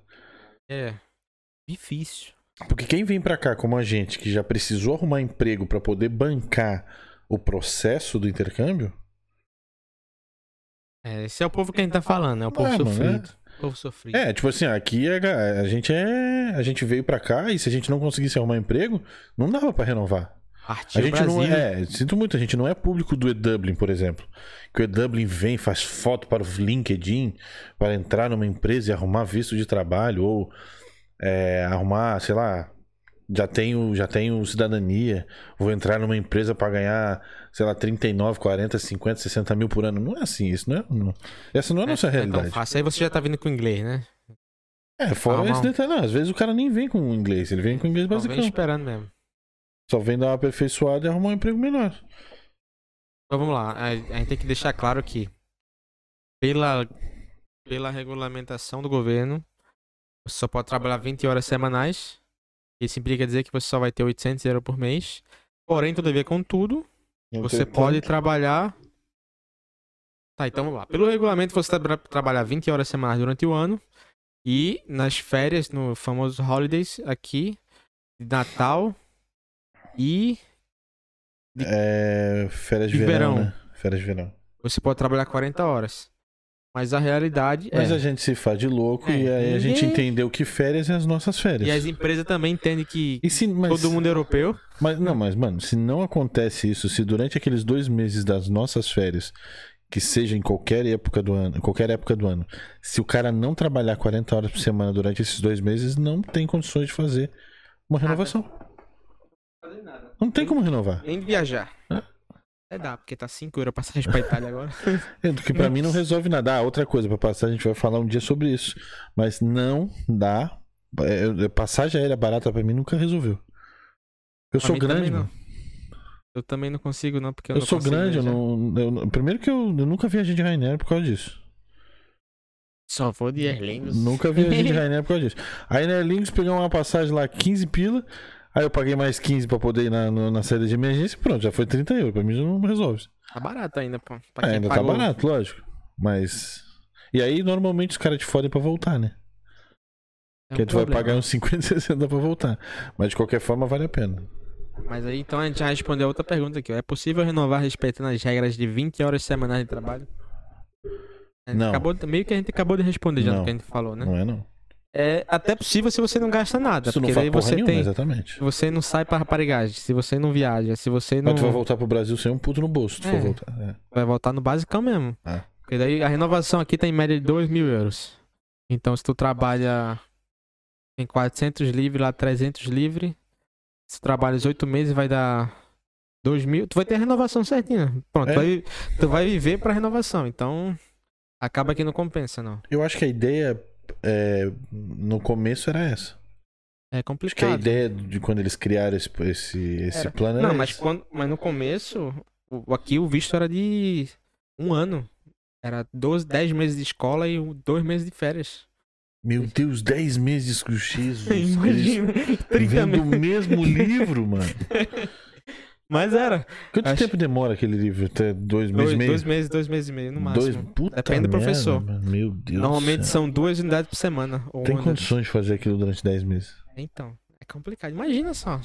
É. Difícil. Porque quem vem pra cá como a gente, que já precisou arrumar emprego pra poder bancar o processo do intercâmbio, É, esse é o povo que a gente tá falando, é o povo Ah, mano, sofrido. Povo sofrido. é, tipo assim, aqui a, a gente é. A gente veio pra cá e se a gente não conseguisse arrumar emprego, não dava pra renovar. Partiu A gente Brasil. não é, sinto muito, a gente não é público do E-Dublin, por exemplo. Que o E-Dublin vem, faz foto para o LinkedIn, para entrar numa empresa e arrumar visto de trabalho, ou é, arrumar, sei lá, já tenho, já tenho cidadania, vou entrar numa empresa para ganhar, sei lá, 39, 40, 50, 60 mil por ano. Não é assim, isso não é. não- essa não é a nossa É, não é realidade. fácil. Aí você já tá vindo com inglês, né? É, fora esse detalhe, não, às vezes o cara nem vem com inglês, ele vem com inglês Não, vem basicão. esperando mesmo. Só vem dar uma aperfeiçoada e arrumar um emprego melhor. Então vamos lá. A, a gente tem que deixar claro que pela, pela regulamentação do governo, você só pode trabalhar 20 horas semanais. Isso implica dizer que você só vai ter 800 euros por mês. Porém, todavia, contudo, você pode trabalhar. Tá, então vamos lá. Pelo regulamento, você tra trabalhar 20 horas semanais durante o ano. E nas férias, no famoso holidays aqui, de Natal e É. Férias de De verão, verão. né? Férias de verão. você pode trabalhar 40 horas. Mas a realidade Mas é. a gente se faz de louco É, e aí a gente entendeu que férias é as nossas férias. E as empresas também entendem que se, mas, todo mundo é europeu. mas não, mas mano, se não acontece isso, se durante aqueles dois meses das nossas férias, que seja em qualquer época do ano, qualquer época do ano, se o cara não trabalhar 40 horas por semana durante esses dois meses, não tem condições de fazer uma renovação. Não tem como renovar. Nem viajar. É dá, porque tá 5 euros a passagem pra Itália agora. É, do que pra mim não resolve nada. Ah, outra coisa, pra passar a gente vai falar um dia sobre isso. Mas não dá. é, passagem aérea barata pra mim nunca resolveu. Eu Pra sou grande, mano. Eu também não consigo, não, porque eu, Eu não sou consigo grande, eu não, eu não- Primeiro que eu, eu nunca viajei de Ryanair por causa disso. Só vou de Aer Lingus. Nunca viajei de Ryanair por causa disso. Aí na Aer Lingus peguei uma passagem lá 15 pila. Aí eu paguei mais 15 pra poder ir na, no- na saída de emergência e pronto, já foi 30 euros. Pra mim já não resolve. Tá barato ainda, pô. É, ainda pagou. tá barato, lógico. Mas. E aí normalmente os caras te fodem pra voltar, né? É um Porque tu vai problema. pagar uns 50, 60 pra voltar. Mas de qualquer forma vale a pena. Mas aí então a gente já respondeu outra pergunta aqui. ó. É possível renovar respeitando as regras de 20 horas semanais de trabalho? A Não. Acabou, meio que a gente acabou de responder já Não. no que a gente falou, né? Não é não. É até possível se você não gasta nada. Não porque daí porra você nenhuma, tem. exatamente. Se você não sai pra raparigagem, se você não viaja, se você não. Mas tu vai voltar pro Brasil sem um puto no bolso, É. voltar. É. Vai voltar no basicão mesmo. É. Porque daí a renovação aqui tá em média de 2 mil euros. Então se tu trabalha em 400 livre, lá 300 livre, se tu trabalha os 8 meses vai dar 2 mil, tu vai ter a renovação certinha. Pronto, É. tu, vai, tu vai viver pra renovação. Então acaba que não compensa, não. Eu acho que a ideia é, no começo era essa. É Acho que a complicado. ideia de quando eles criaram esse, esse, esse Era. plano era Não, mas, esse. quando, mas no começo, o- aqui o visto era de um ano. Era 12, 10 meses de escola e 2 meses de férias. Meu Deus, 10 meses com Jesus. Imagina, 30 Vendo o mesmo livro, mano. Mas era. Quanto Acho- tempo demora aquele livro? Até dois meses Dois, e meio? dois meses, dois meses e meio no Dois, máximo. puta Depende do professor. Meu Deus. Normalmente são duas unidades por semana. Ou Tem condições de fazer aquilo durante 10 meses. Então, é complicado. Imagina só.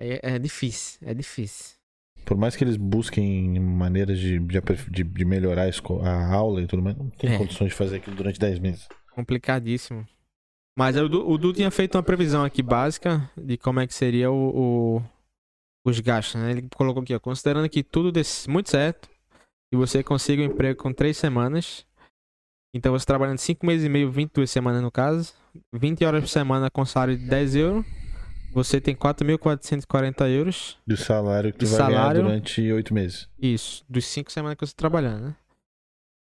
É, é difícil, é difícil. Por mais que eles busquem maneiras de, de, de- de melhorar a, a aula e tudo mais, não tem É. condições de fazer aquilo durante 10 meses. Complicadíssimo. Mas o Du, o Du tinha feito uma previsão aqui básica de como é que seria o, o- os gastos, né? Ele colocou aqui, ó, considerando que tudo desse muito certo e você consiga um emprego com três semanas, então você trabalhando cinco meses e meio, 22 semanas no caso, 20 horas por semana com salário de 10 euros, você tem 4.440 euros, Do salário que De vai ganhar salário- durante 8 meses. isso, dos cinco semanas que você tá trabalhando, né?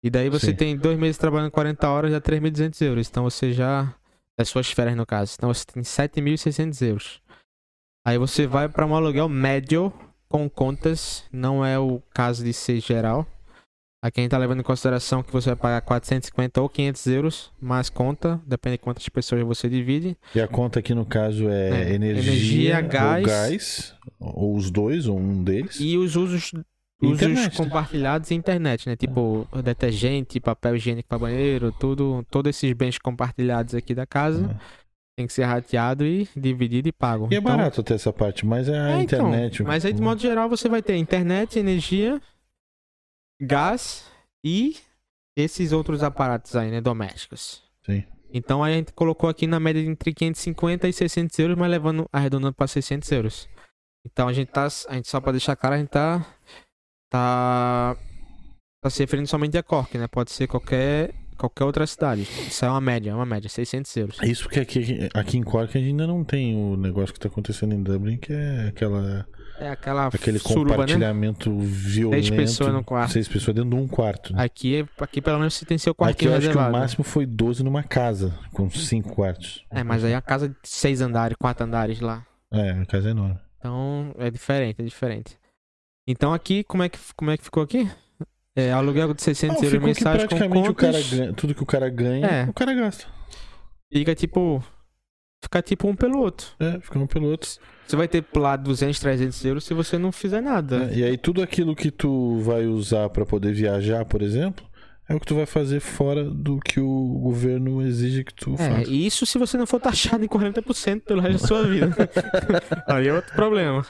E daí você Sim. tem dois meses trabalhando 40 horas, dá 3.200 euros. Então você já. Das suas férias, no caso. Então você tem 7.600 euros. Aí você vai para um aluguel médio com contas. Não é o caso de ser geral. Aqui a gente tá levando em consideração que você vai pagar 450 ou 500 euros, mais conta, depende de quantas pessoas você divide. E a conta aqui no caso é, É, energia, energia, ou gás. gás, ou os dois, ou um deles. E os usos, usos né? compartilhados e internet, né? Tipo, detergente, papel higiênico para banheiro, tudo, todos esses bens compartilhados aqui da casa Ah. Tem que ser rateado e dividido e pago. E é Então- barato até essa parte, mas é a É, então, internet. mas aí, de modo geral, você vai ter internet, energia, gás e esses outros aparatos aí, né? Domésticos. Sim. Então aí a gente colocou aqui na média entre 550 e 600 euros, mas levando, arredondando para 600 euros. Então a gente tá, a gente só para deixar claro, a gente tá, tá, tá se referindo somente a Cork, né? Pode ser qualquer, qualquer outra cidade. Isso é uma média, é uma média, 600 euros. É Isso porque aqui, aqui em Cork a gente ainda não tem o negócio que tá acontecendo em Dublin, que é aquela, É aquela aquele suruba, né? compartilhamento violento. pessoas no quarto. Seis pessoas dentro de um quarto. né? Aqui, aqui pelo menos você tem seu Aqui quartinho eu acho que o máximo foi 12 numa casa, com cinco quartos. É, mas aí a casa de seis andares, quatro andares lá. É, a casa é enorme. Então é diferente, é diferente. Então aqui, como é que, como é que ficou aqui? É, aluguel de 600 Não, euros mensais com praticamente o cara contas. ganha, tudo que o cara ganha, É. o cara gasta. Fica tipo. Fica tipo um pelo outro. É, fica um pelo outro. Você vai ter lá 200, 300 euros se você não fizer nada. É, e aí tudo aquilo que tu vai usar pra poder viajar, por exemplo, é o que tu vai fazer fora do que o governo exige que tu É, faça. e isso se você não for taxado em 40% pelo resto da sua vida. Aí é outro problema.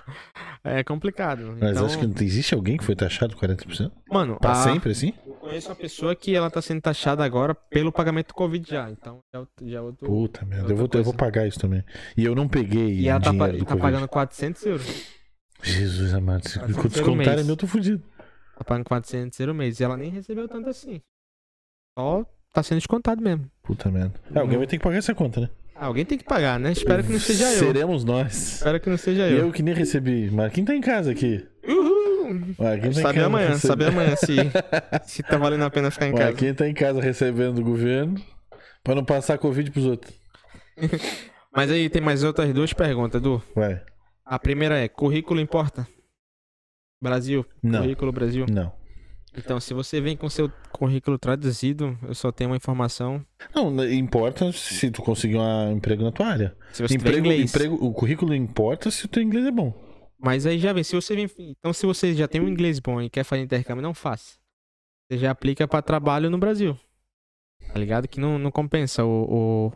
É complicado. Mas então, acho que não existe alguém que foi taxado 40%? Mano, Pra a- sempre, assim? eu conheço uma pessoa que ela tá sendo taxada agora pelo pagamento do Covid já. Então já, é outro- já é outro. Puta merda, eu vou, eu vou pagar isso também. E eu não peguei E ela tá, tá pagando 400 euros. Jesus amado, se descontarem, mês. eu tô fudido. Tá pagando 400 euros mês. E ela nem recebeu tanto assim. Só tá sendo descontado mesmo. Puta merda. É, alguém vai ter que pagar essa conta, né? Ah, alguém tem que pagar, né? Espero que não seja eu. Seremos nós. Espero que não seja eu. eu que nem recebi. Marquinhos tá em casa aqui. Uhul! Ué, quem tá em Saber casa amanhã, recebe- saber amanhã se, se tá valendo a pena ficar em Ué, casa. quem tá em casa recebendo do governo pra não passar Covid pros outros. Mas aí tem mais outras duas perguntas, Edu. Ué, A primeira é: currículo importa? Brasil? Não. Currículo Brasil? não. Então, se você vem com seu currículo traduzido, eu só tenho uma informação. Não, importa se tu conseguir um emprego na tua área. Se você Emprego, inglês. emprego, o currículo importa se o teu inglês é bom. Mas aí já vem, se você vem. Então, se você já tem um inglês bom e quer fazer intercâmbio, não faça. Você já aplica pra trabalho no Brasil. Tá ligado? Que não, não compensa. O, o,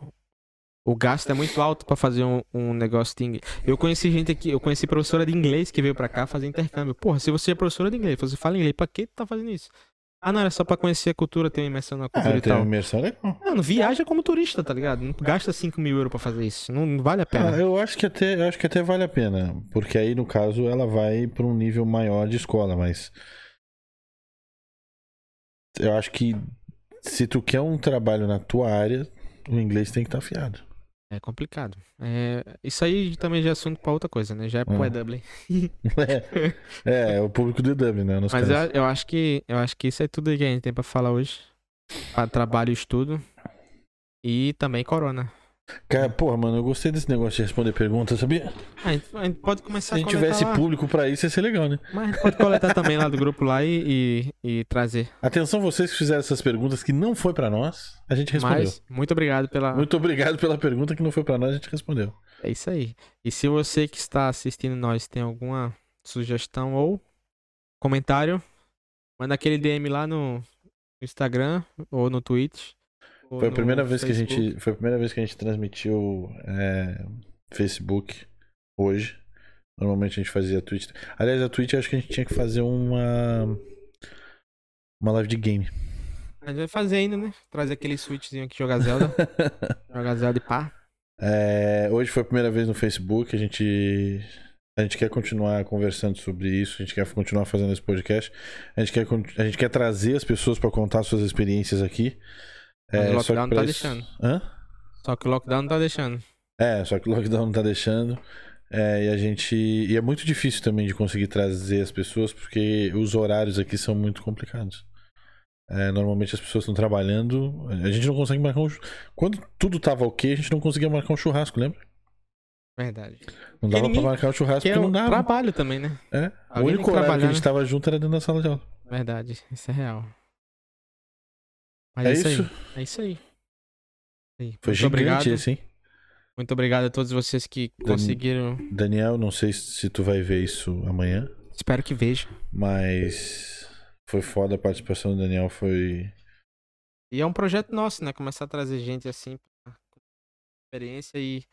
o gasto é muito alto pra fazer um, um negócio de inglês. Eu conheci gente aqui, eu conheci professora de inglês que veio pra cá fazer intercâmbio. Porra, se você é professora de inglês, você fala inglês, pra que tu tá fazendo isso? Ah, não, era só pra conhecer a cultura, ter uma imersão na cultura Ah, e tem uma tal. imersão legal. Mano, viaja como turista, tá ligado? Não gasta 5 mil euros pra fazer isso. Não, não vale a Ah, pena. eu acho que até, eu acho que até vale a pena, porque aí no caso ela vai para um nível maior de escola, mas eu acho que se tu quer um trabalho na tua área, o inglês tem que estar afiado. É complicado. É, isso aí também já é assunto pra outra coisa, né? Já é pro Hum. EW. é, é o público do Dublin, né? Nos Mas eu, eu acho que eu acho que isso é tudo que a gente tem pra falar hoje. Pra trabalho e estudo. E também corona. Cara, porra, mano, eu gostei desse negócio de responder perguntas, sabia? Ah, a, gente, a gente pode começar Se a gente tivesse lá. público pra isso, ia ser legal, né? Mas a gente pode coletar também lá do grupo lá e, e, e trazer. Atenção, vocês que fizeram essas perguntas que não foi pra nós, a gente respondeu. Mas muito obrigado pela. Muito obrigado pela pergunta que não foi pra nós, a gente respondeu. É isso aí. E se você que está assistindo nós tem alguma sugestão ou comentário, manda aquele DM lá no Instagram ou no Twitch. Foi a primeira vez que a Facebook. gente, foi a primeira vez que a gente transmitiu é, Facebook hoje. Normalmente a gente fazia Twitch. Aliás, a Twitch acho que a gente tinha que fazer uma uma live de game. A gente vai fazer ainda, né? Trazer aquele switchzinho aqui, jogar Zelda. jogar Zelda e pá. É, hoje foi a primeira vez no Facebook. A gente a gente quer continuar conversando sobre isso. A gente quer continuar fazendo esse podcast. A gente quer a gente quer trazer as pessoas para contar suas experiências aqui. O É, só lockdown não tá deixando. Hã? Só que o lockdown não tá deixando. É, só que o lockdown não tá deixando. É, e a gente. E é muito difícil também de conseguir trazer as pessoas, porque os horários aqui são muito complicados. É, normalmente as pessoas estão trabalhando. A gente não consegue marcar um. Quando tudo tava ok, a gente não conseguia marcar um churrasco, lembra? Verdade. Não dava pra marcar um churrasco Que é porque não dava. trabalho também, né? É. O Alguém único tem que horário que a gente né? tava junto era dentro da sala de aula. Verdade. Isso é real. Mas É isso, isso? aí. É isso aí. Aí, Foi Muito gigante obrigado. esse, hein? Muito obrigado a todos vocês que Dan- conseguiram. Daniel, não sei se tu vai ver isso amanhã, Espero que vejam. mas foi foda a participação do Daniel, foi. E é um projeto nosso, né? Começar a trazer gente assim, experiência e,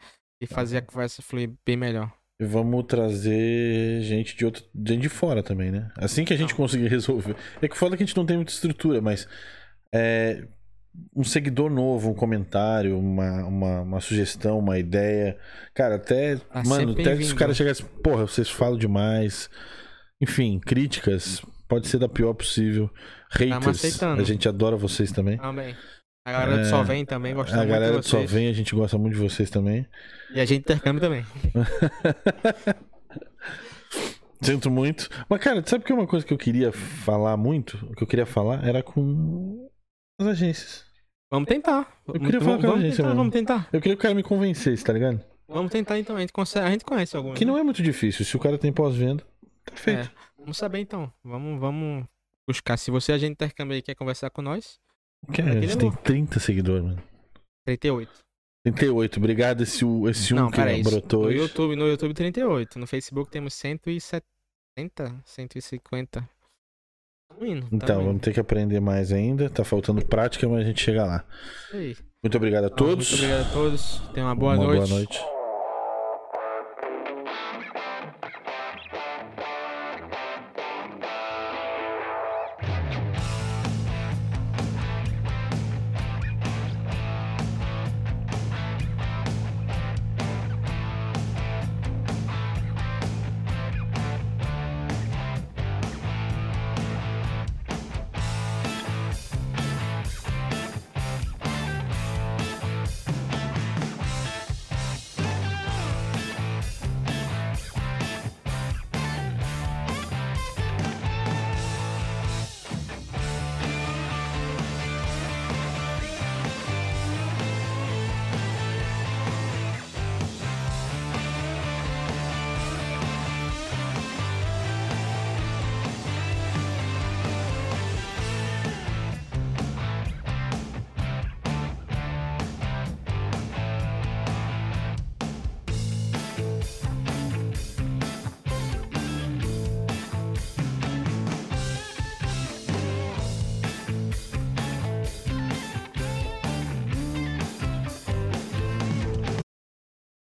e fazer a conversa fluir bem melhor. E vamos trazer gente de outro, gente de fora também, né? Assim que a gente Não. conseguir resolver. É que foda que a gente não tem muita estrutura, mas é, um seguidor novo, um comentário, uma, uma, uma sugestão, uma ideia. Cara, até. Tá mano, até se o cara chegasse, porra, vocês falam demais. Enfim, críticas. Pode ser da pior possível. Haters. aceitando. A gente adora vocês também. Também. A galera do É, Só Vem também gosta A muito galera de do Só vocês. Vem, a gente gosta muito de vocês também. E a gente intercâmbio também. Sinto muito. Mas, cara, sabe que é uma coisa que eu queria falar muito? O que eu queria falar era com as agências. Vamos tentar. Eu queria falar vamos, com a vamos agência tentar, vamos tentar. Eu queria que o cara me convencesse, tá ligado? Vamos tentar então. A gente, consegue, a gente conhece alguns. Que né? não é muito difícil. Se o cara tem pós-venda, tá feito. É. Vamos saber então. Vamos, vamos buscar. Se você, agente intercâmbio aí, quer conversar com nós, Que a Aquele gente é tem bom. 30 seguidores, mano. 38. 38, obrigado esse, esse um não, que peraí. brotou No. YouTube, no YouTube 38. No Facebook temos 170, 150. Indo. tamo Então, indo. vamos ter que aprender mais ainda. Tá faltando prática, mas a gente chega lá. Muito obrigado a todos. Muito obrigado a todos. Tenham uma boa Uma noite. boa noite.